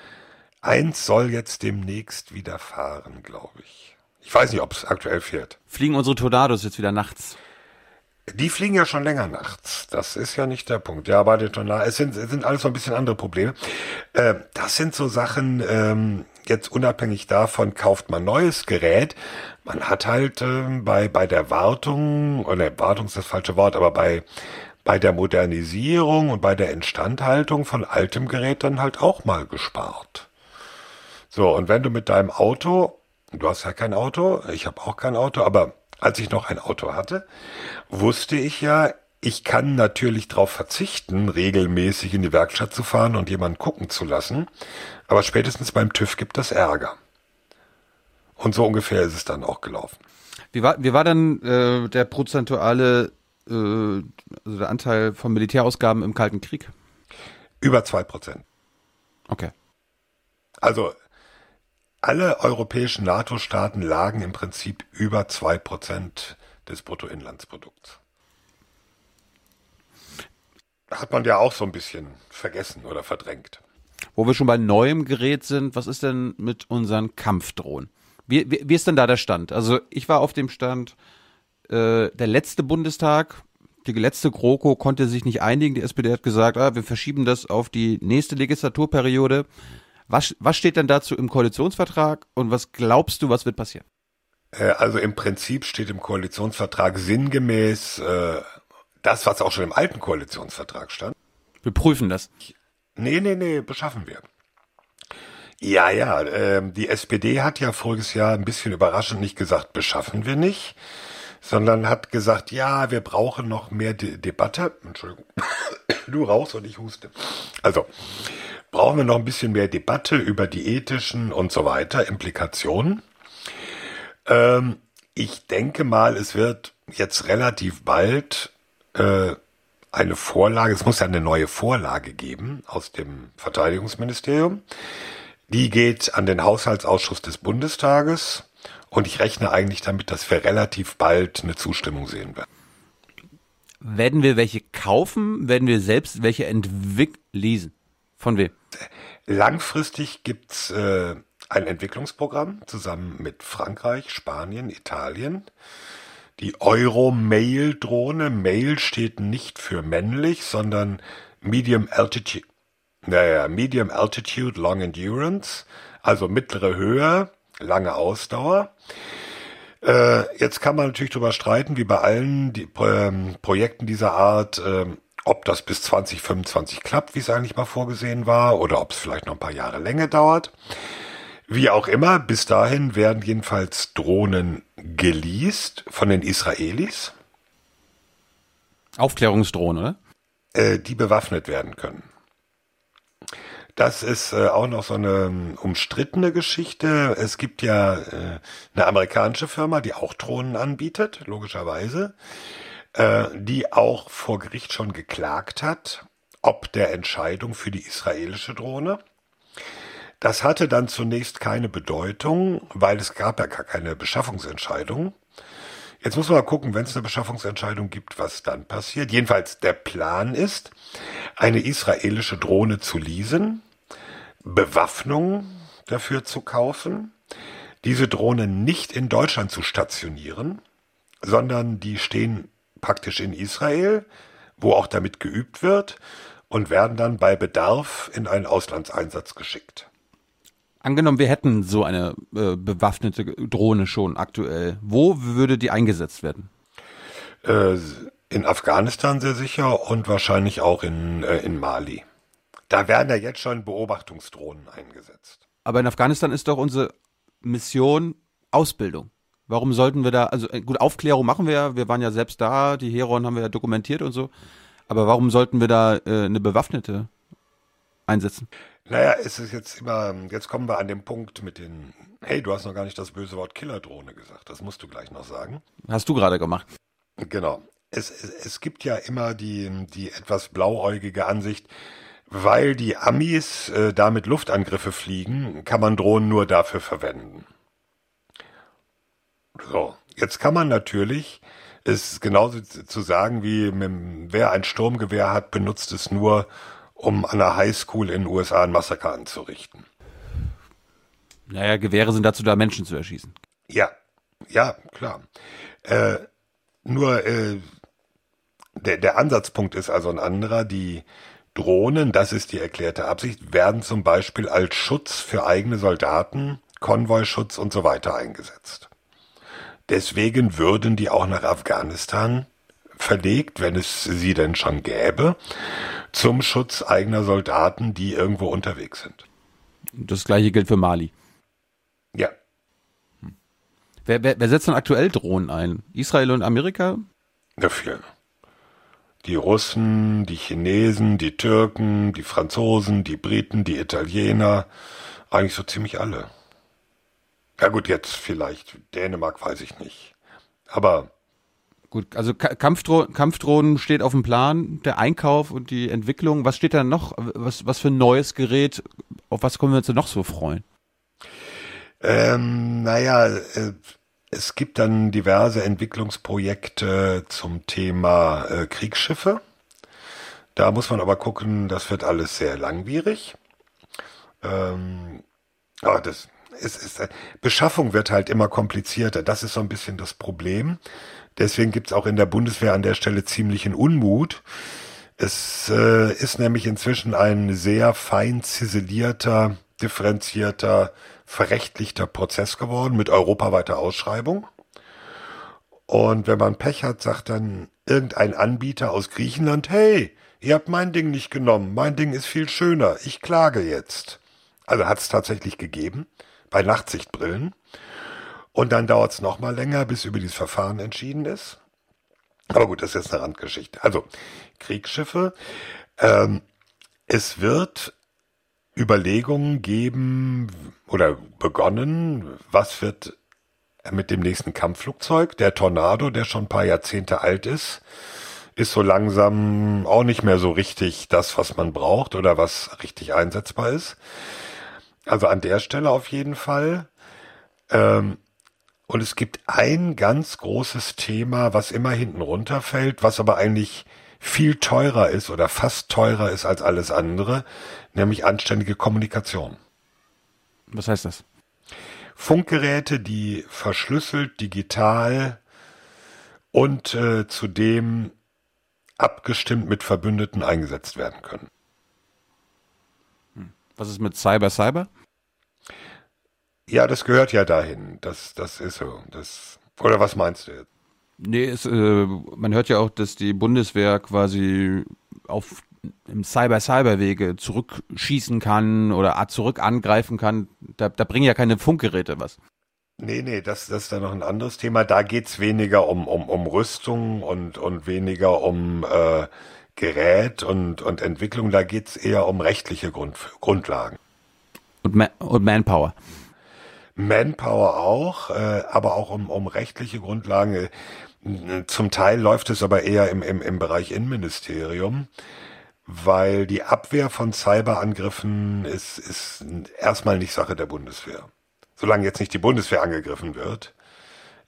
eins soll jetzt demnächst wieder fahren, glaube ich. Ich weiß nicht, ob es aktuell fährt. Fliegen unsere Tornados jetzt wieder nachts? Die fliegen ja schon länger nachts. Das ist ja nicht der Punkt. Ja, bei den Tornados, es sind, es sind alles so ein bisschen andere Probleme. Äh, das sind so Sachen, ähm, jetzt unabhängig davon, kauft man neues Gerät. Man hat halt ähm, bei, bei der Wartung, oder Wartung ist das falsche Wort, aber bei, bei der Modernisierung und bei der Instandhaltung von altem Gerät dann halt auch mal gespart. So, und wenn du mit deinem Auto, du hast ja kein Auto, ich habe auch kein Auto, aber als ich noch ein Auto hatte, wusste ich ja, ich kann natürlich darauf verzichten, regelmäßig in die Werkstatt zu fahren und jemanden gucken zu lassen, aber spätestens beim TÜV gibt das Ärger. Und so ungefähr ist es dann auch gelaufen. Wie war, wie war dann äh, der prozentuale äh, also der Anteil von Militärausgaben im Kalten Krieg? Über zwei Prozent. Okay. Also alle europäischen NATO-Staaten lagen im Prinzip über zwei Prozent des Bruttoinlandsprodukts. Hat man ja auch so ein bisschen vergessen oder verdrängt. Wo wir schon bei neuem Gerät sind, was ist denn mit unseren Kampfdrohnen? Wie, wie, wie ist denn da der Stand? Also ich war auf dem Stand, äh, der letzte Bundestag, die letzte GroKo konnte sich nicht einigen. Die SPD hat gesagt, ah, wir verschieben das auf die nächste Legislaturperiode. Was, was steht denn dazu im Koalitionsvertrag und was glaubst du, was wird passieren? Äh, also im Prinzip steht im Koalitionsvertrag sinngemäß äh, das, was auch schon im alten Koalitionsvertrag stand. Wir prüfen das. Nee, nee, nee, beschaffen wir. Ja, ja, äh, die SPD hat ja voriges Jahr ein bisschen überraschend nicht gesagt, beschaffen wir nicht, sondern hat gesagt, ja, wir brauchen noch mehr De Debatte. Entschuldigung, du rauchst und ich huste. Also, brauchen wir noch ein bisschen mehr Debatte über die ethischen und so weiter Implikationen. Ähm, ich denke mal, es wird jetzt relativ bald äh, eine Vorlage, es muss ja eine neue Vorlage geben aus dem Verteidigungsministerium. Die geht an den Haushaltsausschuss des Bundestages und ich rechne eigentlich damit, dass wir relativ bald eine Zustimmung sehen werden. Werden wir welche kaufen? Werden wir selbst welche entwickeln? Von wem? Langfristig gibt's äh, ein Entwicklungsprogramm zusammen mit Frankreich, Spanien, Italien. Die Euro-Mail-Drohne. Mail steht nicht für männlich, sondern Medium Altitude. Naja, Medium Altitude Long Endurance, also mittlere Höhe, lange Ausdauer. Äh, jetzt kann man natürlich darüber streiten, wie bei allen die, ähm, Projekten dieser Art, äh, ob das bis 2025 klappt, wie es eigentlich mal vorgesehen war, oder ob es vielleicht noch ein paar Jahre länger dauert. Wie auch immer, bis dahin werden jedenfalls Drohnen geleast von den Israelis. Aufklärungsdrohnen, oder? Äh, die bewaffnet werden können. Das ist äh, auch noch so eine um, umstrittene Geschichte. Es gibt ja äh, eine amerikanische Firma, die auch Drohnen anbietet, logischerweise, äh, die auch vor Gericht schon geklagt hat, ob der Entscheidung für die israelische Drohne. Das hatte dann zunächst keine Bedeutung, weil es gab ja gar keine Beschaffungsentscheidung. Jetzt muss man mal gucken, wenn es eine Beschaffungsentscheidung gibt, was dann passiert. Jedenfalls der Plan ist, eine israelische Drohne zu leasen, Bewaffnung dafür zu kaufen, diese Drohne nicht in Deutschland zu stationieren, sondern die stehen praktisch in Israel, wo auch damit geübt wird und werden dann bei Bedarf in einen Auslandseinsatz geschickt. Angenommen, wir hätten so eine äh, bewaffnete Drohne schon aktuell. Wo würde die eingesetzt werden? Äh, in Afghanistan sehr sicher und wahrscheinlich auch in, äh, in Mali. Da werden ja jetzt schon Beobachtungsdrohnen eingesetzt. Aber in Afghanistan ist doch unsere Mission Ausbildung. Warum sollten wir da, also äh, gut, Aufklärung machen wir ja, wir waren ja selbst da, die Heron haben wir ja dokumentiert und so. Aber warum sollten wir da äh, eine bewaffnete einsetzen? Naja, es ist jetzt immer, jetzt kommen wir an den Punkt mit den, hey, du hast noch gar nicht das böse Wort Killerdrohne gesagt, das musst du gleich noch sagen. Hast du gerade gemacht. Genau. Es, es, es gibt ja immer die, die etwas blauäugige Ansicht, weil die Amis äh, damit Luftangriffe fliegen, kann man Drohnen nur dafür verwenden. So, jetzt kann man natürlich, ist genauso zu sagen wie, wer ein Sturmgewehr hat, benutzt es nur, um an einer Highschool in den USA ein Massaker anzurichten. Naja, Gewehre sind dazu da, Menschen zu erschießen. Ja, ja, klar. Äh, nur äh, der, der Ansatzpunkt ist also ein anderer. Die Drohnen, das ist die erklärte Absicht, werden zum Beispiel als Schutz für eigene Soldaten, Konvoischutz und so weiter eingesetzt. Deswegen würden die auch nach Afghanistan verlegt, wenn es sie denn schon gäbe zum Schutz eigener Soldaten, die irgendwo unterwegs sind. Das gleiche gilt für Mali. Ja. Wer, wer, wer setzt denn aktuell Drohnen ein? Israel und Amerika? Ja, viel. Die Russen, die Chinesen, die Türken, die Franzosen, die Briten, die Italiener, eigentlich so ziemlich alle. Ja gut, jetzt vielleicht Dänemark, weiß ich nicht. Aber Gut, also Kampfdro Kampfdrohnen steht auf dem Plan, der Einkauf und die Entwicklung. Was steht da noch? Was, was für ein neues Gerät? Auf was können wir uns denn noch so freuen? Ähm, naja, äh, es gibt dann diverse Entwicklungsprojekte zum Thema äh, Kriegsschiffe. Da muss man aber gucken, das wird alles sehr langwierig. Ähm, aber das ist, ist, Beschaffung wird halt immer komplizierter. Das ist so ein bisschen das Problem. Deswegen gibt's auch in der Bundeswehr an der Stelle ziemlichen Unmut. Es äh, ist nämlich inzwischen ein sehr fein ziselierter, differenzierter, verrechtlichter Prozess geworden mit europaweiter Ausschreibung. Und wenn man Pech hat, sagt dann irgendein Anbieter aus Griechenland, hey, Ihr habt mein Ding nicht genommen, mein Ding ist viel schöner, ich klage jetzt. Also hat es tatsächlich gegeben, bei Nachtsichtbrillen. Und dann dauert es nochmal länger, bis über dieses Verfahren entschieden ist. Aber gut, das ist jetzt eine Randgeschichte. Also, Kriegsschiffe. Ähm, es wird Überlegungen geben oder begonnen, was wird mit dem nächsten Kampfflugzeug. Der Tornado, der schon ein paar Jahrzehnte alt ist, ist so langsam auch nicht mehr so richtig das, was man braucht oder was richtig einsetzbar ist. Also an der Stelle auf jeden Fall. Ähm, und es gibt ein ganz großes Thema, was immer hinten runterfällt, was aber eigentlich viel teurer ist oder fast teurer ist als alles andere, nämlich anständige Kommunikation. Was heißt das? Funkgeräte, die verschlüsselt, digital und äh, zudem abgestimmt mit Verbündeten eingesetzt werden können. Was ist mit Cyber Cyber? Ja, das gehört ja dahin. Das, das ist so. Das, oder was meinst du jetzt? Nee, es, äh, man hört ja auch, dass die Bundeswehr quasi auf im Cyber-Cyber-Wege zurückschießen kann oder zurück angreifen kann. Da, da bringen ja keine Funkgeräte was. Nee, nee, das, das ist dann noch ein anderes Thema. Da geht's weniger um, um, um Rüstung und, und weniger um äh, Gerät und, und Entwicklung. Da geht's eher um rechtliche Grund, Grundlagen. Und, Ma und Manpower. Manpower auch, äh, aber auch um, um rechtliche Grundlagen. Zum Teil läuft es aber eher im, im, im Bereich Innenministerium, weil die Abwehr von Cyberangriffen ist, ist erstmal nicht Sache der Bundeswehr. Solange jetzt nicht die Bundeswehr angegriffen wird,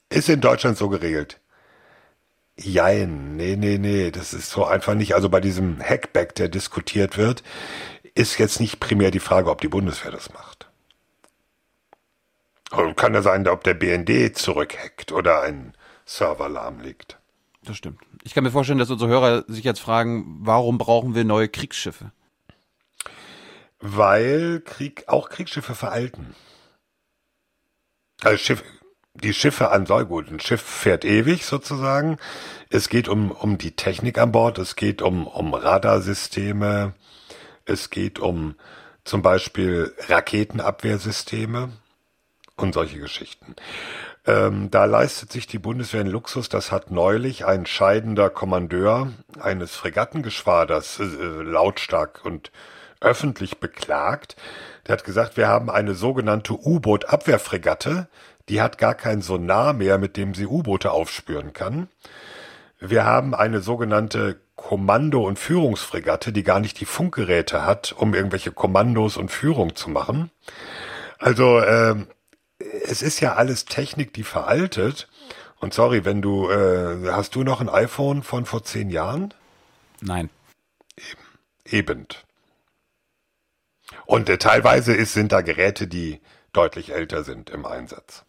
ist in Deutschland so geregelt. Jein, nee, nee, nee, das ist so einfach nicht. Also bei diesem Hackback, der diskutiert wird, ist jetzt nicht primär die Frage, ob die Bundeswehr das macht. Und kann ja sein, ob der BND zurückhackt oder ein Server lahmlegt. Das stimmt. Ich kann mir vorstellen, dass unsere Hörer sich jetzt fragen, warum brauchen wir neue Kriegsschiffe? Weil Krieg, auch Kriegsschiffe veralten. Also Schiff, die Schiffe an soll gut. Ein Schiff fährt ewig sozusagen. Es geht um, um die Technik an Bord. Es geht um, um Radarsysteme. Es geht um zum Beispiel Raketenabwehrsysteme und solche Geschichten. Ähm, da leistet sich die Bundeswehr einen Luxus. Das hat neulich ein scheidender Kommandeur eines Fregattengeschwaders äh, lautstark und öffentlich beklagt. Der hat gesagt, wir haben eine sogenannte U-Boot-Abwehrfregatte. Die hat gar kein Sonar mehr, mit dem sie U-Boote aufspüren kann. Wir haben eine sogenannte Kommando- und Führungsfregatte, die gar nicht die Funkgeräte hat, um irgendwelche Kommandos und Führung zu machen. Also ähm, es ist ja alles Technik, die veraltet. Und sorry, wenn du, äh, hast du noch ein iPhone von vor zehn Jahren? Nein. Eben. Eben. Und äh, teilweise ist, sind da Geräte, die deutlich älter sind im Einsatz.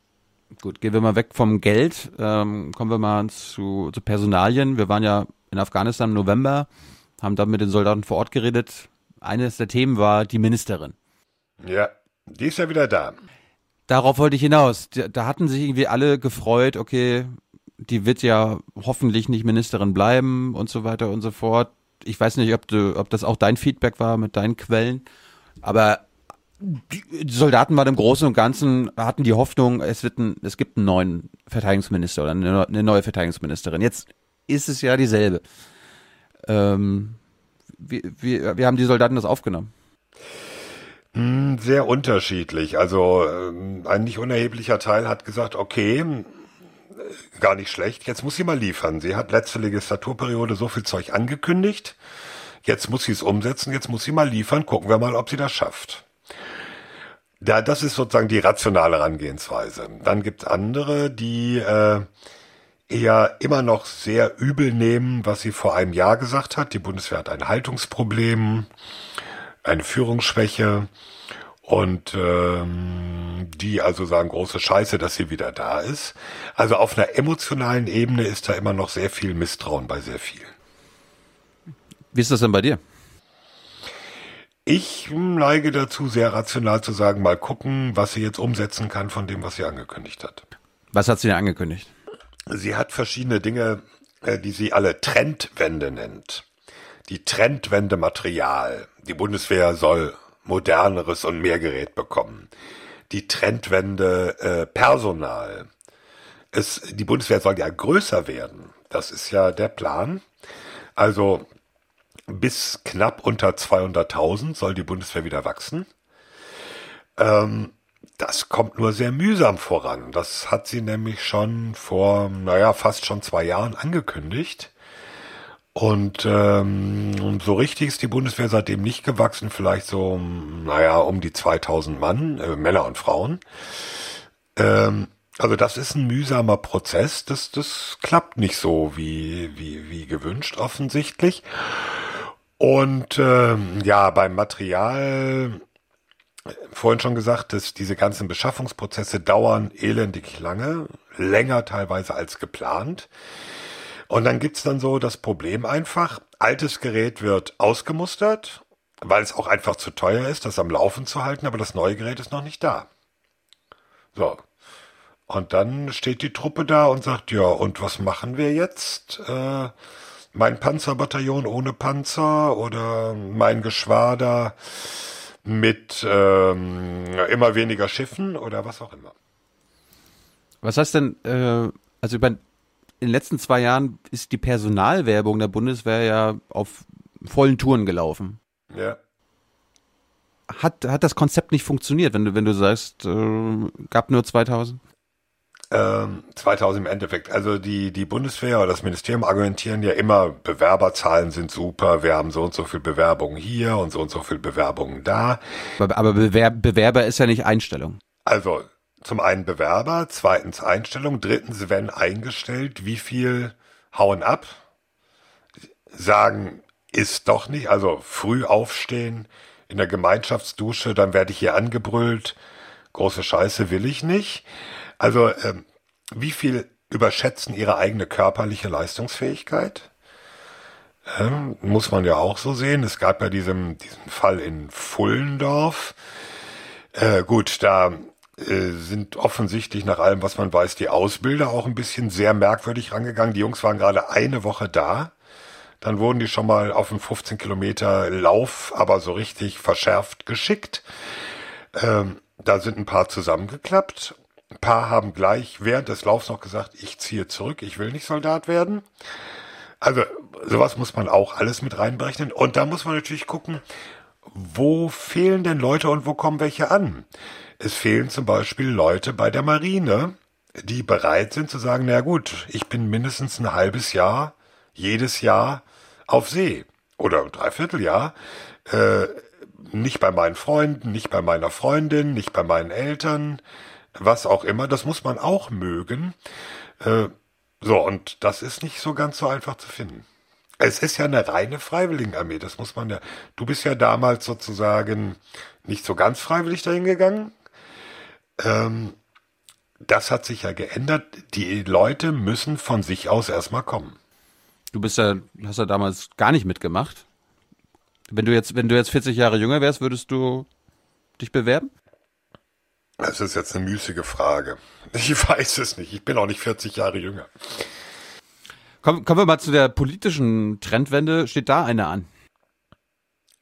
Gut, gehen wir mal weg vom Geld, ähm, kommen wir mal zu, zu Personalien. Wir waren ja in Afghanistan im November, haben da mit den Soldaten vor Ort geredet. Eines der Themen war die Ministerin. Ja, die ist ja wieder da. Darauf wollte ich hinaus. Da hatten sich irgendwie alle gefreut, okay, die wird ja hoffentlich nicht Ministerin bleiben und so weiter und so fort. Ich weiß nicht, ob du, ob das auch dein Feedback war mit deinen Quellen, aber die Soldaten waren im Großen und Ganzen, hatten die Hoffnung, es wird ein, es gibt einen neuen Verteidigungsminister oder eine, neue Verteidigungsministerin. Jetzt ist es ja dieselbe. Ähm, wie, wie, wie haben die Soldaten das aufgenommen? Hm, sehr unterschiedlich. Also ähm, ein nicht unerheblicher Teil hat gesagt, okay, gar nicht schlecht, jetzt muss sie mal liefern. Sie hat letzte Legislaturperiode so viel Zeug angekündigt, jetzt muss sie es umsetzen, jetzt muss sie mal liefern, gucken wir mal, ob sie das schafft. Da, das ist sozusagen die rationale Herangehensweise. Dann gibt es andere, die äh, eher immer noch sehr übel nehmen, was sie vor einem Jahr gesagt hat. Die Bundeswehr hat ein Haltungsproblem eine Führungsschwäche und ähm, die also sagen, große Scheiße, dass sie wieder da ist. Also auf einer emotionalen Ebene ist da immer noch sehr viel Misstrauen bei sehr vielen. Wie ist das denn bei dir? Ich neige dazu, sehr rational zu sagen, mal gucken, was sie jetzt umsetzen kann von dem, was sie angekündigt hat. Was hat sie denn angekündigt? Sie hat verschiedene Dinge, äh, die sie alle Trendwende nennt. die Trendwende Material. Die Bundeswehr soll moderneres und mehr Gerät bekommen. Die Trendwende äh, Personal. Es, die Bundeswehr soll ja größer werden. Das ist ja der Plan. Also bis knapp unter 200.000 soll die Bundeswehr wieder wachsen. Ähm, das kommt nur sehr mühsam voran. Das hat sie nämlich schon vor, naja, fast schon zwei Jahren angekündigt. Und ähm, so richtig ist die Bundeswehr seitdem nicht gewachsen, vielleicht so, naja, um die 2000 Mann, äh, Männer und Frauen. Ähm, also das ist ein mühsamer Prozess, das, das klappt nicht so wie, wie, wie gewünscht offensichtlich. Und ähm, ja, beim Material, vorhin schon gesagt, dass diese ganzen Beschaffungsprozesse dauern elendig lange, länger teilweise als geplant. Und dann gibt's dann so das Problem einfach, altes Gerät wird ausgemustert, weil es auch einfach zu teuer ist, das am Laufen zu halten, aber das neue Gerät ist noch nicht da. So. Und dann steht die Truppe da und sagt, ja, und was machen wir jetzt? Äh, mein Panzerbataillon ohne Panzer oder mein Geschwader mit ähm, immer weniger Schiffen oder was auch immer. Was heißt denn, äh, also über in den letzten zwei Jahren ist die Personalwerbung der Bundeswehr ja auf vollen Touren gelaufen. Ja. Hat, hat das Konzept nicht funktioniert, wenn du, wenn du sagst, äh, gab nur 2000? Ähm, 2000 im Endeffekt. Also die, die Bundeswehr oder das Ministerium argumentieren ja immer, Bewerberzahlen sind super, wir haben so und so viel Bewerbungen hier und so und so viel Bewerbungen da. Aber, aber Bewerber, Bewerber ist ja nicht Einstellung. Also zum einen Bewerber, zweitens Einstellung, drittens, wenn eingestellt, wie viel hauen ab, sagen, ist doch nicht, also früh aufstehen, in der Gemeinschaftsdusche, dann werde ich hier angebrüllt, große Scheiße will ich nicht. Also ähm, wie viel überschätzen ihre eigene körperliche Leistungsfähigkeit? Ähm, muss man ja auch so sehen. Es gab ja diesen, diesen Fall in Fullendorf. Äh, gut, da äh, sind offensichtlich nach allem, was man weiß, die Ausbilder auch ein bisschen sehr merkwürdig rangegangen. Die Jungs waren gerade eine Woche da. Dann wurden die schon mal auf einen 15 Kilometer Lauf, aber so richtig verschärft geschickt. Ähm, da sind ein paar zusammengeklappt ein paar haben gleich während des Laufs noch gesagt, ich ziehe zurück, ich will nicht Soldat werden. Also sowas muss man auch alles mit reinberechnen. Und da muss man natürlich gucken, wo fehlen denn Leute und wo kommen welche an? Es fehlen zum Beispiel Leute bei der Marine, die bereit sind zu sagen, na gut, ich bin mindestens ein halbes Jahr, jedes Jahr auf See oder dreiviertel Jahr, äh, nicht bei meinen Freunden, nicht bei meiner Freundin, nicht bei meinen Eltern, was auch immer, das muss man auch mögen. Äh, so, und das ist nicht so ganz so einfach zu finden. Es ist ja eine reine Freiwilligenarmee, das muss man ja. Du bist ja damals sozusagen nicht so ganz freiwillig dahin gegangen. Ähm, das hat sich ja geändert. Die Leute müssen von sich aus erstmal kommen. Du bist ja, hast ja damals gar nicht mitgemacht. Wenn du jetzt, wenn du jetzt 40 Jahre jünger wärst, würdest du dich bewerben? Das ist jetzt eine müßige Frage. Ich weiß es nicht. Ich bin auch nicht 40 Jahre jünger. Kommen, kommen wir mal zu der politischen Trendwende. Steht da eine an?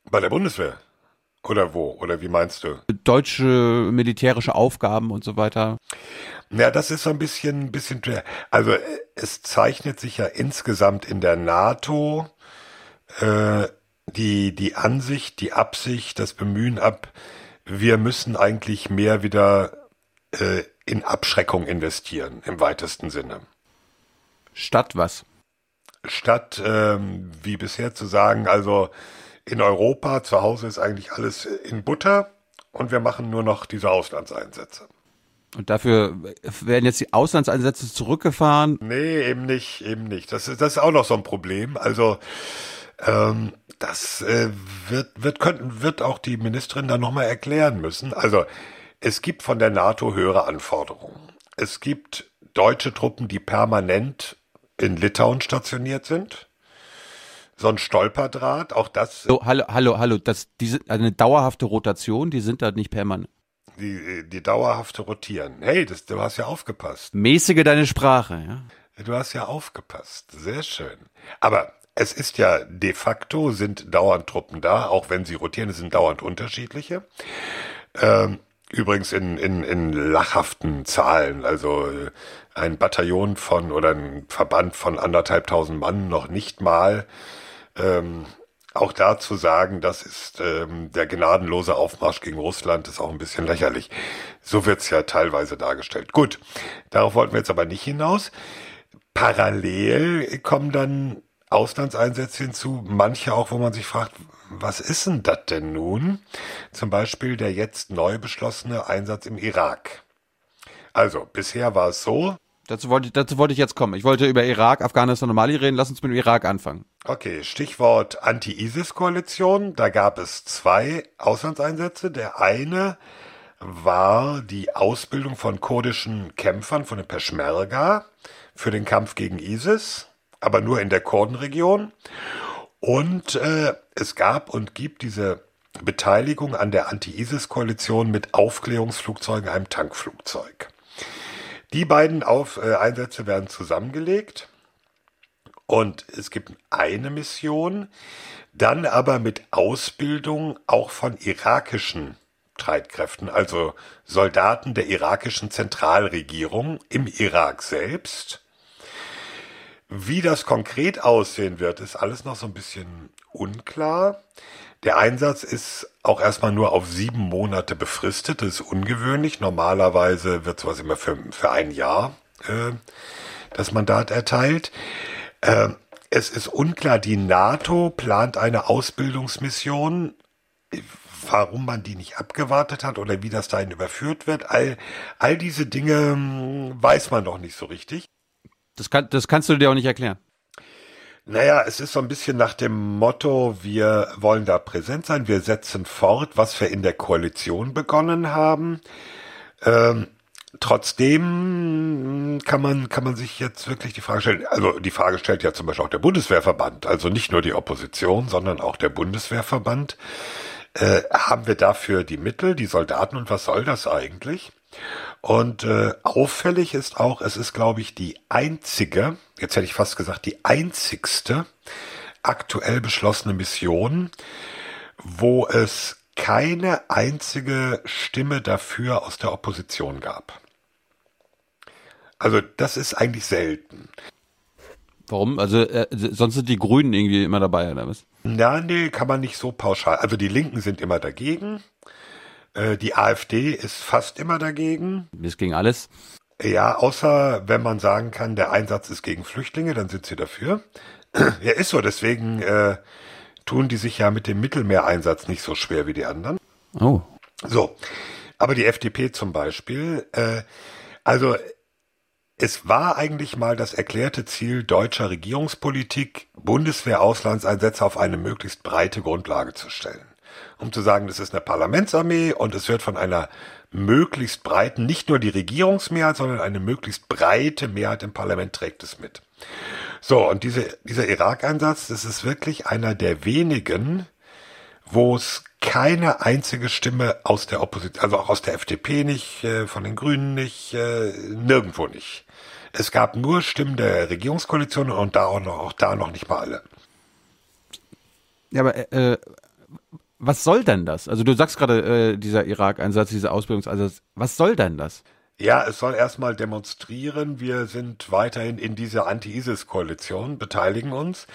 Bei der Bundeswehr? Oder wo? Oder wie meinst du? Deutsche militärische Aufgaben und so weiter. Ja, das ist so ein bisschen, ein bisschen, also es zeichnet sich ja insgesamt in der NATO äh, die, die Ansicht, die Absicht, das Bemühen ab, wir müssen eigentlich mehr wieder äh, in Abschreckung investieren, im weitesten Sinne. Statt was? Statt, ähm, wie bisher zu sagen, also in Europa zu Hause ist eigentlich alles in Butter und wir machen nur noch diese Auslandseinsätze. Und dafür werden jetzt die Auslandseinsätze zurückgefahren? Nee, eben nicht, eben nicht. Das ist, das ist auch noch so ein Problem. Also ähm, das äh, wird, wird, könnten, wird auch die Ministerin dann nochmal erklären müssen. Also es gibt von der NATO höhere Anforderungen. Es gibt deutsche Truppen, die permanent in Litauen stationiert sind. So ein Stolperdraht, auch das. So, hallo, hallo, hallo, das, diese, eine dauerhafte Rotation, die sind da nicht permanent. Die, die dauerhafte rotieren. Hey, das, du hast ja aufgepasst. Mäßige deine Sprache, ja. Du hast ja aufgepasst. Sehr schön. Aber es ist ja de facto sind dauernd Truppen da, auch wenn sie rotieren, es sind dauernd unterschiedliche. Ähm, übrigens in, in, in lachhaften Zahlen, also äh, ein Bataillon von oder ein Verband von anderthalbtausend Mann noch nicht mal. Ähm, auch da zu sagen, das ist ähm, der gnadenlose Aufmarsch gegen Russland, ist auch ein bisschen lächerlich. So wird's ja teilweise dargestellt. Gut, darauf wollten wir jetzt aber nicht hinaus. Parallel kommen dann Auslandseinsätze hinzu, manche auch, wo man sich fragt, was ist denn das denn nun? Zum Beispiel der jetzt neu beschlossene Einsatz im Irak. Also, bisher war es so. Dazu wollte, dazu wollte ich jetzt kommen. Ich wollte über Irak, Afghanistan und Mali reden. Lass uns mit dem Irak anfangen. Okay, Stichwort Anti-ISIS-Koalition. Da gab es zwei Auslandseinsätze. Der eine war die Ausbildung von kurdischen Kämpfern von den Peschmerga für den Kampf gegen ISIS, aber nur in der Kurdenregion. Und äh, es gab und gibt diese Beteiligung an der Anti-ISIS-Koalition mit Aufklärungsflugzeugen, einem Tankflugzeug. Die beiden Auf äh, Einsätze werden zusammengelegt und es gibt eine Mission, dann aber mit Ausbildung auch von irakischen Streitkräften, also Soldaten der irakischen Zentralregierung im Irak selbst. Wie das konkret aussehen wird, ist alles noch so ein bisschen unklar. Der Einsatz ist auch erstmal nur auf sieben Monate befristet. Das ist ungewöhnlich. Normalerweise wird sowas immer für, für ein Jahr äh, das Mandat erteilt. Äh, es ist unklar, die NATO plant eine Ausbildungsmission. Warum man die nicht abgewartet hat oder wie das dahin überführt wird, all, all diese Dinge hm, weiß man noch nicht so richtig. Das, kann, das kannst du dir auch nicht erklären. Naja, es ist so ein bisschen nach dem Motto, wir wollen da präsent sein, wir setzen fort, was wir in der Koalition begonnen haben. Ähm, trotzdem kann man, kann man sich jetzt wirklich die Frage stellen, also die Frage stellt ja zum Beispiel auch der Bundeswehrverband, also nicht nur die Opposition, sondern auch der Bundeswehrverband. Äh, haben wir dafür die Mittel, die Soldaten und was soll das eigentlich? Und äh, auffällig ist auch, es ist, glaube ich, die einzige, jetzt hätte ich fast gesagt, die einzigste aktuell beschlossene Mission, wo es keine einzige Stimme dafür aus der Opposition gab. Also das ist eigentlich selten. Warum? Also äh, sonst sind die Grünen irgendwie immer dabei, oder was? Ja, nee, kann man nicht so pauschal. Also die Linken sind immer dagegen. Äh, die AfD ist fast immer dagegen. Ist gegen alles. Ja, außer wenn man sagen kann, der Einsatz ist gegen Flüchtlinge, dann sind sie dafür. ja, ist so. Deswegen äh, tun die sich ja mit dem Mittelmeereinsatz nicht so schwer wie die anderen. Oh. So. Aber die FDP zum Beispiel, äh, also es war eigentlich mal das erklärte Ziel deutscher Regierungspolitik, Bundeswehr-Auslandseinsätze auf eine möglichst breite Grundlage zu stellen um zu sagen, das ist eine Parlamentsarmee und es wird von einer möglichst breiten, nicht nur die Regierungsmehrheit, sondern eine möglichst breite Mehrheit im Parlament trägt es mit. So, und diese, dieser Irak-Einsatz, das ist wirklich einer der wenigen, wo es keine einzige Stimme aus der Opposition, also auch aus der FDP nicht, äh, von den Grünen nicht, äh, nirgendwo nicht. Es gab nur Stimmen der Regierungskoalition und da auch, noch, auch da noch nicht mal alle. Ja, aber äh, was soll denn das? Also du sagst gerade, äh, dieser Irak-Einsatz, dieser Ausbildungseinsatz, was soll denn das? Ja, es soll erstmal demonstrieren, wir sind weiterhin in dieser Anti-ISIS-Koalition, beteiligen uns.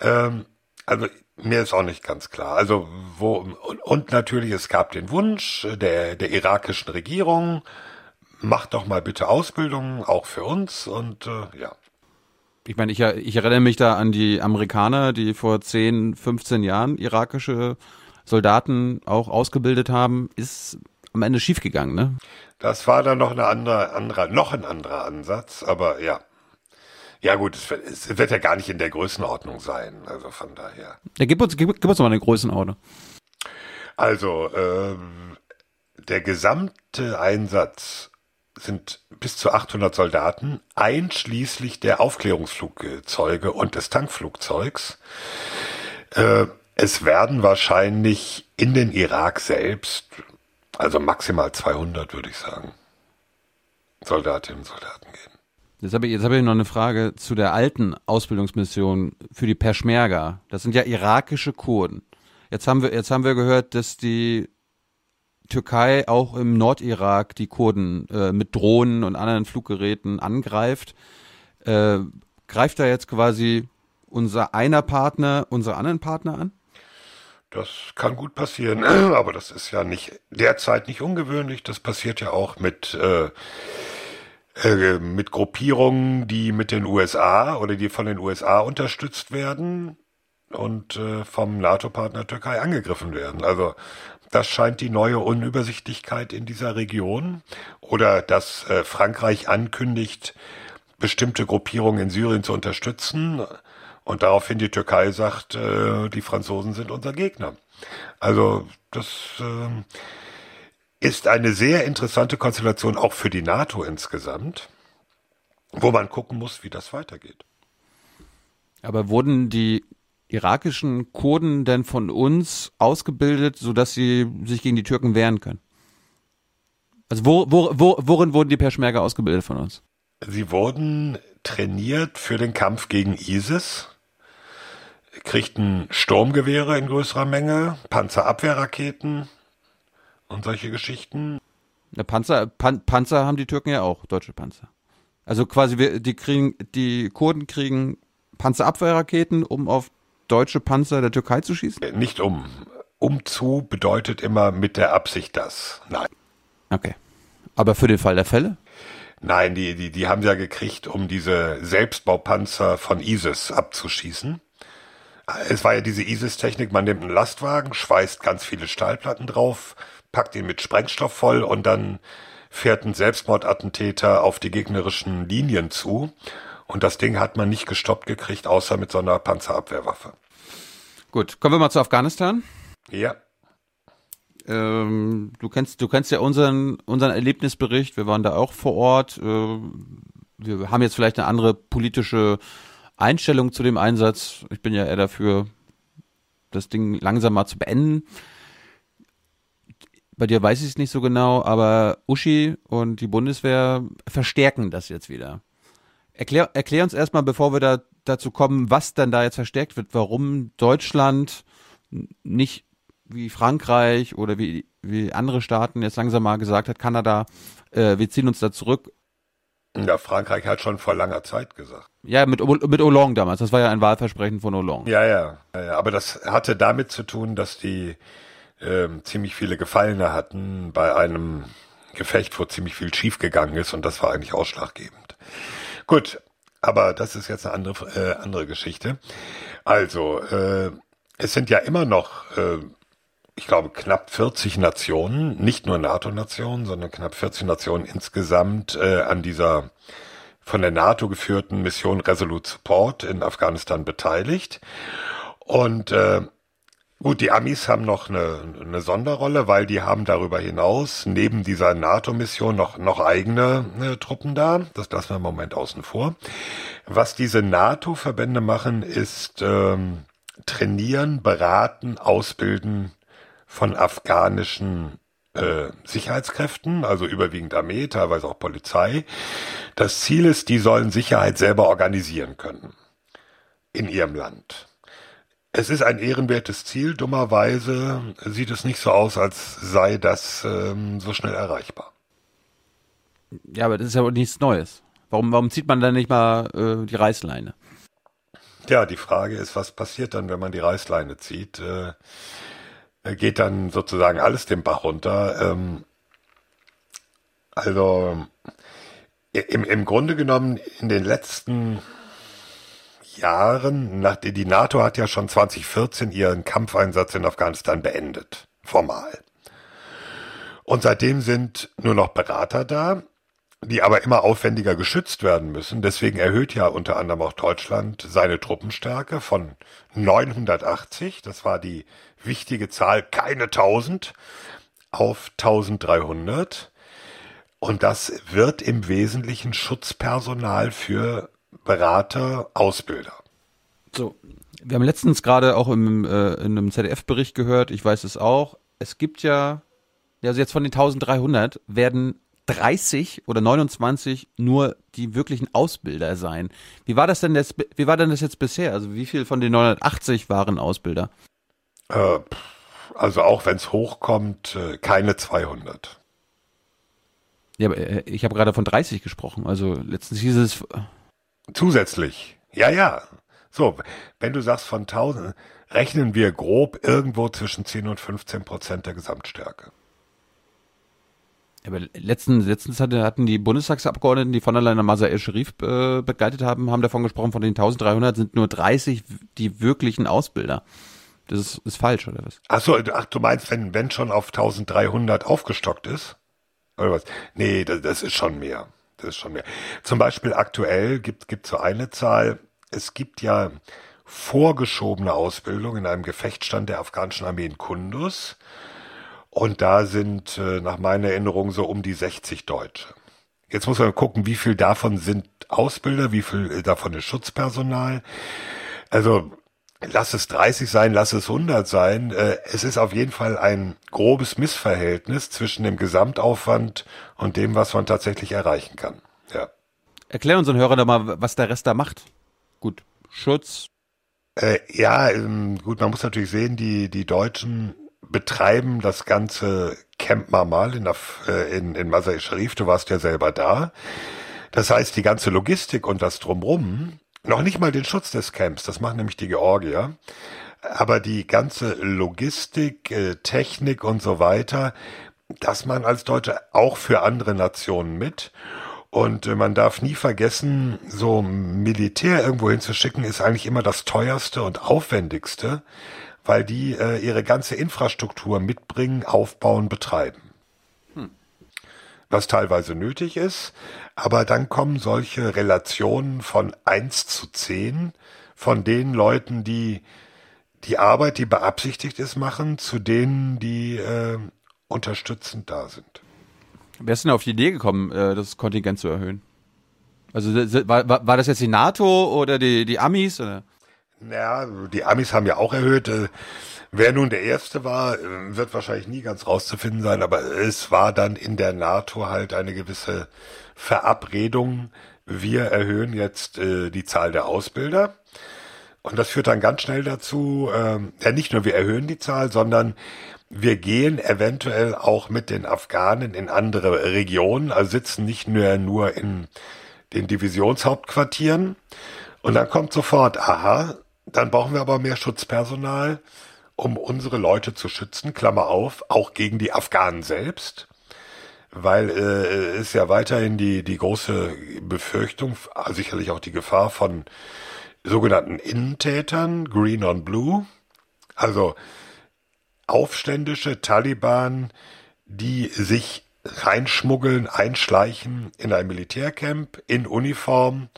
Ähm, also mir ist auch nicht ganz klar. Also wo und, und natürlich, es gab den Wunsch der, der irakischen Regierung, macht doch mal bitte Ausbildung, auch für uns und äh, ja. Ich meine, ich, ich erinnere mich da an die Amerikaner, die vor 10, 15 Jahren irakische Soldaten auch ausgebildet haben, ist am Ende schiefgegangen, ne? Das war dann noch eine andere, anderer, noch ein anderer Ansatz, aber ja. Ja gut, es, es, wird ja gar nicht in der Größenordnung sein, also von daher. Ja, gib uns, gib, gib uns mal eine Größenordnung. Also, ähm, der gesamte Einsatz sind bis zu 800 Soldaten, einschließlich der Aufklärungsflugzeuge und des Tankflugzeugs. Äh, es werden wahrscheinlich in den Irak selbst, also maximal 200 würde ich sagen, Soldatinnen und Soldaten gehen. Jetzt habe ich, jetzt hab ich noch eine Frage zu der alten Ausbildungsmission für die Peschmerga. Das sind ja irakische Kurden. Jetzt haben wir, jetzt haben wir gehört, dass die Türkei auch im Nordirak die Kurden äh, mit Drohnen und anderen Fluggeräten angreift. Äh, greift da jetzt quasi unser einer Partner unsere anderen Partner an? Das kann gut passieren, aber das ist ja nicht derzeit nicht ungewöhnlich. Das passiert ja auch mit äh, äh, mit Gruppierungen, die mit den USA oder die von den USA unterstützt werden und äh, vom NATO-Partner Türkei angegriffen werden. Also das scheint die neue Unübersichtlichkeit in dieser Region oder dass äh, Frankreich ankündigt, bestimmte Gruppierungen in Syrien zu unterstützen und daraufhin die Türkei sagt, äh, die Franzosen sind unser Gegner. Also das äh, ist eine sehr interessante Konstellation auch für die NATO insgesamt, wo man gucken muss, wie das weitergeht. Aber wurden die irakischen Kurden denn von uns ausgebildet, sodass sie sich gegen die Türken wehren können? Also wo, wo, wo, worin wurden die Peschmerga ausgebildet von uns? Sie wurden trainiert für den Kampf gegen ISIS, kriegten Sturmgewehre in größerer Menge, Panzerabwehrraketen und solche Geschichten. Ja, Panzer, Pan, Panzer haben die Türken ja auch, deutsche Panzer. Also quasi wir, die kriegen, die Kurden kriegen Panzerabwehrraketen, um auf deutsche Panzer der Türkei zu schießen? Nicht um. Um zu bedeutet immer mit der Absicht das. Nein. Okay. Aber für den Fall der Fälle? Nein, die, die, die haben sie ja gekriegt, um diese Selbstbaupanzer von ISIS abzuschießen. Es war ja diese ISIS-Technik, man nimmt einen Lastwagen, schweißt ganz viele Stahlplatten drauf, packt ihn mit Sprengstoff voll und dann fährt ein Selbstmordattentäter auf die gegnerischen Linien zu und das Ding hat man nicht gestoppt gekriegt, außer mit so einer Panzerabwehrwaffe. Gut, kommen wir mal zu Afghanistan. Ja. Ähm, du kennst, du kennst ja unseren, unseren Erlebnisbericht. Wir waren da auch vor Ort. Äh, wir haben jetzt vielleicht eine andere politische Einstellung zu dem Einsatz. Ich bin ja eher dafür, das Ding langsam mal zu beenden. Bei dir weiß ich es nicht so genau, aber Uschi und die Bundeswehr verstärken das jetzt wieder. Erklär, erklär uns erstmal, bevor wir da dazu kommen, was dann da jetzt verstärkt wird, warum Deutschland nicht wie Frankreich oder wie, wie andere Staaten jetzt langsam mal gesagt hat, Kanada, äh, wir ziehen uns da zurück. Ja, Frankreich hat schon vor langer Zeit gesagt. Ja, mit, mit Hollande damals. Das war ja ein Wahlversprechen von Hollande. Ja, ja, ja, aber das hatte damit zu tun, dass die ähm, ziemlich viele Gefallene hatten bei einem Gefecht, wo ziemlich viel schiefgegangen ist und das war eigentlich ausschlaggebend. Gut, aber das ist jetzt eine andere, äh, andere Geschichte. Also, äh, es sind ja immer noch, äh, ich glaube, knapp 40 Nationen, nicht nur NATO-Nationen, sondern knapp 40 Nationen insgesamt äh, an dieser von der NATO geführten Mission Resolute Support in Afghanistan beteiligt. Und äh, Gut, die Amis haben noch eine, eine Sonderrolle, weil die haben darüber hinaus neben dieser NATO-Mission noch, noch eigene äh, Truppen da. Das lassen wir im Moment außen vor. Was diese NATO-Verbände machen, ist ähm, trainieren, beraten, ausbilden von afghanischen äh, Sicherheitskräften, also überwiegend Armee, teilweise auch Polizei. Das Ziel ist, die sollen Sicherheit selber organisieren können in ihrem Land. Es ist ein ehrenwertes Ziel. Dummerweise sieht es nicht so aus, als sei das ähm, so schnell erreichbar. Ja, aber das ist ja nichts Neues. Warum, warum zieht man dann nicht mal äh, die Reißleine? Ja, die Frage ist, was passiert dann, wenn man die Reißleine zieht? Äh, geht dann sozusagen alles den Bach runter? Ähm, also im, im Grunde genommen in den letzten Jahren, nach, die NATO hat ja schon 2014 ihren Kampfeinsatz in Afghanistan beendet, formal. Und seitdem sind nur noch Berater da, die aber immer aufwendiger geschützt werden müssen. Deswegen erhöht ja unter anderem auch Deutschland seine Truppenstärke von 980, das war die wichtige Zahl, keine 1000, auf 1300. Und das wird im Wesentlichen Schutzpersonal für Berater, Ausbilder. So, wir haben letztens gerade auch im, äh, in einem ZDF-Bericht gehört, ich weiß es auch, es gibt ja, also jetzt von den 1300 werden 30 oder 29 nur die wirklichen Ausbilder seien. Wie war das denn jetzt, wie war denn das jetzt bisher? Also wie viel von den 980 waren Ausbilder? Äh, also auch wenn es hochkommt, äh, keine 200. Ja, aber äh, ich habe gerade von 30 gesprochen. Also letztens hieß es. Zusätzlich. Ja, ja. So, wenn du sagst von 1000, rechnen wir grob irgendwo zwischen 10 und 15 Prozent der Gesamtstärke. Aber letztens, letztens hatten die Bundestagsabgeordneten, die von der Leyen Masa El-Sharif äh, begleitet haben, haben davon gesprochen, von den 1300 sind nur 30 die wirklichen Ausbilder. Das ist, ist falsch, oder was? Ach so, ach, du meinst, wenn, wenn schon auf 1300 aufgestockt ist? Oder was? Nee, das, das ist schon mehr. Das ist schon mehr. Zum Beispiel aktuell gibt, gibt so eine Zahl. Es gibt ja vorgeschobene Ausbildung in einem Gefechtsstand der afghanischen Armee in Kundus. Und da sind äh, nach meiner Erinnerung so um die 60 Deutsche. Jetzt muss man gucken, wie viel davon sind Ausbilder, wie viel äh, davon ist Schutzpersonal. Also lass es 30 sein, lass es 100 sein. Äh, es ist auf jeden Fall ein grobes Missverhältnis zwischen dem Gesamtaufwand und dem, was man tatsächlich erreichen kann. Ja. Erklär unseren Hörern doch mal, was der Rest da macht. Gut, Schutz. Äh, ja, ähm, gut, man muss natürlich sehen, die, die Deutschen betreiben das ganze Camp Marmal in, äh, in, in Masai Sharif, du warst ja selber da. Das heißt, die ganze Logistik und das Drumrum, noch nicht mal den Schutz des Camps, das machen nämlich die Georgier, aber die ganze Logistik, äh, Technik und so weiter, das man als Deutsche auch für andere Nationen mit. Und äh, man darf nie vergessen, so Militär irgendwo hinzuschicken, ist eigentlich immer das teuerste und aufwendigste weil die äh, ihre ganze Infrastruktur mitbringen, aufbauen, betreiben. Hm. Was teilweise nötig ist, aber dann kommen solche Relationen von eins zu zehn von den Leuten, die die Arbeit, die beabsichtigt ist, machen, zu denen, die äh, unterstützend da sind. Wer ist denn auf die Idee gekommen, äh, das Kontingent zu erhöhen? Also war, war das jetzt die NATO oder die, die Amis? Oder? Ja, die Amis haben ja auch erhöht. Äh, wer nun der Erste war, äh, wird wahrscheinlich nie ganz rauszufinden sein, aber es war dann in der NATO halt eine gewisse Verabredung. Wir erhöhen jetzt äh, die Zahl der Ausbilder. Und das führt dann ganz schnell dazu, äh, ja nicht nur wir erhöhen die Zahl, sondern wir gehen eventuell auch mit den Afghanen in andere Regionen, also sitzen nicht nur, nur in den Divisionshauptquartieren. Und dann kommt sofort, aha, dann brauchen wir aber mehr Schutzpersonal, um unsere Leute zu schützen, Klammer auf, auch gegen die Afghanen selbst, weil äh, ist ja weiterhin die, die große Befürchtung, sicherlich auch die Gefahr von sogenannten Innentätern, Green on Blue, also aufständische Taliban, die sich reinschmuggeln, einschleichen in ein Militärcamp in Uniform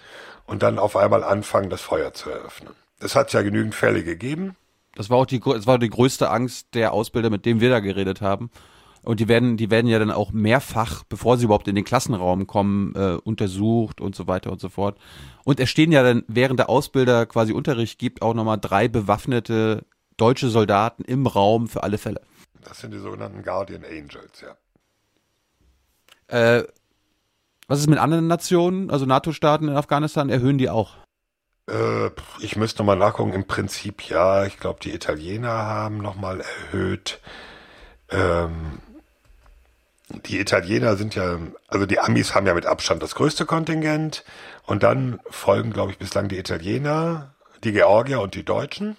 und dann auf einmal anfangen, das Feuer zu eröffnen. Es hat ja genügend Fälle gegeben. Das war auch die, das war die größte Angst der Ausbilder, mit dem wir da geredet haben. Und die werden, die werden ja dann auch mehrfach, bevor sie überhaupt in den Klassenraum kommen, äh, untersucht und so weiter und so fort. Und es stehen ja dann, während der Ausbilder quasi Unterricht gibt, auch nochmal drei bewaffnete deutsche Soldaten im Raum für alle Fälle. Das sind die sogenannten Guardian Angels, ja. Äh, was ist mit anderen Nationen, also NATO-Staaten in Afghanistan? Erhöhen die auch? Äh, ich müsste mal nachgucken. Im Prinzip ja. Ich glaube, die Italiener haben nochmal erhöht. Ähm, die Italiener sind ja, also die Amis haben ja mit Abstand das größte Kontingent. Und dann folgen, glaube ich, bislang die Italiener, die Georgier und die Deutschen.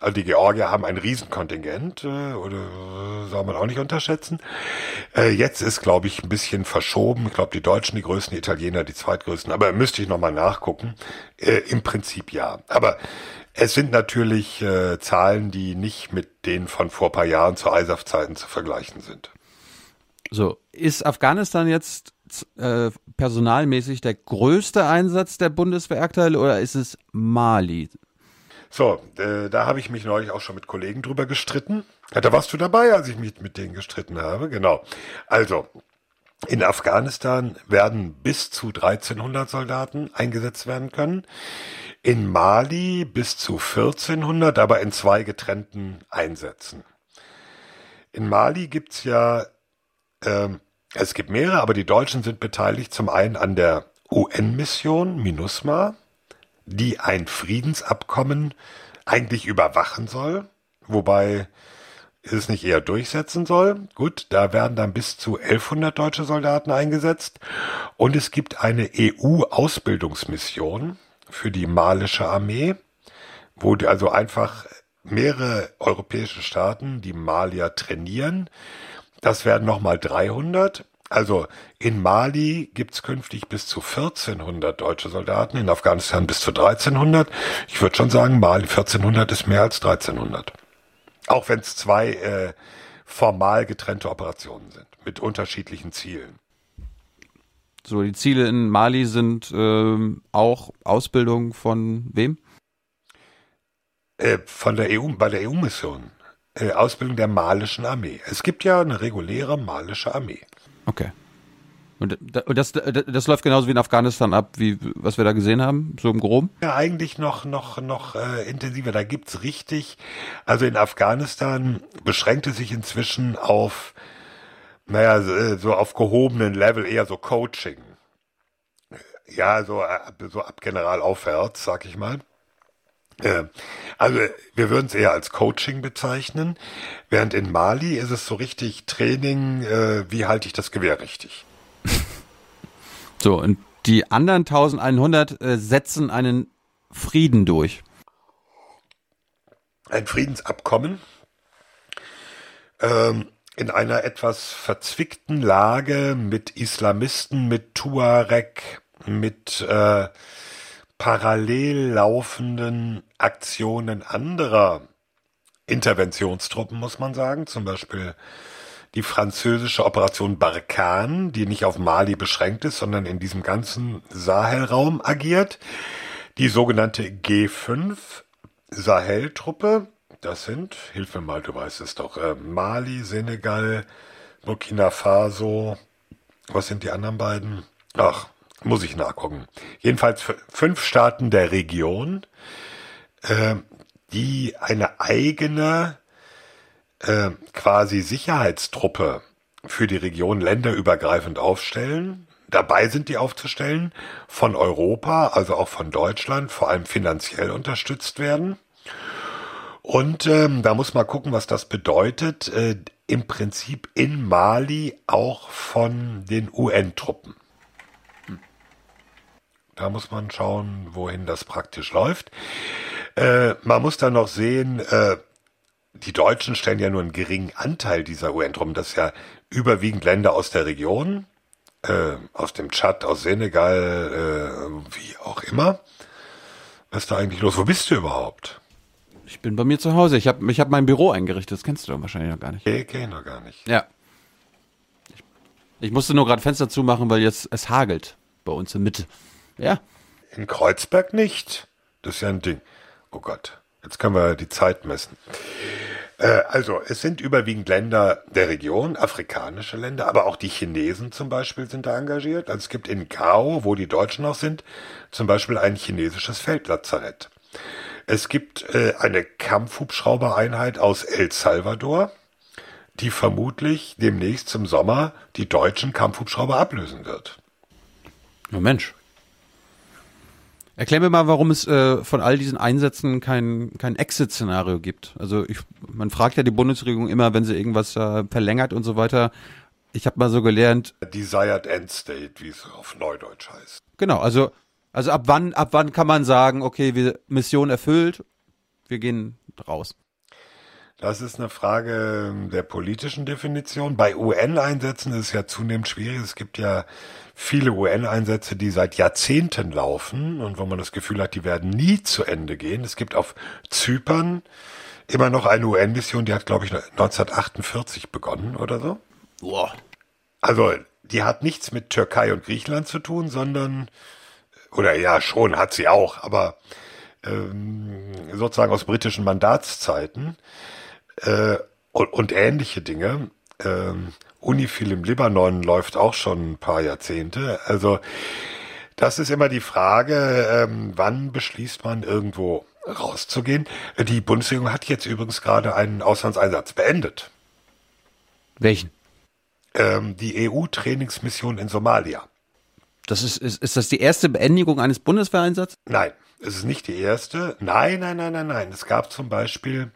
Also die Georgier haben ein Riesenkontingent, äh, oder soll man auch nicht unterschätzen. Äh, jetzt ist, glaube ich, ein bisschen verschoben. Ich glaube, die Deutschen die größten, die Italiener die zweitgrößten. Aber müsste ich nochmal nachgucken. Äh, Im Prinzip ja. Aber es sind natürlich äh, Zahlen, die nicht mit denen von vor paar Jahren zu ISAF-Zeiten zu vergleichen sind. So, ist Afghanistan jetzt äh, personalmäßig der größte Einsatz der Bundeswehr aktuell oder ist es Mali? So, äh, da habe ich mich neulich auch schon mit Kollegen drüber gestritten. Da warst du dabei, als ich mich mit denen gestritten habe. Genau. Also, in Afghanistan werden bis zu 1300 Soldaten eingesetzt werden können. In Mali bis zu 1400, aber in zwei getrennten Einsätzen. In Mali gibt's ja ähm, Es gibt mehrere, aber die Deutschen sind beteiligt zum einen an der UN-Mission MINUSMA, die ein Friedensabkommen eigentlich überwachen soll, wobei es nicht eher durchsetzen soll. Gut, da werden dann bis zu 1100 deutsche Soldaten eingesetzt. Und es gibt eine EU-Ausbildungsmission für die malische Armee, wo also einfach mehrere europäische Staaten die Malier trainieren. Das werden nochmal 300. Also in Mali gibt's künftig bis zu 1400 deutsche Soldaten, in Afghanistan bis zu 1300. Ich würde schon sagen, Mali 1400 ist mehr als 1300. Auch wenn es zwei äh, formal getrennte Operationen sind, mit unterschiedlichen Zielen. So, die Ziele in Mali sind ähm, auch Ausbildung von wem? Äh, von der EU, bei der EU-Mission. Äh, Ausbildung der malischen Armee. Es gibt ja eine reguläre malische Armee. Okay. Und das, das, das läuft genauso wie in Afghanistan ab, wie was wir da gesehen haben, so im Groben? Ja, eigentlich noch, noch, noch äh, intensiver. Da gibt's richtig, also in Afghanistan beschränkt es sich inzwischen auf, naja, so auf gehobenen Level, eher so Coaching. Ja, so, äh, so ab General aufwärts, sag ich mal. Äh, also wir würden es eher als Coaching bezeichnen, während in Mali ist es so richtig Training, äh, wie halte ich das Gewehr richtig. So, und die anderen 1100 äh, setzen einen Frieden durch. Ein Friedensabkommen ähm, in einer etwas verzwickten Lage mit Islamisten, mit Tuareg, mit äh, parallel laufenden Aktionen anderer Interventionstruppen, muss man sagen, zum Beispiel die französische Operation Barkhane, die nicht auf Mali beschränkt ist, sondern in diesem ganzen Sahelraum agiert. Die sogenannte G5 Sahel-Truppe, das sind, hilf mir mal, du weißt es doch, äh, Mali, Senegal, Burkina Faso, was sind die anderen beiden? Ach, muss ich nachgucken. Jedenfalls fünf Staaten der Region, äh, die eine eigene äh, quasi Sicherheitstruppe für die Region länderübergreifend aufstellen. Dabei sind die aufzustellen, von Europa, also auch von Deutschland, vor allem finanziell unterstützt werden. Und ähm, da muss man gucken, was das bedeutet. Äh, Im Prinzip in Mali auch von den UN-Truppen. Da muss man schauen, wohin das praktisch läuft. Äh, man muss dann noch sehen, äh, die Deutschen stellen ja nur einen geringen Anteil dieser UN-Truppen. Das ist ja überwiegend Länder aus der Region, äh, aus dem Tschad, aus Senegal, äh, wie auch immer. Was ist da eigentlich los? Wo bist du überhaupt? Ich bin bei mir zu Hause. Ich habe ich hab mein Büro eingerichtet. Das kennst du doch wahrscheinlich noch gar nicht. Nee, kenn ich noch gar nicht. Ja. Ich, ich musste nur gerade Fenster zumachen, weil jetzt es hagelt bei uns in Mitte. Ja. In Kreuzberg nicht. Das ist ja ein Ding. Oh Gott. Jetzt können wir die Zeit messen. Äh, also, es sind überwiegend Länder der Region, afrikanische Länder, aber auch die Chinesen zum Beispiel sind da engagiert. Also es gibt in Gao, wo die Deutschen auch sind, zum Beispiel ein chinesisches Feldlazarett. Es gibt äh, eine Kampfhubschraubereinheit aus El Salvador, die vermutlich demnächst zum Sommer die deutschen Kampfhubschrauber ablösen wird. Ja, Mensch. Erklär mir mal, warum es äh, von all diesen Einsätzen kein, kein Exit-Szenario gibt. Also ich, man fragt ja die Bundesregierung immer, wenn sie irgendwas äh, verlängert und so weiter. Ich habe mal so gelernt. Desired End State, wie es auf Neudeutsch heißt. Genau, also, also ab wann, ab wann kann man sagen, okay, wir Mission erfüllt, wir gehen raus. Das ist eine Frage der politischen Definition. Bei UN-Einsätzen ist es ja zunehmend schwierig. Es gibt ja viele UN-Einsätze, die seit Jahrzehnten laufen und wo man das Gefühl hat, die werden nie zu Ende gehen. Es gibt auf Zypern immer noch eine UN-Mission, die hat, glaube ich, 1948 begonnen oder so. Boah. Also, die hat nichts mit Türkei und Griechenland zu tun, sondern, oder ja, schon hat sie auch, aber ähm, sozusagen aus britischen Mandatszeiten äh, und, und ähnliche Dinge. Ähm, Unifil im Libanon läuft auch schon ein paar Jahrzehnte. Also das ist immer die Frage, ähm, wann beschließt man irgendwo rauszugehen. Die Bundesregierung hat jetzt übrigens gerade einen Auslandseinsatz beendet. Welchen? ähm, die EU-Trainingsmission in Somalia. Das ist, ist, ist das die erste Beendigung eines Bundeswehreinsatzes? Nein, es ist nicht die erste. Nein, nein, nein, nein, nein. Es gab zum Beispiel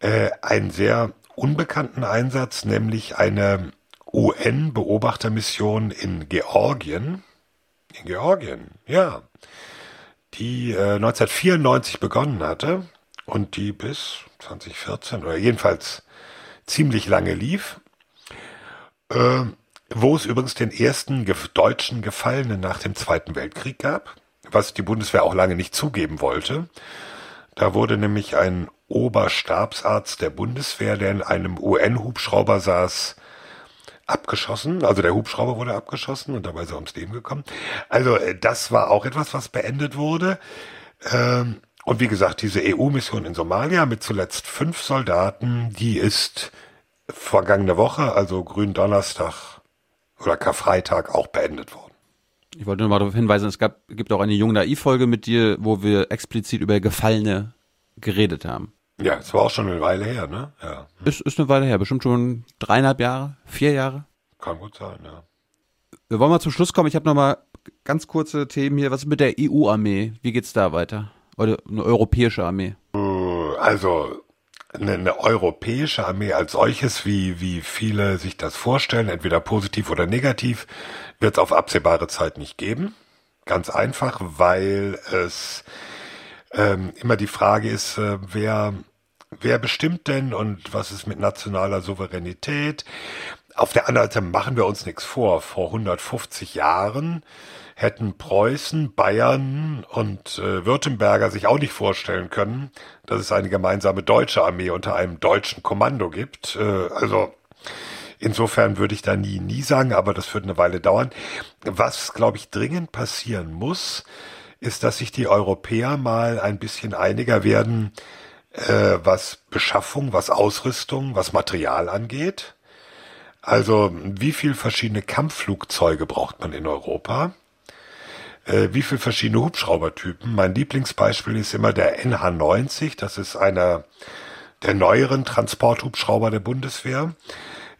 äh, einen sehr unbekannten Einsatz, nämlich eine UN-Beobachtermission in Georgien. In Georgien, ja. Die äh, 1994 begonnen hatte und die bis 2014 oder jedenfalls ziemlich lange lief. Äh, wo es übrigens den ersten deutschen Gefallenen nach dem Zweiten Weltkrieg gab, was die Bundeswehr auch lange nicht zugeben wollte. Da wurde nämlich ein Oberstabsarzt der Bundeswehr, der in einem UN-Hubschrauber saß, abgeschossen. Also der Hubschrauber wurde abgeschossen und dabei ist er ums Leben gekommen. Also äh, das war auch etwas, was beendet wurde. Ähm, und wie gesagt, diese EU-Mission in Somalia mit zuletzt fünf Soldaten, die ist vergangene Woche, also Gründonnerstag oder Karfreitag, auch beendet worden. Ich wollte nur mal darauf hinweisen, es gab, gibt auch eine Jung Naiv-Folge mit dir, wo wir explizit über Gefallene geredet haben. Ja, es war auch schon eine Weile her, ne? Ja. Ist, ist eine Weile her, bestimmt schon dreieinhalb Jahre, vier Jahre. Kann gut sein, ja. Wir wollen mal zum Schluss kommen. Ich habe noch mal ganz kurze Themen hier. Was ist mit der EU-Armee? Wie geht's da weiter? Oder eine europäische Armee? Äh, also eine, eine europäische Armee als solches, wie, wie viele sich das vorstellen, entweder positiv oder negativ, wird es auf absehbare Zeit nicht geben. Ganz einfach, weil es ähm, immer die Frage ist, äh, wer, wer bestimmt denn und was ist mit nationaler Souveränität? Auf der anderen Seite machen wir uns nichts vor. Vor 150 Jahren hätten Preußen, Bayern und äh, Württemberger sich auch nicht vorstellen können, dass es eine gemeinsame deutsche Armee unter einem deutschen Kommando gibt. Äh, also insofern würde ich da nie, nie sagen, aber das wird eine Weile dauern. Was, glaube ich, dringend passieren muss, ist, dass sich die Europäer mal ein bisschen einiger werden, äh, was Beschaffung, was Ausrüstung, was Material angeht. Also wie viel verschiedene Kampfflugzeuge braucht man in Europa? Äh, wie viel verschiedene Hubschraubertypen? Mein Lieblingsbeispiel ist immer der NH90. Das ist einer der neueren Transporthubschrauber der Bundeswehr.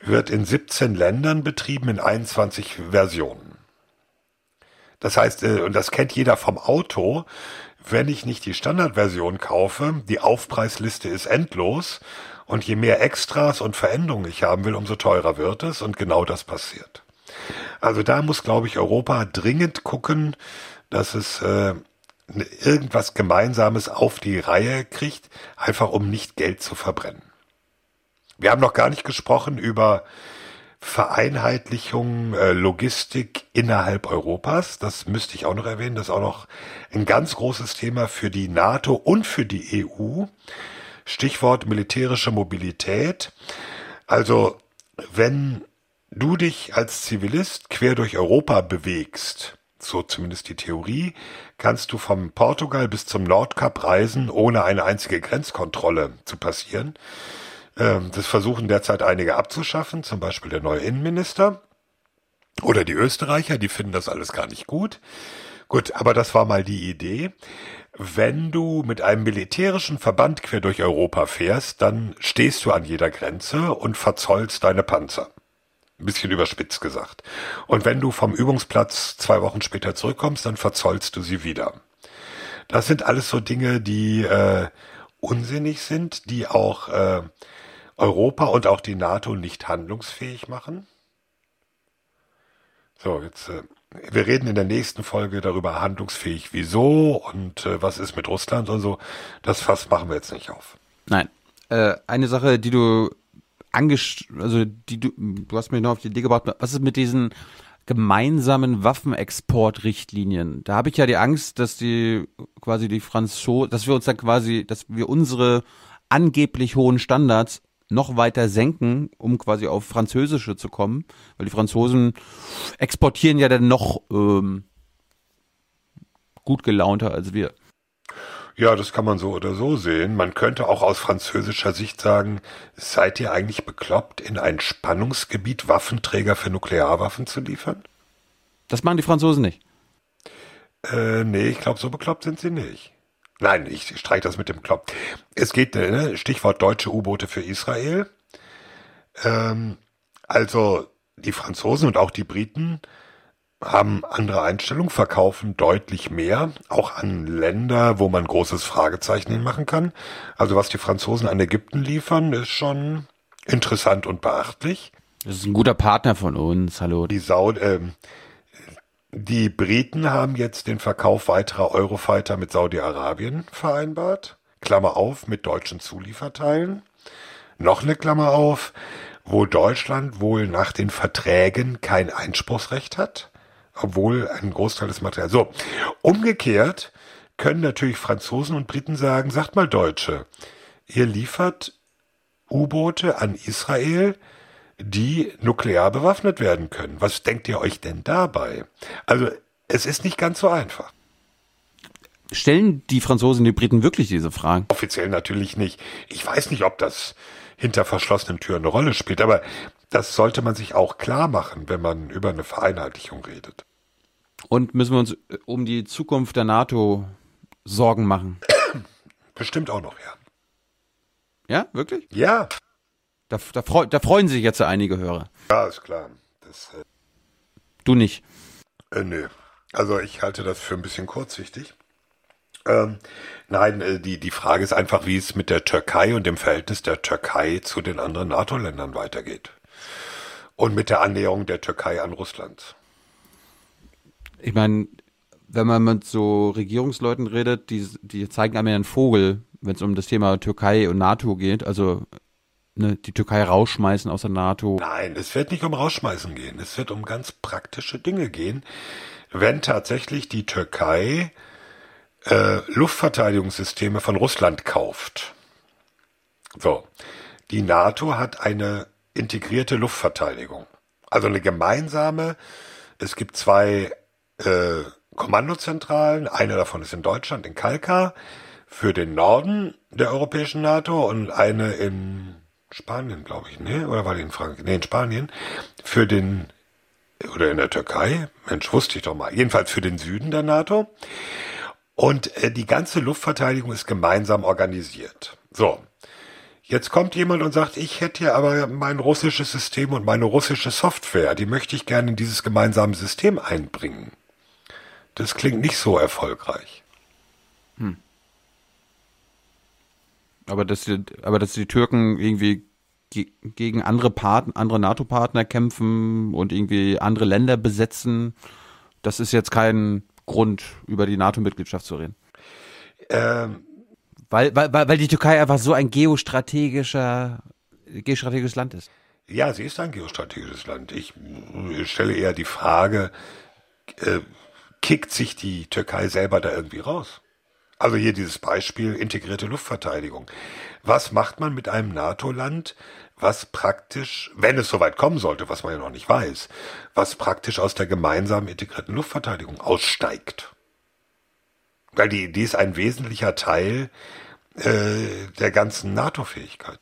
Wird in 17 Ländern betrieben in 21 Versionen. Das heißt, äh, und das kennt jeder vom Auto, wenn ich nicht die Standardversion kaufe, die Aufpreisliste ist endlos und je mehr Extras und Veränderungen ich haben will, umso teurer wird es und genau das passiert. Also da muss, glaube ich, Europa dringend gucken, dass es äh, irgendwas Gemeinsames auf die Reihe kriegt, einfach um nicht Geld zu verbrennen. Wir haben noch gar nicht gesprochen über Vereinheitlichung, äh, Logistik innerhalb Europas. Das müsste ich auch noch erwähnen. Das ist auch noch ein ganz großes Thema für die NATO und für die EU. Stichwort militärische Mobilität. Also, wenn du dich als Zivilist quer durch Europa bewegst, so zumindest die Theorie, kannst du vom Portugal bis zum Nordkap reisen, ohne eine einzige Grenzkontrolle zu passieren. Ähm, das versuchen derzeit einige abzuschaffen, zum Beispiel der neue Innenminister oder die Österreicher, die finden das alles gar nicht gut. Gut, aber das war mal die Idee. Wenn du mit einem militärischen Verband quer durch Europa fährst, dann stehst du an jeder Grenze und verzollst deine Panzer. Ein bisschen überspitzt gesagt. Und wenn du vom Übungsplatz zwei Wochen später zurückkommst, dann verzollst du sie wieder. Das sind alles so Dinge, die äh, unsinnig sind, die auch äh, Europa und auch die NATO nicht handlungsfähig machen? So, jetzt, äh, wir reden in der nächsten Folge darüber handlungsfähig wieso und äh, was ist mit Russland und so. Das Fass machen wir jetzt nicht auf. Nein. Äh, eine Sache, die du angesch also die du, du hast mir noch auf die Idee gebracht, was ist mit diesen gemeinsamen Waffenexportrichtlinien? Da habe ich ja die Angst, dass die quasi die Franzosen, dass wir uns dann quasi, dass wir unsere angeblich hohen Standards noch weiter senken, um quasi auf Französische zu kommen, weil die Franzosen exportieren ja dann noch ähm, gut gelaunter als wir. Ja, das kann man so oder so sehen. Man könnte auch aus französischer Sicht sagen, seid ihr eigentlich bekloppt, in ein Spannungsgebiet Waffenträger für Nuklearwaffen zu liefern? Das machen die Franzosen nicht. Äh, nee, ich glaube, so bekloppt sind sie nicht. Nein, ich streiche das mit dem Klopp. Es geht, ne, Stichwort deutsche U-Boote für Israel. Ähm, Also die Franzosen und auch die Briten haben andere Einstellungen, verkaufen deutlich mehr, auch an Länder, wo man großes Fragezeichen hinmachen kann. Also was die Franzosen an Ägypten liefern, ist schon interessant und beachtlich. Das ist ein guter Partner von uns, hallo. Die, Saud äh, die Briten haben jetzt den Verkauf weiterer Eurofighter mit Saudi-Arabien vereinbart. Klammer auf, mit deutschen Zulieferteilen. Noch eine Klammer auf, wo Deutschland wohl nach den Verträgen kein Einspruchsrecht hat obwohl ein Großteil des Materials. So, umgekehrt können natürlich Franzosen und Briten sagen, sagt mal Deutsche, ihr liefert U-Boote an Israel, die nuklear bewaffnet werden können. Was denkt ihr euch denn dabei? Also, es ist nicht ganz so einfach. Stellen die Franzosen und die Briten wirklich diese Fragen? Offiziell natürlich nicht. Ich weiß nicht, ob das hinter verschlossenen Türen eine Rolle spielt, aber das sollte man sich auch klar machen, wenn man über eine Vereinheitlichung redet. Und müssen wir uns äh, um die Zukunft der NATO Sorgen machen? Bestimmt auch noch, ja. Ja, wirklich? Ja. Da, da, freu, da freuen sich jetzt einige Hörer. Ja, ist klar. Das, äh, du nicht? Äh, nö. Also ich halte das für ein bisschen kurzsichtig. Ähm, nein, äh, die, die Frage ist einfach, wie es mit der Türkei und dem Verhältnis der Türkei zu den anderen NATO-Ländern weitergeht und mit der Annäherung der Türkei an Russland. Ich meine, wenn man mit so Regierungsleuten redet, die, die zeigen einem ja einen Vogel, wenn es um das Thema Türkei und NATO geht. Also ne, die Türkei rausschmeißen aus der NATO. Nein, es wird nicht um rausschmeißen gehen. Es wird um ganz praktische Dinge gehen. Wenn tatsächlich die Türkei äh, Luftverteidigungssysteme von Russland kauft. So, die NATO hat eine integrierte Luftverteidigung. Also eine gemeinsame, es gibt zwei äh, Kommandozentralen, eine davon ist in Deutschland, in Kalkar, für den Norden der europäischen NATO und eine in Spanien, glaube ich, ne? Oder war die in Frankreich? Ne, in Spanien. Für den, oder in der Türkei, Mensch, wusste ich doch mal. Jedenfalls für den Süden der NATO. Und äh, die ganze Luftverteidigung ist gemeinsam organisiert. So, Jetzt kommt jemand und sagt, ich hätte ja aber mein russisches System und meine russische Software, die möchte ich gerne in dieses gemeinsame System einbringen. Das klingt nicht so erfolgreich. Hm. Aber dass die, aber dass die Türken irgendwie ge gegen andere Part andere NATO-Partner kämpfen und irgendwie andere Länder besetzen, das ist jetzt kein Grund, über die NATO-Mitgliedschaft zu reden. Ähm, weil, weil, weil die Türkei einfach so ein geostrategischer, geostrategisches Land ist. Ja, sie ist ein geostrategisches Land. Ich stelle eher die Frage, äh, kickt sich die Türkei selber da irgendwie raus? Also hier dieses Beispiel integrierte Luftverteidigung. Was macht man mit einem NATO-Land, was praktisch, wenn es soweit kommen sollte, was man ja noch nicht weiß, was praktisch aus der gemeinsamen integrierten Luftverteidigung aussteigt? Weil die Idee ist ein wesentlicher Teil äh, der ganzen NATO-Fähigkeit.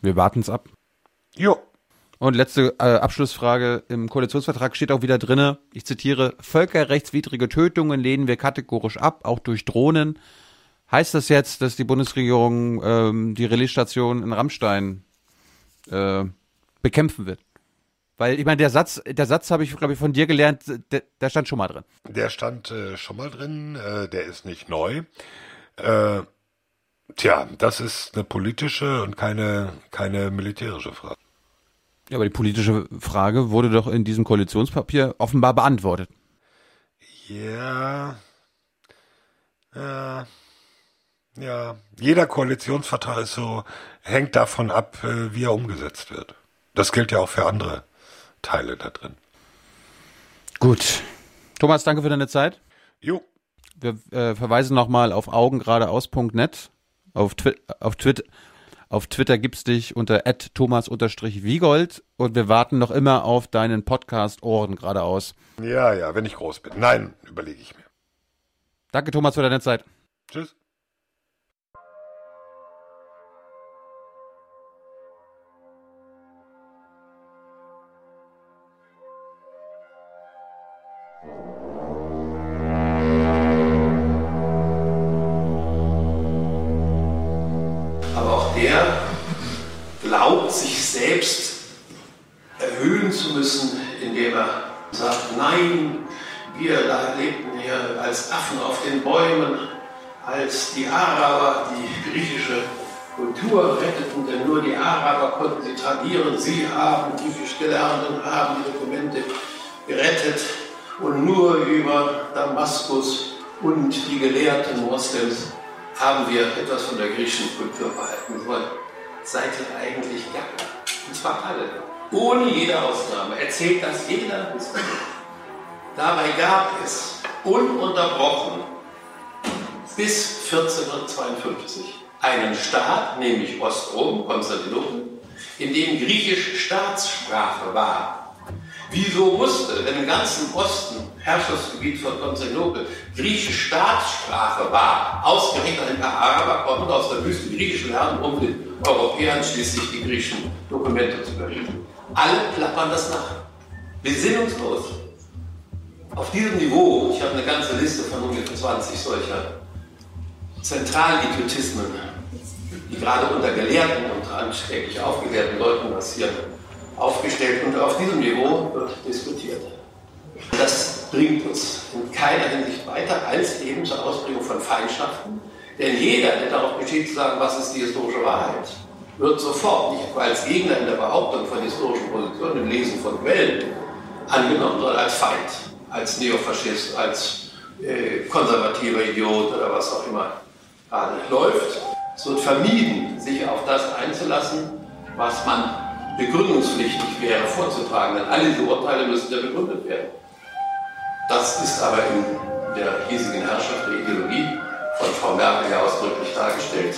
Wir warten es ab. Jo. Und letzte äh, Abschlussfrage. Im Koalitionsvertrag steht auch wieder drinne, ich zitiere, völkerrechtswidrige Tötungen lehnen wir kategorisch ab, auch durch Drohnen. Heißt das jetzt, dass die Bundesregierung ähm, die Relaisstation in Rammstein äh, bekämpfen wird? Weil ich meine, der Satz, der Satz habe ich, glaube ich, von dir gelernt, der, der, stand schon mal drin. Der stand äh, schon mal drin, äh, der ist nicht neu. Äh, tja, das ist eine politische und keine, keine militärische Frage. Ja, aber die politische Frage wurde doch in diesem Koalitionspapier offenbar beantwortet. Ja. Ja. Ja. Jeder Koalitionsvertrag ist so, hängt davon ab, äh, wie er umgesetzt wird. Das gilt ja auch für andere Teile da drin. Gut. Thomas, danke für deine Zeit. Jo. Wir äh, verweisen nochmal auf augengeradeaus.net, auf, Twi auf Twitter. Auf Twitter gibt's dich unter thomas-wiegold und wir warten noch immer auf deinen Podcast Ohren geradeaus. Ja, ja, wenn ich groß bin. Nein, überlege ich mir. Danke, Thomas, für deine Zeit. Tschüss. Wir lebten hier als Affen auf den Bäumen, als die Araber die griechische Kultur retteten, denn nur die Araber konnten sie tradieren. Sie haben, Griechisch Gelernten, haben die Dokumente gerettet und nur über Damaskus und die gelehrten Moslems haben wir etwas von der griechischen Kultur behalten wollen. Seid ihr eigentlich Gacker? Und zwar alle. Ohne jede Ausnahme erzählt das jeder Dabei gab es ununterbrochen bis 1452 einen Staat, nämlich Ostrom, Konstantinopel, in dem Griechisch Staatssprache war. Wieso musste, wenn im ganzen Osten, Herrschaftsgebiet von Konstantinopel, Griechisch Staatssprache war, ausgerechnet ein paar Araber kommen aus der Wüste Griechisch lernen, um den Europäern schließlich die griechischen Dokumente zu übergeben. Alle plappern das nach. Besinnungslos. Auf diesem Niveau, ich habe eine ganze Liste von ungefähr 20 solcher Zentralidiotismen, die gerade unter Gelehrten und anständig aufgeklärten Leuten passieren, aufgestellt. Und auf diesem Niveau wird diskutiert. Das bringt uns in keiner Hinsicht weiter als eben zur Ausbringung von Feindschaften, denn jeder, der darauf besteht zu sagen, was ist die historische Wahrheit, wird sofort nicht als Gegner in der Behauptung von historischen Positionen, im Lesen von Quellen angenommen, sondern als Feind, als Neofaschist, als äh, konservativer Idiot oder was auch immer gerade läuft. Es wird vermieden, sich auf das einzulassen, was man begründungspflichtig wäre vorzutragen, denn alle diese Urteile müssen ja begründet werden. Das ist aber in der hiesigen Herrschaft der Ideologie von Frau Merkel ja ausdrücklich dargestellt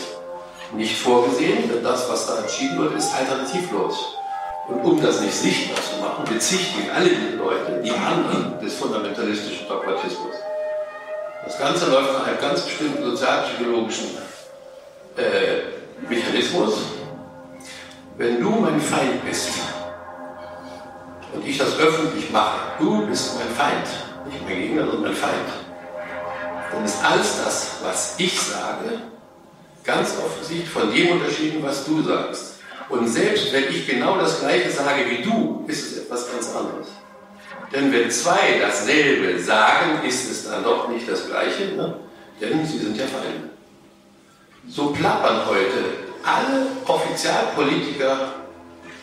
nicht vorgesehen, denn das, was da entschieden wird, ist alternativlos. Und um das nicht sichtbar zu machen, bezichtigen alle diese Leute die anderen des fundamentalistischen Dogmatismus. Das Ganze läuft nach einem ganz bestimmten sozialpsychologischen äh, Mechanismus. Wenn du mein Feind bist und ich das öffentlich mache, du bist mein Feind, nicht mein Gegner, sondern mein Feind, dann ist alles das, was ich sage, ganz offensichtlich von dem unterschieden, was du sagst. Und selbst wenn ich genau das Gleiche sage wie du, ist es etwas ganz anderes. Denn wenn zwei dasselbe sagen, ist es dann doch nicht das Gleiche, ne? denn sie sind ja Feinde. So plappern heute alle Offizialpolitiker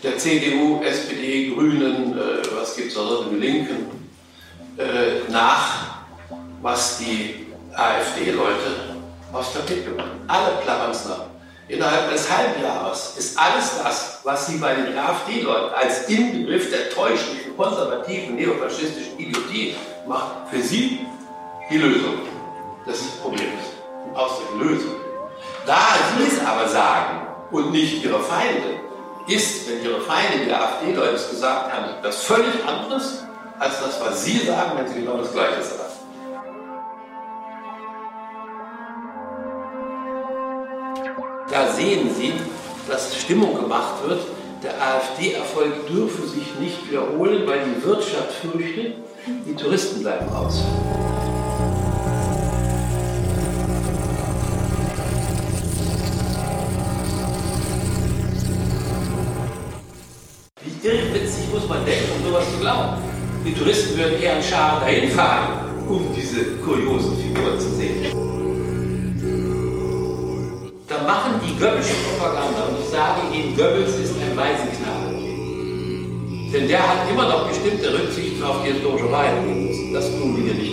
der CDU, SPD, Grünen, äh, was gibt es noch, den Linken, äh, nach, was die AfD-Leute aufs Tapet gebracht. Alle plappern es nach. Innerhalb eines halben Jahres ist alles das, was Sie bei den AfD-Leuten als Inbegriff der täuschlichen, konservativen, neofaschistischen Idiotie macht, für Sie die Lösung des Problems. Aus der Lösung. Da Sie es aber sagen und nicht Ihre Feinde, ist, wenn Ihre Feinde, die AfD-Leute es gesagt haben, das völlig anderes als das, was Sie sagen, wenn Sie genau das Gleiche sagen. Da sehen Sie, dass Stimmung gemacht wird. Der AfD-Erfolg dürfe sich nicht wiederholen, weil die Wirtschaft fürchtet, die Touristen bleiben aus. Wie irrwitzig muss man denken, um sowas zu glauben? Die Touristen würden eher in Scharen dahin fahren, um diese kuriosen Figuren zu sehen die Goebbelsche Propaganda und ich sage Ihnen, Goebbels ist ein Waisenknabe. Denn der hat immer noch bestimmte Rücksichten auf die historische Wahrheit. Das tun wir nicht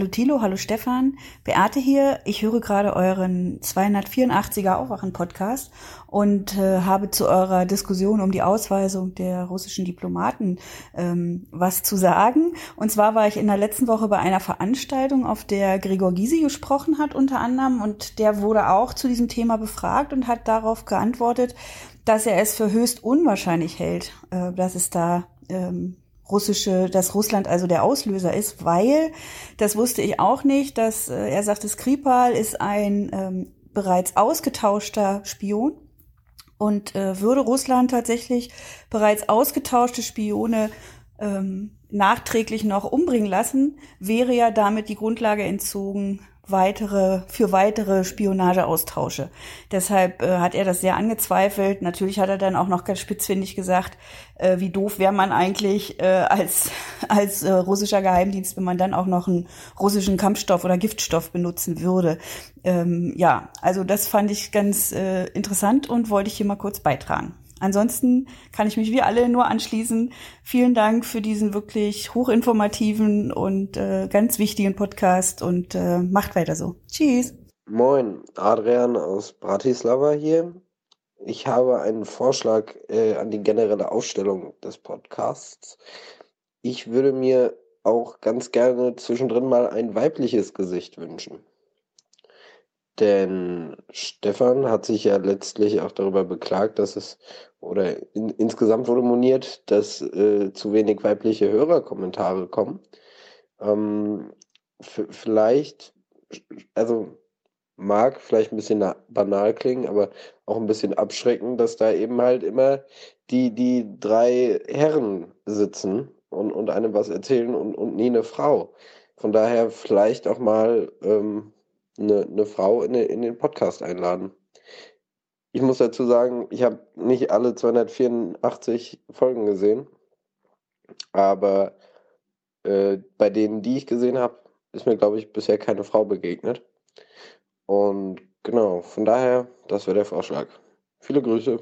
Hallo Thilo, hallo Stefan, Beate hier. Ich höre gerade euren 284er Aufwachen-Podcast und äh, habe zu eurer Diskussion um die Ausweisung der russischen Diplomaten ähm, was zu sagen. Und zwar war ich in der letzten Woche bei einer Veranstaltung, auf der Gregor Gysi gesprochen hat unter anderem und der wurde auch zu diesem Thema befragt und hat darauf geantwortet, dass er es für höchst unwahrscheinlich hält, äh, dass es da ähm, russische, dass Russland also der Auslöser ist, weil, das wusste ich auch nicht, dass äh, er sagt, Skripal ist ein ähm, bereits ausgetauschter Spion und äh, würde Russland tatsächlich bereits ausgetauschte Spione ähm, nachträglich noch umbringen lassen, wäre ja damit die Grundlage entzogen weitere für weitere Spionageaustausche. Deshalb äh, hat er das sehr angezweifelt. Natürlich hat er dann auch noch ganz spitzfindig gesagt, äh, wie doof wäre man eigentlich äh, als als äh, russischer Geheimdienst, wenn man dann auch noch einen russischen Kampfstoff oder Giftstoff benutzen würde. Ähm, ja, also das fand ich ganz äh, interessant und wollte ich hier mal kurz beitragen. Ansonsten kann ich mich wie alle nur anschließen. Vielen Dank für diesen wirklich hochinformativen und äh, ganz wichtigen Podcast und äh, macht weiter so. Tschüss. Moin, Adrian aus Bratislava hier. Ich habe einen Vorschlag äh, an die generelle Ausstellung des Podcasts. Ich würde mir auch ganz gerne zwischendrin mal ein weibliches Gesicht wünschen. Denn Stefan hat sich ja letztlich auch darüber beklagt, dass es, oder in, insgesamt wurde moniert, dass äh, zu wenig weibliche Hörerkommentare kommen. Ähm, vielleicht, also mag vielleicht ein bisschen banal klingen, aber auch ein bisschen abschrecken, dass da eben halt immer die, die drei Herren sitzen und, und einem was erzählen und, und nie eine Frau. Von daher vielleicht auch mal ähm, eine, eine Frau in, in den Podcast einladen. Ich muss dazu sagen, ich habe nicht alle 284 Folgen gesehen, aber äh, bei denen, die ich gesehen habe, ist mir, glaube ich, bisher keine Frau begegnet. Und genau, von daher, das wäre der Vorschlag. Viele Grüße.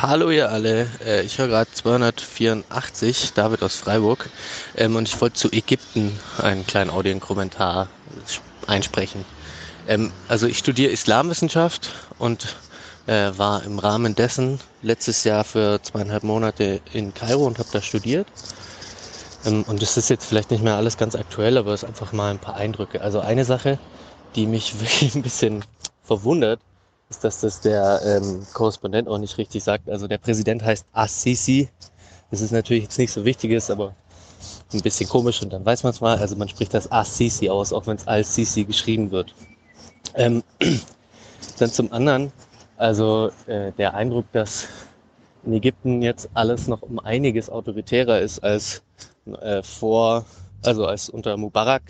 Hallo ihr alle, äh, ich höre gerade 284, David aus Freiburg ähm, und ich wollte zu Ägypten einen kleinen Audiokommentar einsprechen. Ähm, also ich studiere Islamwissenschaft und äh, war im Rahmen dessen letztes Jahr für zweieinhalb Monate in Kairo und habe da studiert. Ähm, und das ist jetzt vielleicht nicht mehr alles ganz aktuell, aber es ist einfach mal ein paar Eindrücke. Also eine Sache, die mich wirklich ein bisschen verwundert, ist, dass das der ähm, Korrespondent auch nicht richtig sagt. Also der Präsident heißt Assisi. Das ist natürlich jetzt nicht so wichtig ist, aber ein bisschen komisch und dann weiß man es mal. Also man spricht das Assisi aus, auch wenn es Al-Sisi geschrieben wird. Ähm, dann zum anderen, also äh, der Eindruck, dass in Ägypten jetzt alles noch um einiges autoritärer ist als äh, vor, also als unter Mubarak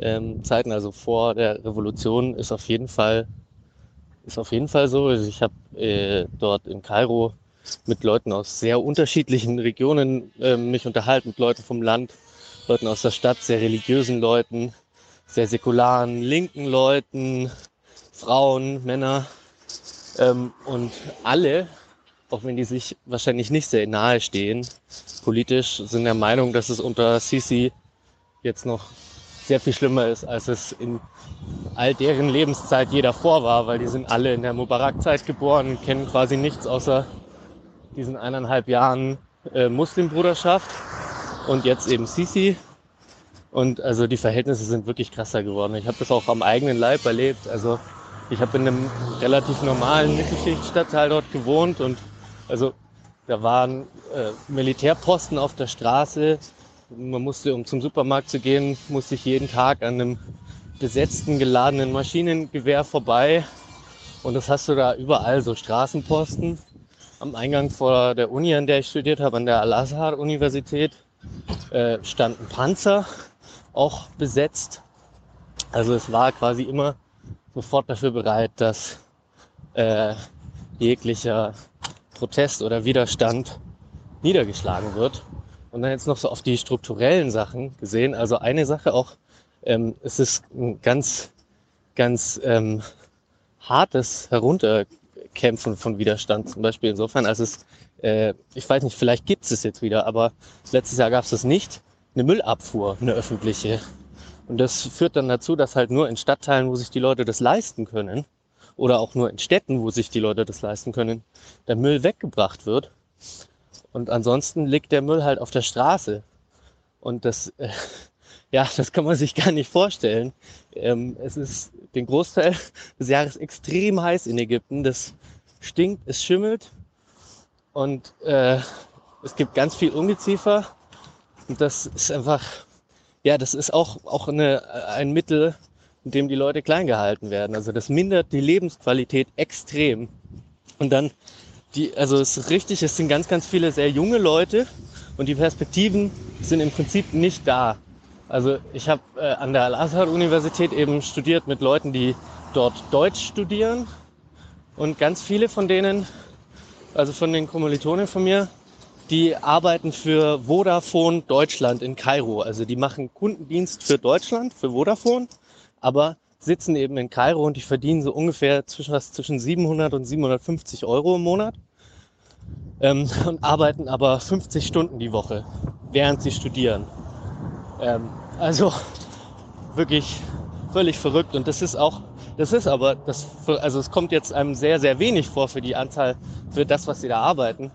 ähm, Zeiten, also vor der Revolution, ist auf jeden Fall ist auf jeden Fall so. Also ich habe äh, dort in Kairo mit Leuten aus sehr unterschiedlichen Regionen äh, mich unterhalten, mit Leuten vom Land, Leuten aus der Stadt, sehr religiösen Leuten, sehr säkularen, linken Leuten, Frauen, Männer ähm, und alle, auch wenn die sich wahrscheinlich nicht sehr nahe stehen, politisch sind der Meinung, dass es unter Sisi jetzt noch sehr viel schlimmer ist, als es in all deren Lebenszeit je davor war, weil die sind alle in der Mubarak-Zeit geboren, kennen quasi nichts außer diesen eineinhalb Jahren äh, Muslimbruderschaft und jetzt eben Sisi. Und also die Verhältnisse sind wirklich krasser geworden. Ich habe das auch am eigenen Leib erlebt. Also ich habe in einem relativ normalen Mittelschichtstadtteil dort gewohnt und also da waren äh, Militärposten auf der Straße, man musste, um zum Supermarkt zu gehen, musste ich jeden Tag an einem besetzten, geladenen Maschinengewehr vorbei. Und das hast du da überall, so Straßenposten. Am Eingang vor der Uni, an der ich studiert habe, an der Al-Azhar-Universität, äh, stand ein Panzer, auch besetzt. Also es war quasi immer sofort dafür bereit, dass äh, jeglicher Protest oder Widerstand niedergeschlagen wird. Und dann jetzt noch so auf die strukturellen Sachen gesehen. Also eine Sache auch, ähm, es ist ein ganz, ganz ähm, hartes Herunterkämpfen von Widerstand zum Beispiel insofern, als es, äh, ich weiß nicht, vielleicht gibt es es jetzt wieder, aber letztes Jahr gab es es nicht, eine Müllabfuhr, eine öffentliche. Und das führt dann dazu, dass halt nur in Stadtteilen, wo sich die Leute das leisten können, oder auch nur in Städten, wo sich die Leute das leisten können, der Müll weggebracht wird. Und ansonsten liegt der Müll halt auf der Straße. Und das, äh, ja, das kann man sich gar nicht vorstellen. Ähm, es ist den Großteil des Jahres extrem heiß in Ägypten. Das stinkt, es schimmelt und äh, es gibt ganz viel Ungeziefer. Und das ist einfach, ja, das ist auch, auch eine, ein Mittel, in dem die Leute klein gehalten werden. Also das mindert die Lebensqualität extrem. Und dann die, also es ist richtig, es sind ganz, ganz viele sehr junge Leute und die Perspektiven sind im Prinzip nicht da. Also ich habe äh, an der Al-Azhar-Universität eben studiert mit Leuten, die dort Deutsch studieren und ganz viele von denen, also von den Kommilitonen von mir, die arbeiten für Vodafone Deutschland in Kairo. Also die machen Kundendienst für Deutschland, für Vodafone, aber sitzen eben in Kairo und die verdienen so ungefähr zwischen, was, zwischen 700 und 750 Euro im Monat ähm, und arbeiten aber 50 Stunden die Woche, während sie studieren. Ähm, also wirklich völlig verrückt und das ist auch, das ist aber, das, also es kommt jetzt einem sehr, sehr wenig vor für die Anzahl, für das, was sie da arbeiten,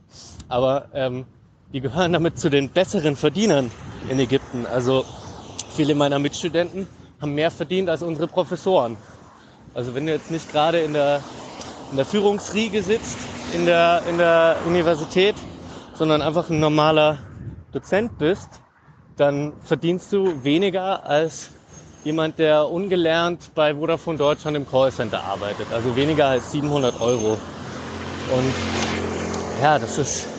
aber ähm, die gehören damit zu den besseren Verdienern in Ägypten. Also viele meiner Mitstudenten haben mehr verdient als unsere Professoren. Also wenn du jetzt nicht gerade in der, in der Führungsriege sitzt, in der, in der Universität, sondern einfach ein normaler Dozent bist, dann verdienst du weniger als jemand, der ungelernt bei Vodafone Deutschland im Callcenter arbeitet. Also weniger als 700 Euro. Und ja, das ist,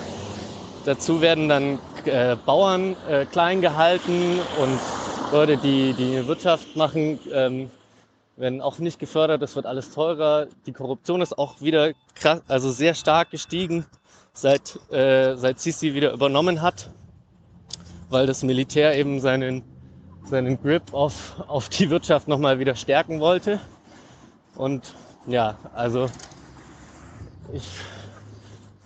dazu werden dann äh, Bauern äh, klein gehalten und Leute, die die Wirtschaft machen, ähm, werden auch nicht gefördert. Das wird alles teurer. Die Korruption ist auch wieder krass, also sehr stark gestiegen, seit, äh, seit Sisi wieder übernommen hat, weil das Militär eben seinen, seinen Grip auf, auf die Wirtschaft nochmal wieder stärken wollte. Und ja, also ich,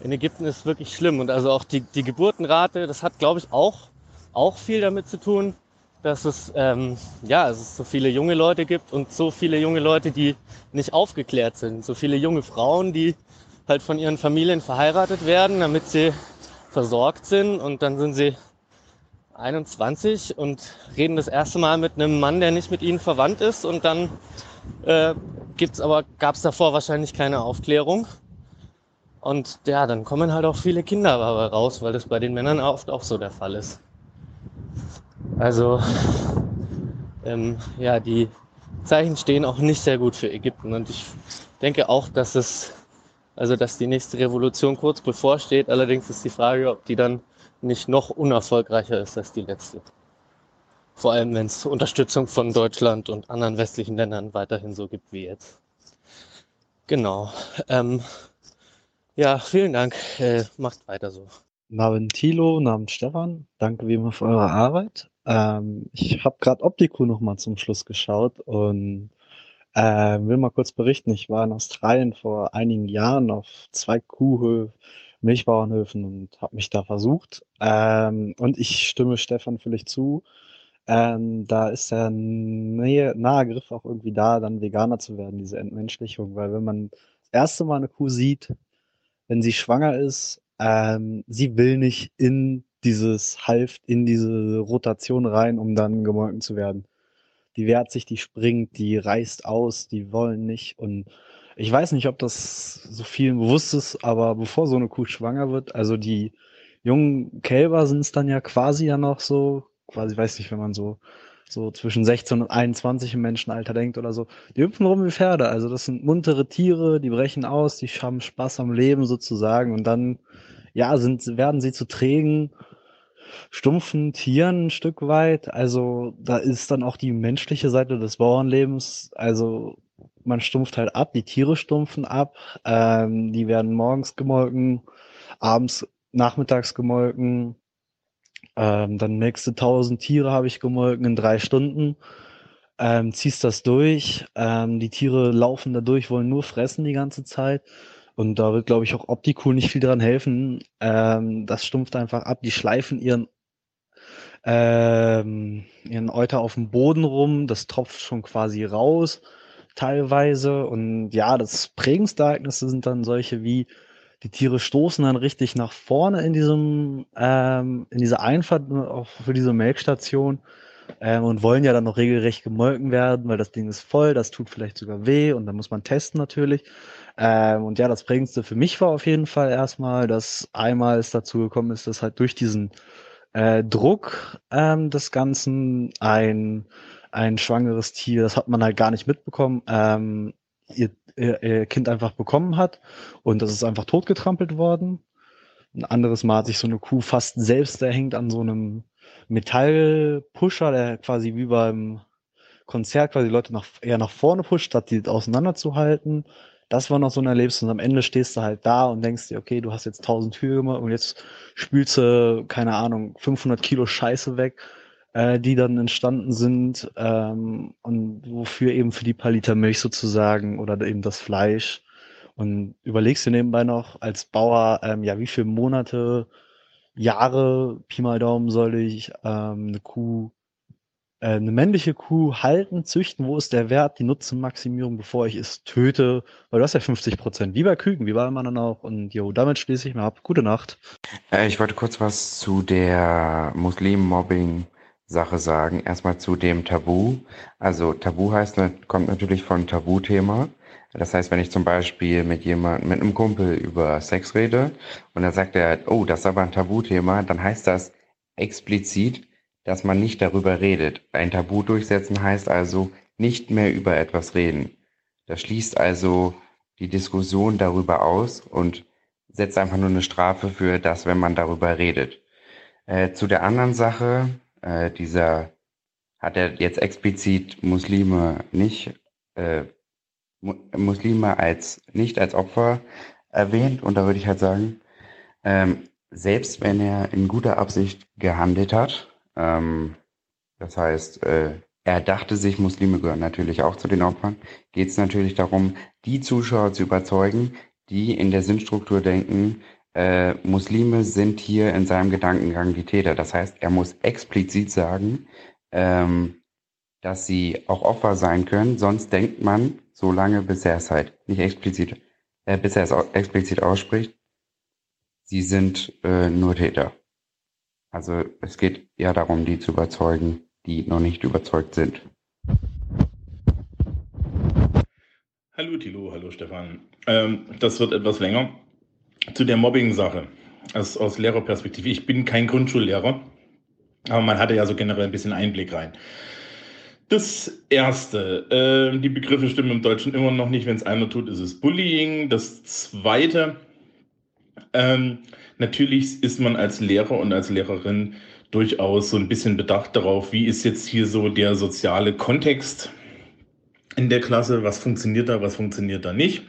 in Ägypten ist wirklich schlimm. Und also auch die, die Geburtenrate, das hat, glaube ich, auch, auch viel damit zu tun, dass es, ähm, ja, es so viele junge Leute gibt und so viele junge Leute, die nicht aufgeklärt sind. So viele junge Frauen, die halt von ihren Familien verheiratet werden, damit sie versorgt sind und dann sind sie 21 und reden das erste Mal mit einem Mann, der nicht mit ihnen verwandt ist und dann äh, gibt's aber gab's davor wahrscheinlich keine Aufklärung und ja, dann kommen halt auch viele Kinder raus, weil das bei den Männern oft auch so der Fall ist. Also ähm, ja, die Zeichen stehen auch nicht sehr gut für Ägypten und ich denke auch, dass es also dass die nächste Revolution kurz bevorsteht. Allerdings ist die Frage, ob die dann nicht noch unerfolgreicher ist als die letzte. Vor allem, wenn es Unterstützung von Deutschland und anderen westlichen Ländern weiterhin so gibt wie jetzt. Genau. Ähm, ja, vielen Dank. Äh, macht weiter so. Namen Thilo, Namen Stefan. Danke wie immer für eure Arbeit. Ähm, ich habe gerade Optico noch mal zum Schluss geschaut und äh, will mal kurz berichten. Ich war in Australien vor einigen Jahren auf zwei Kuhhöfen Milchbauernhöfen und habe mich da versucht. Ähm, und ich stimme Stefan völlig zu. Ähm, da ist der nähe, nahe Griff auch irgendwie da, dann Veganer zu werden, diese Entmenschlichung. Weil wenn man das erste Mal eine Kuh sieht, wenn sie schwanger ist, ähm, sie will nicht in dieses Halft, in diese Rotation rein, um dann gemolken zu werden. Die wehrt sich, die springt, die reißt aus, die wollen nicht. Und ich weiß nicht, ob das so vielen bewusst ist, aber bevor so eine Kuh schwanger wird, also die jungen Kälber sind es dann ja quasi ja noch so, quasi weiß nicht, wenn man so so zwischen 16 und 21 im Menschenalter denkt oder so, die hüpfen rum wie Pferde. Also das sind muntere Tiere, die brechen aus, die haben Spaß am Leben sozusagen. Und dann, ja, sind, werden sie zu trägen, stumpfen Tieren ein Stück weit. Also da ist dann auch die menschliche Seite des Bauernlebens, also man stumpft halt ab, die Tiere stumpfen ab, ähm, die werden morgens gemolken, abends, nachmittags gemolken, ähm, dann nächste tausend Tiere habe ich gemolken in drei Stunden, ähm, ziehst das durch, ähm, die Tiere laufen da durch, wollen nur fressen die ganze Zeit. Und da wird, glaube ich, auch Optikul nicht viel dran helfen. Ähm, das stumpft einfach ab. Die schleifen ihren ähm, ihren Euter auf dem Boden rum, das tropft schon quasi raus teilweise. Und ja, das prägendste Ereignisse sind dann solche wie, die Tiere stoßen dann richtig nach vorne in diesem, ähm, in dieser Einfahrt auch für diese Melkstation ähm, und wollen ja dann noch regelrecht gemolken werden, weil das Ding ist voll, das tut vielleicht sogar weh und dann muss man testen natürlich. Ähm, und ja, das prägendste für mich war auf jeden Fall erstmal, dass einmal es dazu gekommen ist, dass halt durch diesen äh, Druck ähm, des Ganzen ein ein schwangeres Tier, das hat man halt gar nicht mitbekommen, ähm, ihr, ihr, ihr Kind einfach bekommen hat und das ist einfach totgetrampelt worden. Ein anderes Mal hat sich so eine Kuh fast selbst erhängt an so einem Metallpusher, der quasi wie beim Konzert quasi Leute nach, eher nach vorne pusht, statt die auseinanderzuhalten. Das war noch so ein Erlebnis und am Ende stehst du halt da und denkst dir, okay, du hast jetzt 1000 Hühe gemacht und jetzt spülst du, keine Ahnung, 500 Kilo Scheiße weg äh, die dann entstanden sind ähm, und wofür eben für die paar Liter Milch sozusagen oder eben das Fleisch. Und überlegst du nebenbei noch als Bauer, ähm, ja, wie viele Monate, Jahre, Pi mal Daumen soll ich ähm, eine Kuh, äh, eine männliche Kuh halten, züchten, wo ist der Wert, die Nutzenmaximierung, bevor ich es töte, weil du hast ja 50 Prozent, wie bei Küken, wie bei anderen auch. Und jo, damit schließe ich mal ab. Gute Nacht. Äh, ich wollte kurz was zu der Muslim-Mobbing Sache sagen. Erstmal zu dem Tabu. Also Tabu heißt, kommt natürlich von Tabuthema. Das heißt, wenn ich zum Beispiel mit jemandem, mit einem Kumpel über Sex rede und dann sagt er, oh, das ist aber ein Tabuthema, dann heißt das explizit, dass man nicht darüber redet. Ein Tabu durchsetzen heißt also nicht mehr über etwas reden. Das schließt also die Diskussion darüber aus und setzt einfach nur eine Strafe für das, wenn man darüber redet. Äh, zu der anderen Sache, äh, dieser hat er jetzt explizit Muslime nicht, äh, Muslime als nicht als Opfer erwähnt? Und da würde ich halt sagen, ähm, selbst wenn er in guter Absicht gehandelt hat, ähm, das heißt, äh, er dachte sich, Muslime gehören natürlich auch zu den Opfern, geht es natürlich darum, die Zuschauer zu überzeugen, die in der Sinnstruktur denken, äh, Muslime sind hier in seinem Gedankengang die Täter. Das heißt, er muss explizit sagen, ähm, dass sie auch Opfer sein können. Sonst denkt man so lange, bis er es halt nicht explizit, äh, bis er es explizit ausspricht. Sie sind äh, nur Täter. Also es geht eher darum, die zu überzeugen, die noch nicht überzeugt sind. Hallo Thilo, hallo Stefan. Ähm, das wird etwas länger. Zu der Mobbing-Sache aus, aus Lehrerperspektive. Ich bin kein Grundschullehrer, aber man hatte ja so generell ein bisschen Einblick rein. Das Erste, äh, die Begriffe stimmen im Deutschen immer noch nicht. Wenn es einer tut, ist es Bullying. Das Zweite, ähm, natürlich ist man als Lehrer und als Lehrerin durchaus so ein bisschen bedacht darauf, wie ist jetzt hier so der soziale Kontext in der Klasse, was funktioniert da, was funktioniert da nicht.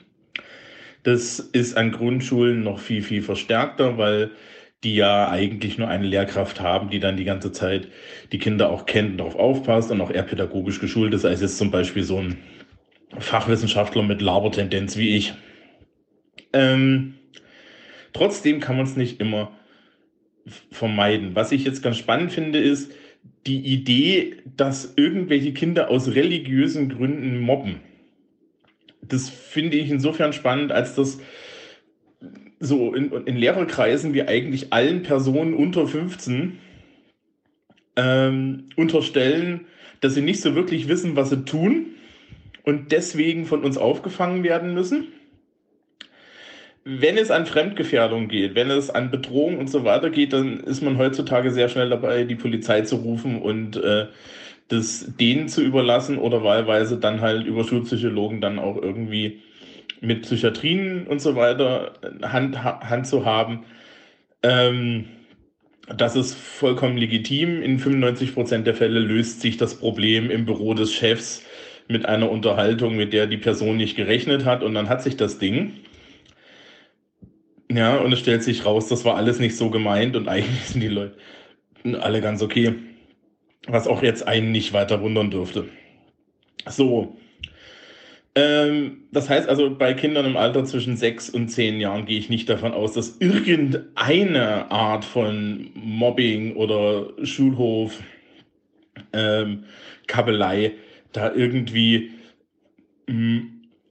Das ist an Grundschulen noch viel, viel verstärkter, weil die ja eigentlich nur eine Lehrkraft haben, die dann die ganze Zeit die Kinder auch kennt und darauf aufpasst und auch eher pädagogisch geschult ist, als jetzt zum Beispiel so ein Fachwissenschaftler mit Labertendenz wie ich. Ähm, trotzdem kann man es nicht immer vermeiden. Was ich jetzt ganz spannend finde, ist die Idee, dass irgendwelche Kinder aus religiösen Gründen mobben. Das finde ich insofern spannend, als dass so in, in Lehrerkreisen wir eigentlich allen Personen unter 15 ähm, unterstellen, dass sie nicht so wirklich wissen, was sie tun und deswegen von uns aufgefangen werden müssen. Wenn es an Fremdgefährdung geht, wenn es an Bedrohung und so weiter geht, dann ist man heutzutage sehr schnell dabei, die Polizei zu rufen und äh, das denen zu überlassen oder wahlweise dann halt über Schulpsychologen dann auch irgendwie mit Psychiatrien und so weiter Hand, Hand zu haben. Ähm, das ist vollkommen legitim. In 95 Prozent der Fälle löst sich das Problem im Büro des Chefs mit einer Unterhaltung, mit der die Person nicht gerechnet hat und dann hat sich das Ding. Ja, und es stellt sich raus, das war alles nicht so gemeint und eigentlich sind die Leute alle ganz okay. Was auch jetzt einen nicht weiter wundern dürfte. So. Ähm, das heißt also, bei Kindern im Alter zwischen sechs und zehn Jahren gehe ich nicht davon aus, dass irgendeine Art von Mobbing oder Schulhof, ähm, Kabelei da irgendwie mh,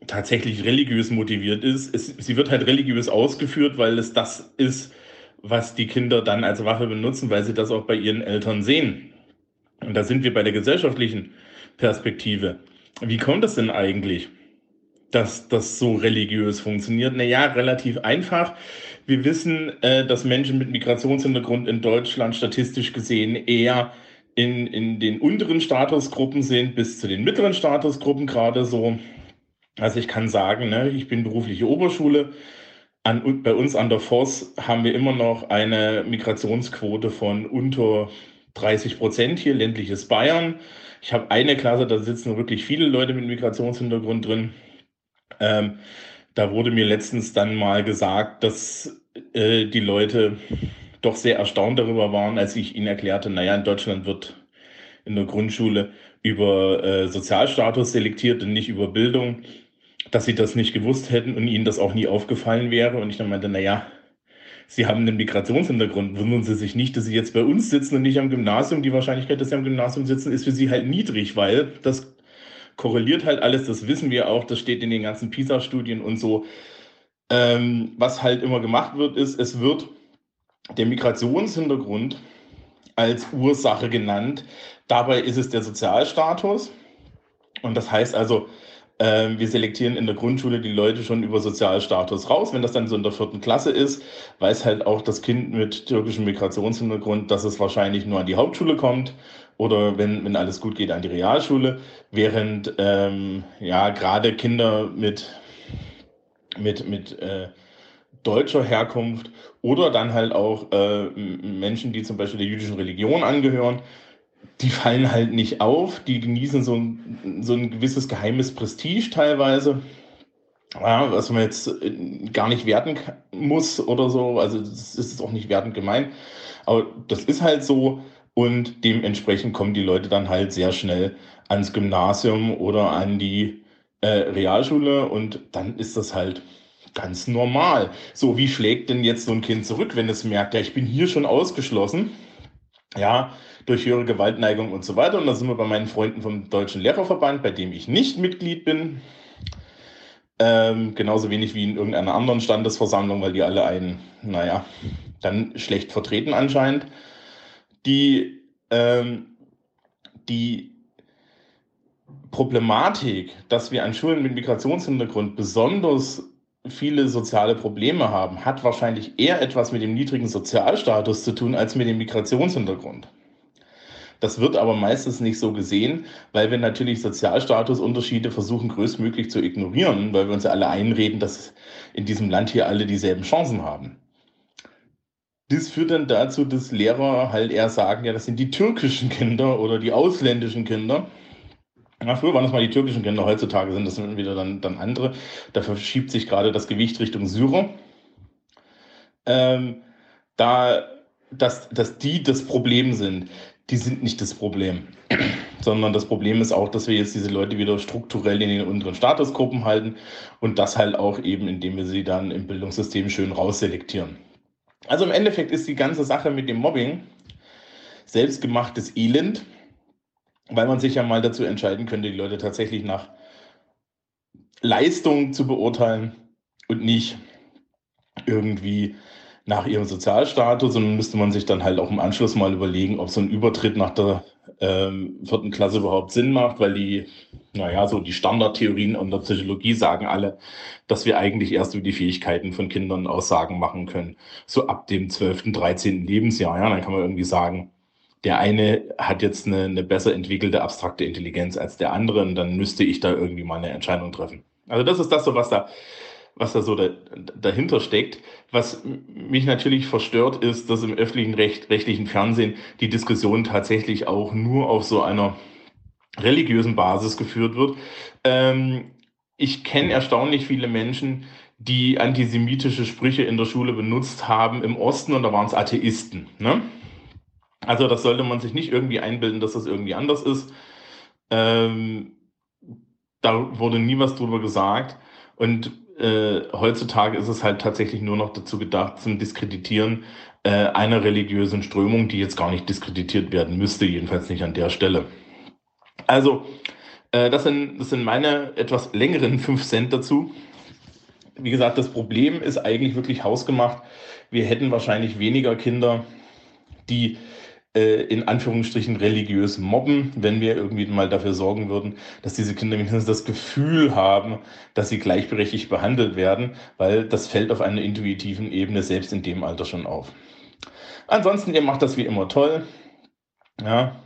tatsächlich religiös motiviert ist. Es, sie wird halt religiös ausgeführt, weil es das ist, was die Kinder dann als Waffe benutzen, weil sie das auch bei ihren Eltern sehen. Und da sind wir bei der gesellschaftlichen Perspektive. Wie kommt es denn eigentlich, dass das so religiös funktioniert? Naja, relativ einfach. Wir wissen, äh, dass Menschen mit Migrationshintergrund in Deutschland statistisch gesehen eher in, in den unteren Statusgruppen sind, bis zu den mittleren Statusgruppen gerade so. Also ich kann sagen, ne, ich bin berufliche Oberschule. An, bei uns an der Voss haben wir immer noch eine Migrationsquote von unter 30 Prozent hier, ländliches Bayern. Ich habe eine Klasse, da sitzen wirklich viele Leute mit Migrationshintergrund drin. Ähm, da wurde mir letztens dann mal gesagt, dass äh, die Leute doch sehr erstaunt darüber waren, als ich ihnen erklärte, naja, in Deutschland wird in der Grundschule über äh, Sozialstatus selektiert und nicht über Bildung, dass sie das nicht gewusst hätten und ihnen das auch nie aufgefallen wäre. Und ich dann meinte, naja, Sie haben einen Migrationshintergrund. Wundern Sie sich nicht, dass Sie jetzt bei uns sitzen und nicht am Gymnasium. Die Wahrscheinlichkeit, dass Sie am Gymnasium sitzen, ist für Sie halt niedrig, weil das korreliert halt alles. Das wissen wir auch. Das steht in den ganzen PISA-Studien und so. Ähm, was halt immer gemacht wird, ist, es wird der Migrationshintergrund als Ursache genannt. Dabei ist es der Sozialstatus. Und das heißt also, wir selektieren in der Grundschule die Leute schon über Sozialstatus raus. Wenn das dann so in der vierten Klasse ist, weiß halt auch das Kind mit türkischem Migrationshintergrund, dass es wahrscheinlich nur an die Hauptschule kommt oder wenn, wenn alles gut geht, an die Realschule. Während ähm, ja gerade Kinder mit, mit, mit äh, deutscher Herkunft oder dann halt auch äh, Menschen, die zum Beispiel der jüdischen Religion angehören, die fallen halt nicht auf, die genießen so ein, so ein gewisses geheimes Prestige teilweise, ja, was man jetzt äh, gar nicht werten muss oder so, also das ist auch nicht wertend gemeint, aber das ist halt so und dementsprechend kommen die Leute dann halt sehr schnell ans Gymnasium oder an die äh, Realschule und dann ist das halt ganz normal. So, wie schlägt denn jetzt so ein Kind zurück, wenn es merkt, ja, ich bin hier schon ausgeschlossen? Ja, durch höhere Gewaltneigung und so weiter. Und da sind wir bei meinen Freunden vom Deutschen Lehrerverband, bei dem ich nicht Mitglied bin. Ähm, genauso wenig wie in irgendeiner anderen Standesversammlung, weil die alle einen, naja, dann schlecht vertreten anscheinend. Die, ähm, die Problematik, dass wir an Schulen mit Migrationshintergrund besonders viele soziale Probleme haben, hat wahrscheinlich eher etwas mit dem niedrigen Sozialstatus zu tun als mit dem Migrationshintergrund. Das wird aber meistens nicht so gesehen, weil wir natürlich Sozialstatusunterschiede versuchen größtmöglich zu ignorieren, weil wir uns ja alle einreden, dass in diesem Land hier alle dieselben Chancen haben. Das führt dann dazu, dass Lehrer halt eher sagen, ja, das sind die türkischen Kinder oder die ausländischen Kinder. Ja, früher waren das mal die türkischen Kinder, heutzutage sind das wieder dann, dann andere. Da verschiebt sich gerade das Gewicht Richtung Syrer. Ähm, da, dass, dass die das Problem sind die sind nicht das Problem, sondern das Problem ist auch, dass wir jetzt diese Leute wieder strukturell in den unteren Statusgruppen halten und das halt auch eben, indem wir sie dann im Bildungssystem schön rausselektieren. Also im Endeffekt ist die ganze Sache mit dem Mobbing selbstgemachtes Elend, weil man sich ja mal dazu entscheiden könnte, die Leute tatsächlich nach Leistung zu beurteilen und nicht irgendwie nach ihrem Sozialstatus und müsste man sich dann halt auch im Anschluss mal überlegen, ob so ein Übertritt nach der ähm, vierten Klasse überhaupt Sinn macht, weil die, naja, so die Standardtheorien und der Psychologie sagen alle, dass wir eigentlich erst über die Fähigkeiten von Kindern Aussagen machen können. So ab dem 12., 13. Lebensjahr, ja, dann kann man irgendwie sagen, der eine hat jetzt eine, eine besser entwickelte abstrakte Intelligenz als der andere und dann müsste ich da irgendwie mal eine Entscheidung treffen. Also das ist das so, was da was da so da, dahinter steckt. Was mich natürlich verstört, ist, dass im öffentlichen Recht, rechtlichen Fernsehen die Diskussion tatsächlich auch nur auf so einer religiösen Basis geführt wird. Ähm, ich kenne erstaunlich viele Menschen, die antisemitische Sprüche in der Schule benutzt haben im Osten und da waren es Atheisten. Ne? Also das sollte man sich nicht irgendwie einbilden, dass das irgendwie anders ist. Ähm, da wurde nie was drüber gesagt. Und äh, heutzutage ist es halt tatsächlich nur noch dazu gedacht, zum Diskreditieren äh, einer religiösen Strömung, die jetzt gar nicht diskreditiert werden müsste, jedenfalls nicht an der Stelle. Also, äh, das, sind, das sind meine etwas längeren fünf Cent dazu. Wie gesagt, das Problem ist eigentlich wirklich hausgemacht. Wir hätten wahrscheinlich weniger Kinder, die äh, in Anführungsstrichen religiös mobben, wenn wir irgendwie mal dafür sorgen würden, dass diese Kinder mindestens das Gefühl haben, dass sie gleichberechtigt behandelt werden, weil das fällt auf einer intuitiven Ebene selbst in dem Alter schon auf. Ansonsten, ihr macht das wie immer toll. Ja,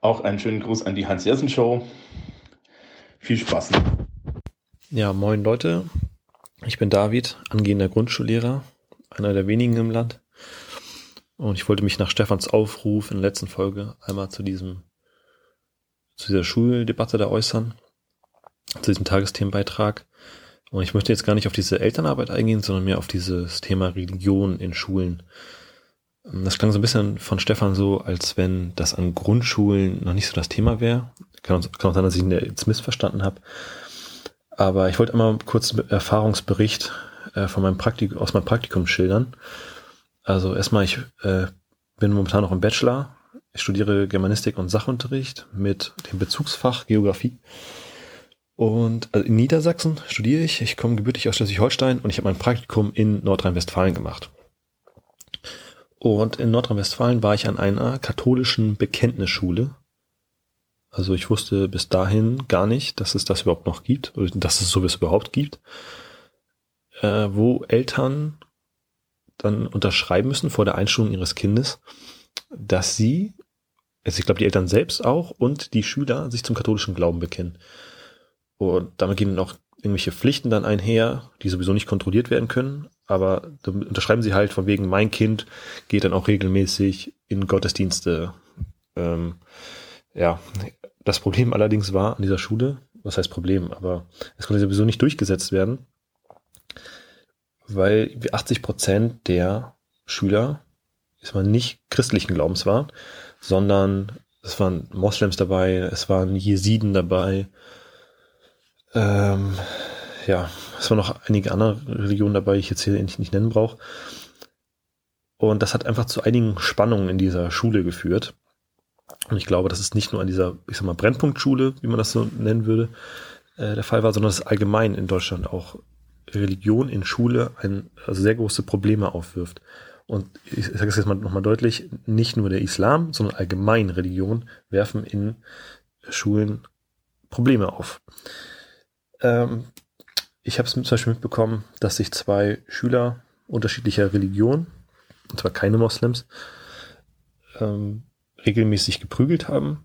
auch einen schönen Gruß an die Hans-Jessen-Show. Viel Spaß. Ja, moin Leute. Ich bin David, angehender Grundschullehrer, einer der wenigen im Land. Und ich wollte mich nach Stefans Aufruf in der letzten Folge einmal zu diesem, zu dieser Schuldebatte da äußern, zu diesem Tagesthemenbeitrag. Und ich möchte jetzt gar nicht auf diese Elternarbeit eingehen, sondern mehr auf dieses Thema Religion in Schulen. Das klang so ein bisschen von Stefan so, als wenn das an Grundschulen noch nicht so das Thema wäre. Kann, kann auch sein, dass ich ihn jetzt missverstanden habe. Aber ich wollte einmal kurz einen Erfahrungsbericht äh, von meinem Praktik aus meinem Praktikum schildern. Also erstmal, ich äh, bin momentan noch im Bachelor. Ich studiere Germanistik und Sachunterricht mit dem Bezugsfach Geografie. Und also in Niedersachsen studiere ich. Ich komme gebürtig aus Schleswig-Holstein und ich habe mein Praktikum in Nordrhein-Westfalen gemacht. Und in Nordrhein-Westfalen war ich an einer katholischen Bekenntnisschule. Also ich wusste bis dahin gar nicht, dass es das überhaupt noch gibt, oder dass es sowas überhaupt gibt, äh, wo Eltern dann unterschreiben müssen vor der Einschulung ihres Kindes, dass sie, also ich glaube die Eltern selbst auch und die Schüler sich zum katholischen Glauben bekennen. Und damit gehen auch irgendwelche Pflichten dann einher, die sowieso nicht kontrolliert werden können. Aber unterschreiben sie halt von wegen, mein Kind geht dann auch regelmäßig in Gottesdienste. Ähm, ja, das Problem allerdings war an dieser Schule, was heißt Problem, aber es konnte sowieso nicht durchgesetzt werden, weil 80 Prozent der Schüler ist man nicht christlichen Glaubens waren, sondern es waren Moslems dabei, es waren Jesiden dabei, ähm, ja, es waren noch einige andere Religionen dabei, die ich jetzt hier nicht, nicht nennen brauche. Und das hat einfach zu einigen Spannungen in dieser Schule geführt. Und ich glaube, das ist nicht nur an dieser, ich sag mal, Brennpunktschule, wie man das so nennen würde, äh, der Fall war, sondern dass allgemein in Deutschland auch Religion in Schule ein, also sehr große Probleme aufwirft. Und ich sage es jetzt mal nochmal deutlich, nicht nur der Islam, sondern allgemein Religion werfen in Schulen Probleme auf. Ähm, ich habe es zum Beispiel mitbekommen, dass sich zwei Schüler unterschiedlicher Religion, und zwar keine Moslems, ähm, regelmäßig geprügelt haben,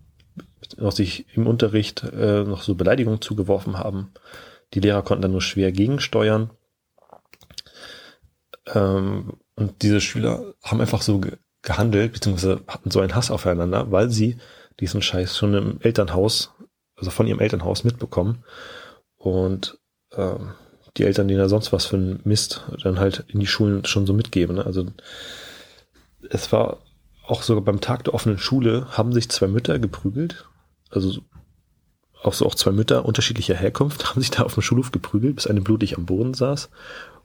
noch sich im Unterricht äh, noch so Beleidigungen zugeworfen haben. Die Lehrer konnten dann nur schwer gegensteuern. Ähm, und diese Schüler haben einfach so ge gehandelt, beziehungsweise hatten so einen Hass aufeinander, weil sie diesen Scheiß schon im Elternhaus, also von ihrem Elternhaus mitbekommen. Und ähm, die Eltern, denen da sonst was für ein Mist dann halt in die Schulen schon so mitgeben. Ne? Also es war auch sogar beim Tag der offenen Schule haben sich zwei Mütter geprügelt. Also auch so auch zwei Mütter unterschiedlicher Herkunft haben sich da auf dem Schulhof geprügelt, bis eine blutig am Boden saß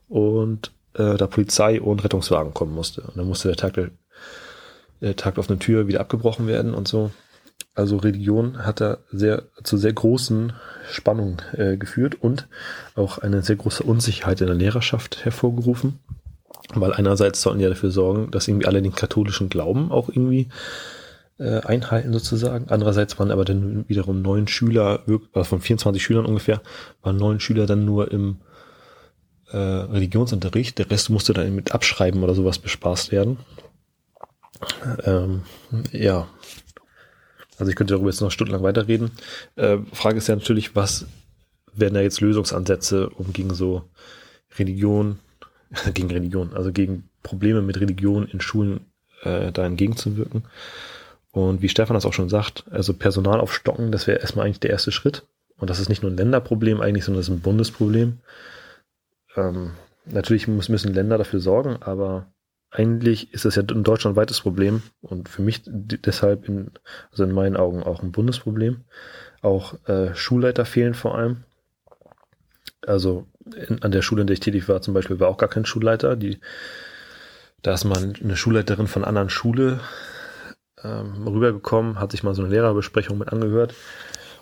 und äh, da Polizei und Rettungswagen kommen musste. Und dann musste der Tag der, der Tag der offenen Tür wieder abgebrochen werden und so. Also Religion hat da sehr zu sehr großen Spannungen äh, geführt und auch eine sehr große Unsicherheit in der Lehrerschaft hervorgerufen. Weil einerseits sollten ja dafür sorgen, dass irgendwie alle den katholischen Glauben auch irgendwie äh, einhalten sozusagen. Andererseits waren aber dann wiederum neun Schüler, also von 24 Schülern ungefähr, waren neun Schüler dann nur im äh, Religionsunterricht. Der Rest musste dann mit Abschreiben oder sowas bespaßt werden. Ähm, ja. Also ich könnte darüber jetzt noch stundenlang weiterreden. Äh, Frage ist ja natürlich, was werden da jetzt Lösungsansätze, um gegen so Religion gegen Religion, also gegen Probleme mit Religion in Schulen äh, da entgegenzuwirken. Und wie Stefan das auch schon sagt, also Personal aufstocken, das wäre erstmal eigentlich der erste Schritt. Und das ist nicht nur ein Länderproblem eigentlich, sondern das ist ein Bundesproblem. Ähm, natürlich müssen Länder dafür sorgen, aber eigentlich ist das ja ein deutschlandweites Problem und für mich deshalb in, also in meinen Augen auch ein Bundesproblem. Auch äh, Schulleiter fehlen vor allem. Also in, an der Schule, in der ich tätig war, zum Beispiel, war auch gar kein Schulleiter. Die, da ist mal eine Schulleiterin von anderen Schule ähm, rübergekommen, hat sich mal so eine Lehrerbesprechung mit angehört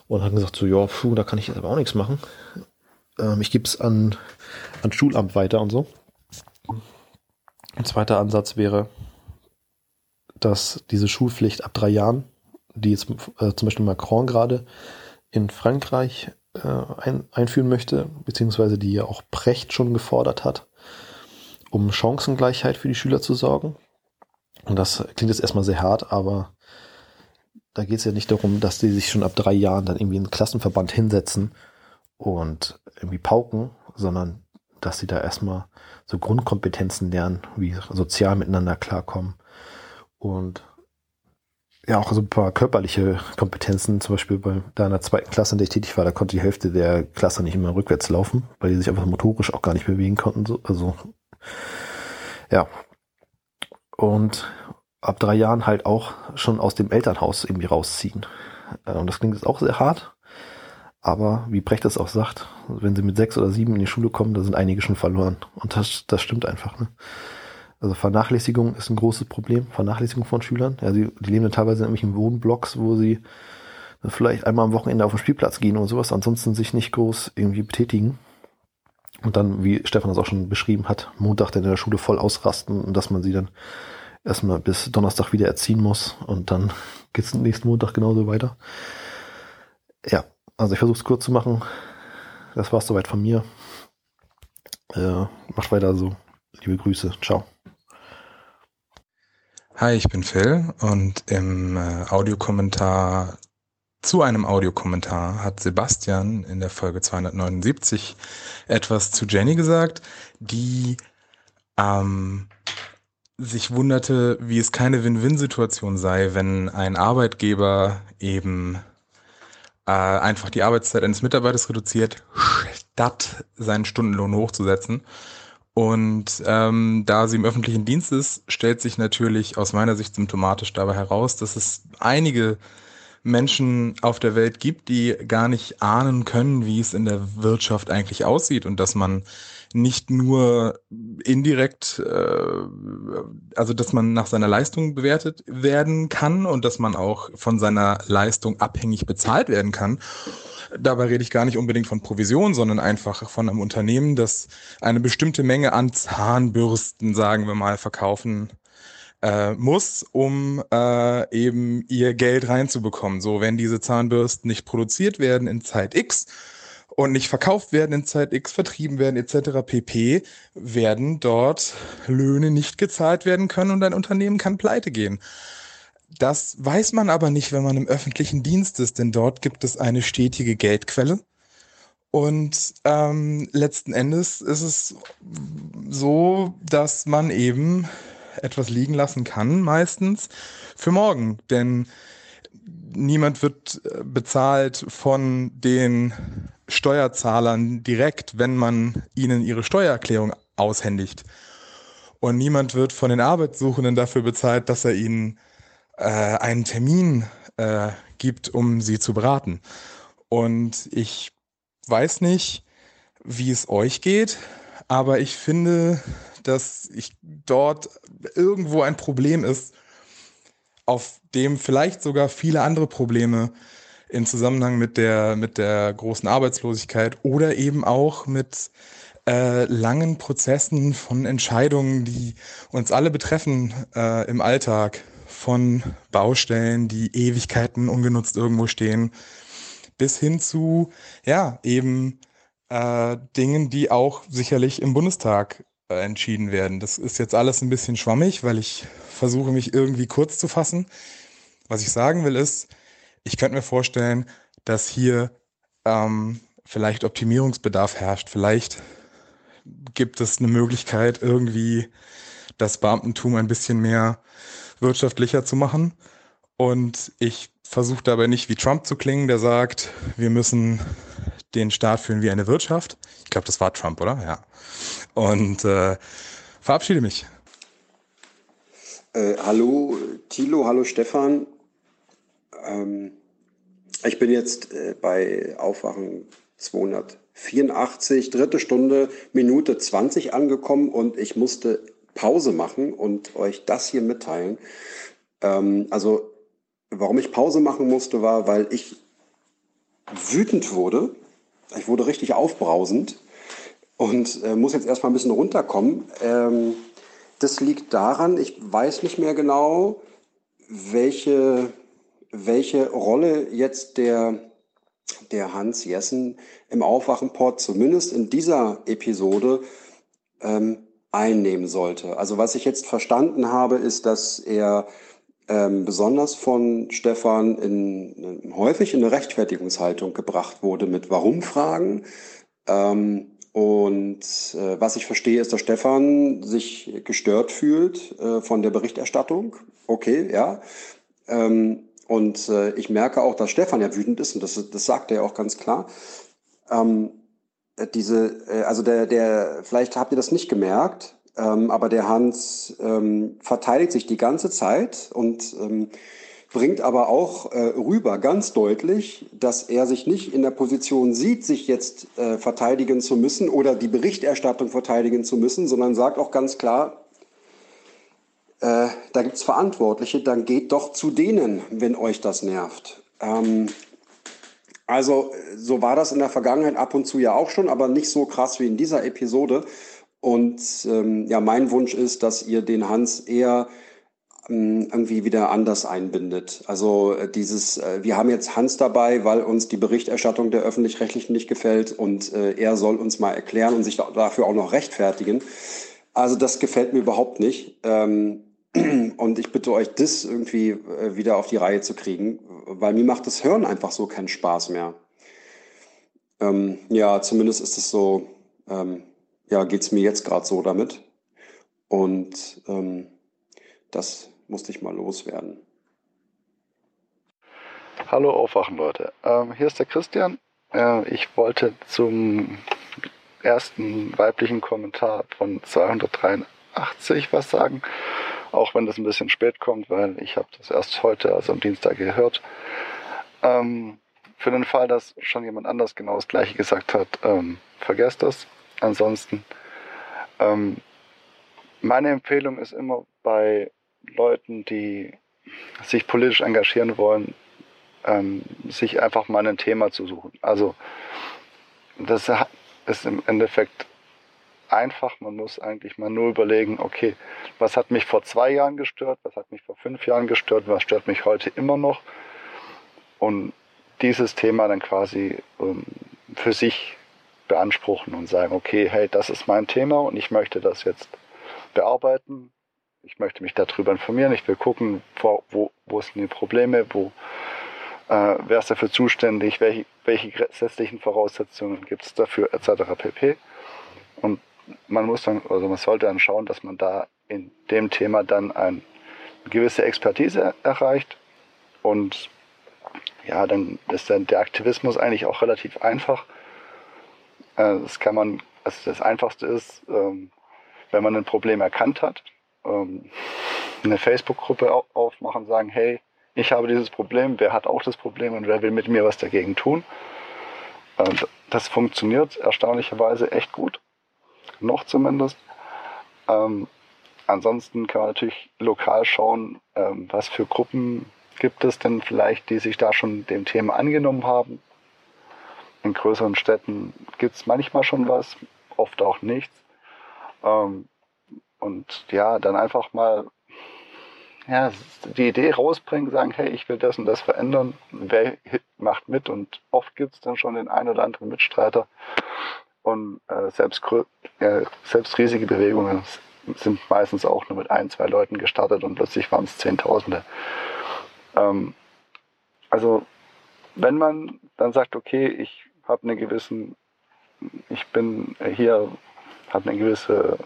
und hat gesagt, so, ja, puh, da kann ich jetzt aber auch nichts machen. Ähm, ich gebe es an, an Schulamt weiter und so. Ein zweiter Ansatz wäre, dass diese Schulpflicht ab drei Jahren, die jetzt äh, zum Beispiel Macron gerade in Frankreich äh, ein, einführen möchte, beziehungsweise die ja auch Precht schon gefordert hat, um Chancengleichheit für die Schüler zu sorgen. Und das klingt jetzt erstmal sehr hart, aber da geht es ja nicht darum, dass die sich schon ab drei Jahren dann irgendwie einen Klassenverband hinsetzen und irgendwie pauken, sondern dass sie da erstmal so Grundkompetenzen lernen, wie sozial miteinander klarkommen und ja auch so ein paar körperliche Kompetenzen, zum Beispiel bei deiner zweiten Klasse, in der ich tätig war, da konnte die Hälfte der Klasse nicht immer rückwärts laufen, weil die sich einfach motorisch auch gar nicht bewegen konnten. So. Also ja. Und ab drei Jahren halt auch schon aus dem Elternhaus irgendwie rausziehen. Äh, und das klingt jetzt auch sehr hart. Aber wie Brecht es auch sagt, wenn sie mit sechs oder sieben in die Schule kommen, da sind einige schon verloren. Und das, das stimmt einfach. Ne? Also Vernachlässigung ist ein großes Problem, Vernachlässigung von Schülern. Ja, die, die leben dann teilweise in irgendwelchen Wohnblocks, wo sie vielleicht einmal am Wochenende auf den Spielplatz gehen oder sowas, ansonsten sich nicht groß irgendwie betätigen. Und dann, wie Stefan das auch schon beschrieben hat, Montag dann in der Schule voll ausrasten und dass man sie dann erstmal bis Donnerstag wieder erziehen muss und dann geht's nächsten Montag genauso weiter. Ja, also ich versuche es kurz zu machen. Das war's soweit von mir. Äh, macht weiter so. Liebe Grüße. Ciao. Hi, ich bin Phil und im äh, Audiokommentar zu einem Audiokommentar hat Sebastian in der Folge 279 etwas zu Jenny gesagt, die ähm, sich wunderte, wie es keine Win-Win-Situation sei, wenn ein Arbeitgeber eben äh, einfach die Arbeitszeit eines Mitarbeiters reduziert, statt seinen Stundenlohn hochzusetzen. Und ähm, da sie im öffentlichen Dienst ist, stellt sich natürlich aus meiner Sicht symptomatisch dabei heraus, dass es einige Menschen auf der Welt gibt, die gar nicht ahnen können, wie es in der Wirtschaft eigentlich aussieht und dass man nicht nur indirekt, äh, also dass man nach seiner Leistung bewertet werden kann und dass man auch von seiner Leistung abhängig bezahlt werden kann. Dabei rede ich gar nicht unbedingt von Provision, sondern einfach von einem Unternehmen, das eine bestimmte Menge an Zahnbürsten, sagen wir mal, verkaufen äh, muss, um äh, eben ihr Geld reinzubekommen. So, wenn diese Zahnbürsten nicht produziert werden in Zeit X, und nicht verkauft werden in Zeit X, vertrieben werden etc. pp, werden dort Löhne nicht gezahlt werden können und ein Unternehmen kann pleite gehen. Das weiß man aber nicht, wenn man im öffentlichen Dienst ist, denn dort gibt es eine stetige Geldquelle. Und ähm, letzten Endes ist es so, dass man eben etwas liegen lassen kann, meistens für morgen. Denn niemand wird äh, bezahlt von den Steuerzahlern direkt, wenn man ihnen ihre Steuererklärung aushändigt. Und niemand wird von den Arbeitssuchenden dafür bezahlt, dass er ihnen äh, einen Termin äh, gibt, um sie zu beraten. Und ich weiß nicht, wie es euch geht, aber ich finde, dass ich dort irgendwo ein Problem ist, auf dem vielleicht sogar viele andere Probleme in Zusammenhang mit der, mit der großen Arbeitslosigkeit oder eben auch mit äh, langen Prozessen von Entscheidungen, die uns alle betreffen äh, im Alltag, von Baustellen, die Ewigkeiten ungenutzt irgendwo stehen, bis hin zu, ja, eben äh, Dingen, die auch sicherlich im Bundestag entschieden werden. Das ist jetzt alles ein bisschen schwammig, weil ich versuche mich irgendwie kurz zu fassen. Was ich sagen will ist, ich könnte mir vorstellen, dass hier ähm, vielleicht Optimierungsbedarf herrscht. Vielleicht gibt es eine Möglichkeit, irgendwie das Beamtentum ein bisschen mehr wirtschaftlicher zu machen. Und ich versuche dabei nicht wie Trump zu klingen, der sagt, wir müssen den Staat führen wie eine Wirtschaft. Ich glaube, das war Trump, oder? Ja. Und äh, verabschiede mich. Äh, hallo Thilo, hallo Stefan. Ähm, ich bin jetzt äh, bei Aufwachen 284, dritte Stunde, Minute 20 angekommen und ich musste Pause machen und euch das hier mitteilen. Ähm, also, warum ich Pause machen musste, war, weil ich wütend wurde. Ich wurde richtig aufbrausend und äh, muss jetzt erstmal ein bisschen runterkommen. Ähm, das liegt daran, ich weiß nicht mehr genau, welche welche Rolle jetzt der, der Hans Jessen im Aufwachenport zumindest in dieser Episode ähm, einnehmen sollte. Also was ich jetzt verstanden habe, ist, dass er ähm, besonders von Stefan in, in, häufig in eine Rechtfertigungshaltung gebracht wurde mit Warum-Fragen. Ähm, und äh, was ich verstehe, ist, dass Stefan sich gestört fühlt äh, von der Berichterstattung. Okay, ja. Ähm, und äh, ich merke auch, dass Stefan ja wütend ist, und das, das sagt er ja auch ganz klar. Ähm, äh, diese, äh, also der, der, vielleicht habt ihr das nicht gemerkt, ähm, aber der Hans ähm, verteidigt sich die ganze Zeit und ähm, bringt aber auch äh, rüber ganz deutlich, dass er sich nicht in der Position sieht, sich jetzt äh, verteidigen zu müssen oder die Berichterstattung verteidigen zu müssen, sondern sagt auch ganz klar, äh, da gibt es Verantwortliche, dann geht doch zu denen, wenn euch das nervt. Ähm, also so war das in der Vergangenheit ab und zu ja auch schon, aber nicht so krass wie in dieser Episode. Und ähm, ja, mein Wunsch ist, dass ihr den Hans eher ähm, irgendwie wieder anders einbindet. Also äh, dieses, äh, wir haben jetzt Hans dabei, weil uns die Berichterstattung der öffentlich-rechtlichen nicht gefällt und äh, er soll uns mal erklären und sich dafür auch noch rechtfertigen. Also das gefällt mir überhaupt nicht. Ähm, und ich bitte euch, das irgendwie wieder auf die Reihe zu kriegen, weil mir macht das Hören einfach so keinen Spaß mehr. Ähm, ja, zumindest ist es so, ähm, ja, geht es mir jetzt gerade so damit. Und ähm, das musste ich mal loswerden. Hallo Aufwachen, Leute. Ähm, hier ist der Christian. Äh, ich wollte zum ersten weiblichen Kommentar von 283 was sagen auch wenn das ein bisschen spät kommt, weil ich habe das erst heute, also am Dienstag gehört. Ähm, für den Fall, dass schon jemand anders genau das gleiche gesagt hat, ähm, vergesst das. Ansonsten Ähm, meine Empfehlung ist immer bei Leuten, die sich politisch engagieren wollen, ähm, sich einfach mal ein Thema zu suchen. Also das ist im Endeffekt einfach. Man muss eigentlich mal nur überlegen, okay, was hat mich vor zwei Jahren gestört, was hat mich vor fünf Jahren gestört, was stört mich heute immer noch. Und dieses Thema dann quasi ähm, für sich beanspruchen und sagen, okay, hey, das ist mein Thema und ich möchte das jetzt bearbeiten. Ich möchte mich darüber informieren. Ich will gucken, wo, wo, sind die Probleme, wo äh, wer ist dafür zuständig, welche, welche gesetzlichen Voraussetzungen gibt es dafür, etc. pp. Und man muss dann, also man sollte dann schauen, dass man da in dem Thema dann eine gewisse Expertise erreicht und ja, dann ist dann der Aktivismus eigentlich auch relativ einfach. Äh, das kann man, also das Einfachste ist, ähm, wenn man ein Problem erkannt hat, ähm, eine Facebook-Gruppe aufmachen, sagen, hey, ich habe dieses Problem, wer hat auch das Problem und wer will mit mir was dagegen tun. Das funktioniert erstaunlicherweise echt gut. Noch zumindest. Ähm, ansonsten kann man natürlich lokal schauen, was für Gruppen gibt es denn vielleicht, die sich da schon dem Thema angenommen haben. In größeren Städten gibt es manchmal schon was, oft auch nichts. Ähm, und ja, dann einfach mal ja, die Idee rausbringen, sagen, hey, ich will das und das verändern. Wer macht mit? Und oft gibt es dann schon den einen oder anderen Mitstreiter. Und äh, selbst, äh, selbst riesige Bewegungen sind meistens auch nur mit ein, zwei Leuten gestartet und plötzlich waren es Zehntausende. Ähm, also wenn man dann sagt, okay, ich habe eine gewissen, ich bin hier, habe eine gewisse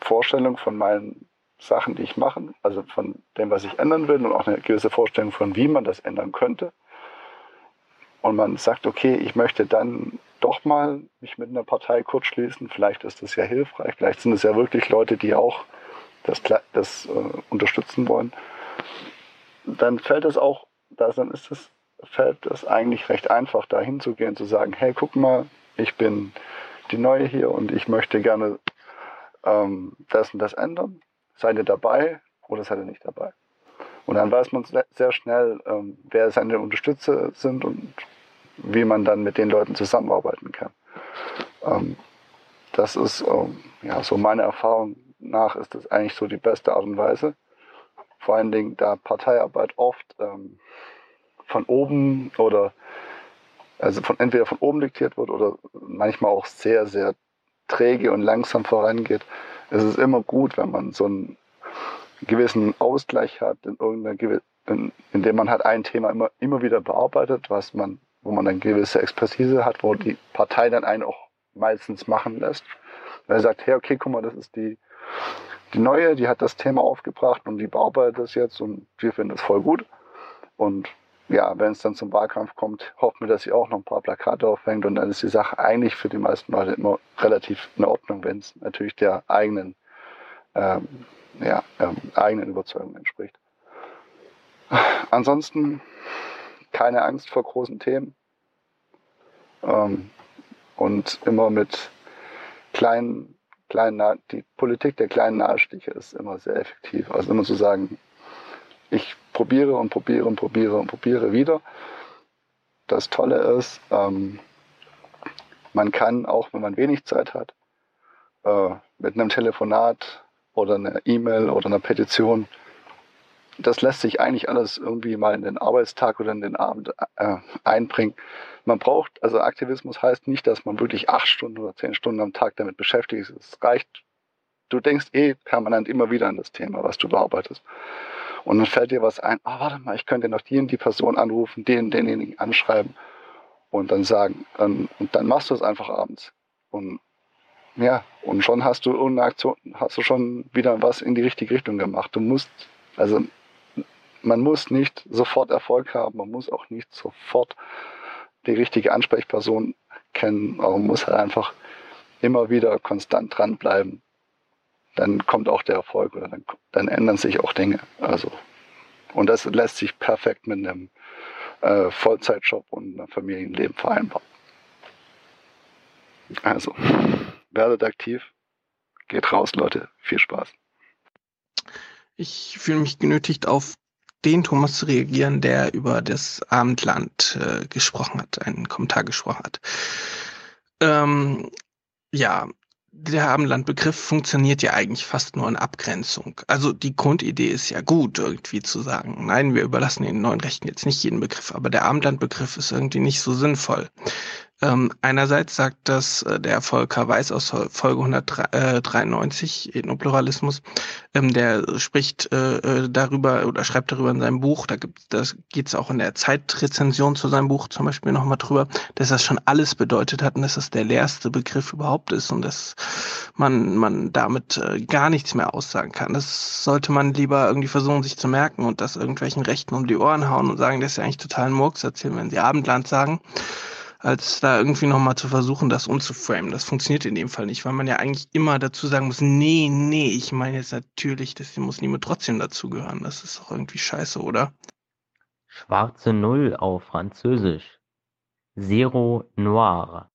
Vorstellung von meinen Sachen, die ich mache, also von dem, was ich ändern will und auch eine gewisse Vorstellung von, wie man das ändern könnte. Und man sagt, okay, ich möchte dann doch mal mich mit einer Partei kurzschließen, vielleicht ist das ja hilfreich, vielleicht sind es ja wirklich Leute, die auch das, das äh, unterstützen wollen. Dann fällt es auch, dann ist es, fällt es eigentlich recht einfach, da hinzugehen, zu sagen, hey, guck mal, ich bin die Neue hier und ich möchte gerne ähm, das und das ändern seid ihr dabei oder seid ihr nicht dabei? Und dann weiß man sehr schnell, ähm, wer seine Unterstützer sind und wie man dann mit den Leuten zusammenarbeiten kann. Ähm, das ist ähm, ja so meine Erfahrung nach ist das eigentlich so die beste Art und Weise. Vor allen Dingen, da Parteiarbeit oft ähm, von oben oder also von entweder von oben diktiert wird oder manchmal auch sehr, sehr träge und langsam vorangeht, es ist immer gut, wenn man so einen gewissen Ausgleich hat, in in, in dem man halt ein Thema immer, immer wieder bearbeitet, was man, wo man eine gewisse Expertise hat, wo die Partei dann einen auch meistens machen lässt. Weil er sagt, hey, okay, guck mal, das ist die, die neue, die hat das Thema aufgebracht und die bearbeitet das jetzt und wir finden das voll gut. Und ja, wenn es dann zum Wahlkampf kommt, hoffen wir, dass sie auch noch ein paar Plakate aufhängt und dann ist die Sache eigentlich für die meisten Leute immer relativ in Ordnung, wenn es natürlich der eigenen, ähm, ja, ähm, eigenen Überzeugung entspricht. Ansonsten keine Angst vor großen Themen ähm, und immer mit kleinen, kleinen, die Politik der kleinen Nahestiche ist immer sehr effektiv. Also immer zu sagen, ich probiere und probiere und probiere und probiere wieder. Das Tolle ist, ähm, man kann auch, wenn man wenig Zeit hat, äh, mit einem Telefonat oder einer E-Mail oder einer Petition, das lässt sich eigentlich alles irgendwie mal in den Arbeitstag oder in den Abend äh, einbringen. Man braucht, also Aktivismus heißt nicht, dass man wirklich acht Stunden oder zehn Stunden am Tag damit beschäftigt ist. Es reicht, du denkst eh permanent immer wieder an das Thema, was du bearbeitest. Und dann fällt dir was ein, ah, warte mal, ich könnte noch die und die Person anrufen, den, denjenigen anschreiben und dann sagen, ähm, und dann machst du es einfach abends. Und ja, und schon hast du irgendeine Aktion, hast du schon wieder was in die richtige Richtung gemacht. Du musst, also man muss nicht sofort Erfolg haben, man muss auch nicht sofort die richtige Ansprechperson kennen, man muss halt einfach immer wieder konstant dranbleiben dann kommt auch der Erfolg oder dann, dann ändern sich auch Dinge. Also, und das lässt sich perfekt mit einem äh, Vollzeitjob und einem Familienleben vereinbaren. Also, werdet aktiv, Geht raus, Leute. Viel Spaß. Ich fühle mich genötigt, auf den Thomas zu reagieren, der über das Abendland äh, gesprochen hat, einen Kommentar gesprochen hat. Ähm, ja, der Abendlandbegriff funktioniert ja eigentlich fast nur in Abgrenzung. Also die Grundidee ist ja gut, irgendwie zu sagen, nein, wir überlassen den neuen Rechten jetzt nicht jeden Begriff, aber der Abendlandbegriff ist irgendwie nicht so sinnvoll. Ähm, einerseits sagt das äh, der Volker Weiß aus Folge 193 Ethnopluralismus, ähm, der spricht äh, äh, darüber oder schreibt darüber in seinem Buch, da gibt das geht's auch in der Zeitrezension zu seinem Buch zum Beispiel nochmal drüber, dass das schon alles bedeutet hat und dass das der leerste Begriff überhaupt ist und dass man man damit äh, gar nichts mehr aussagen kann. Das sollte man lieber irgendwie versuchen, sich zu merken und das irgendwelchen Rechten um die Ohren hauen und sagen, das ist ja eigentlich total ein Murks erzählen, wenn sie Abendland sagen als da irgendwie nochmal zu versuchen, das umzuframen. Das funktioniert in dem Fall nicht, weil man ja eigentlich immer dazu sagen muss, nee, nee, ich meine jetzt natürlich, die Muslime trotzdem dazugehören. Das ist doch irgendwie scheiße, oder? Schwarze Null auf Französisch. Zero Noir.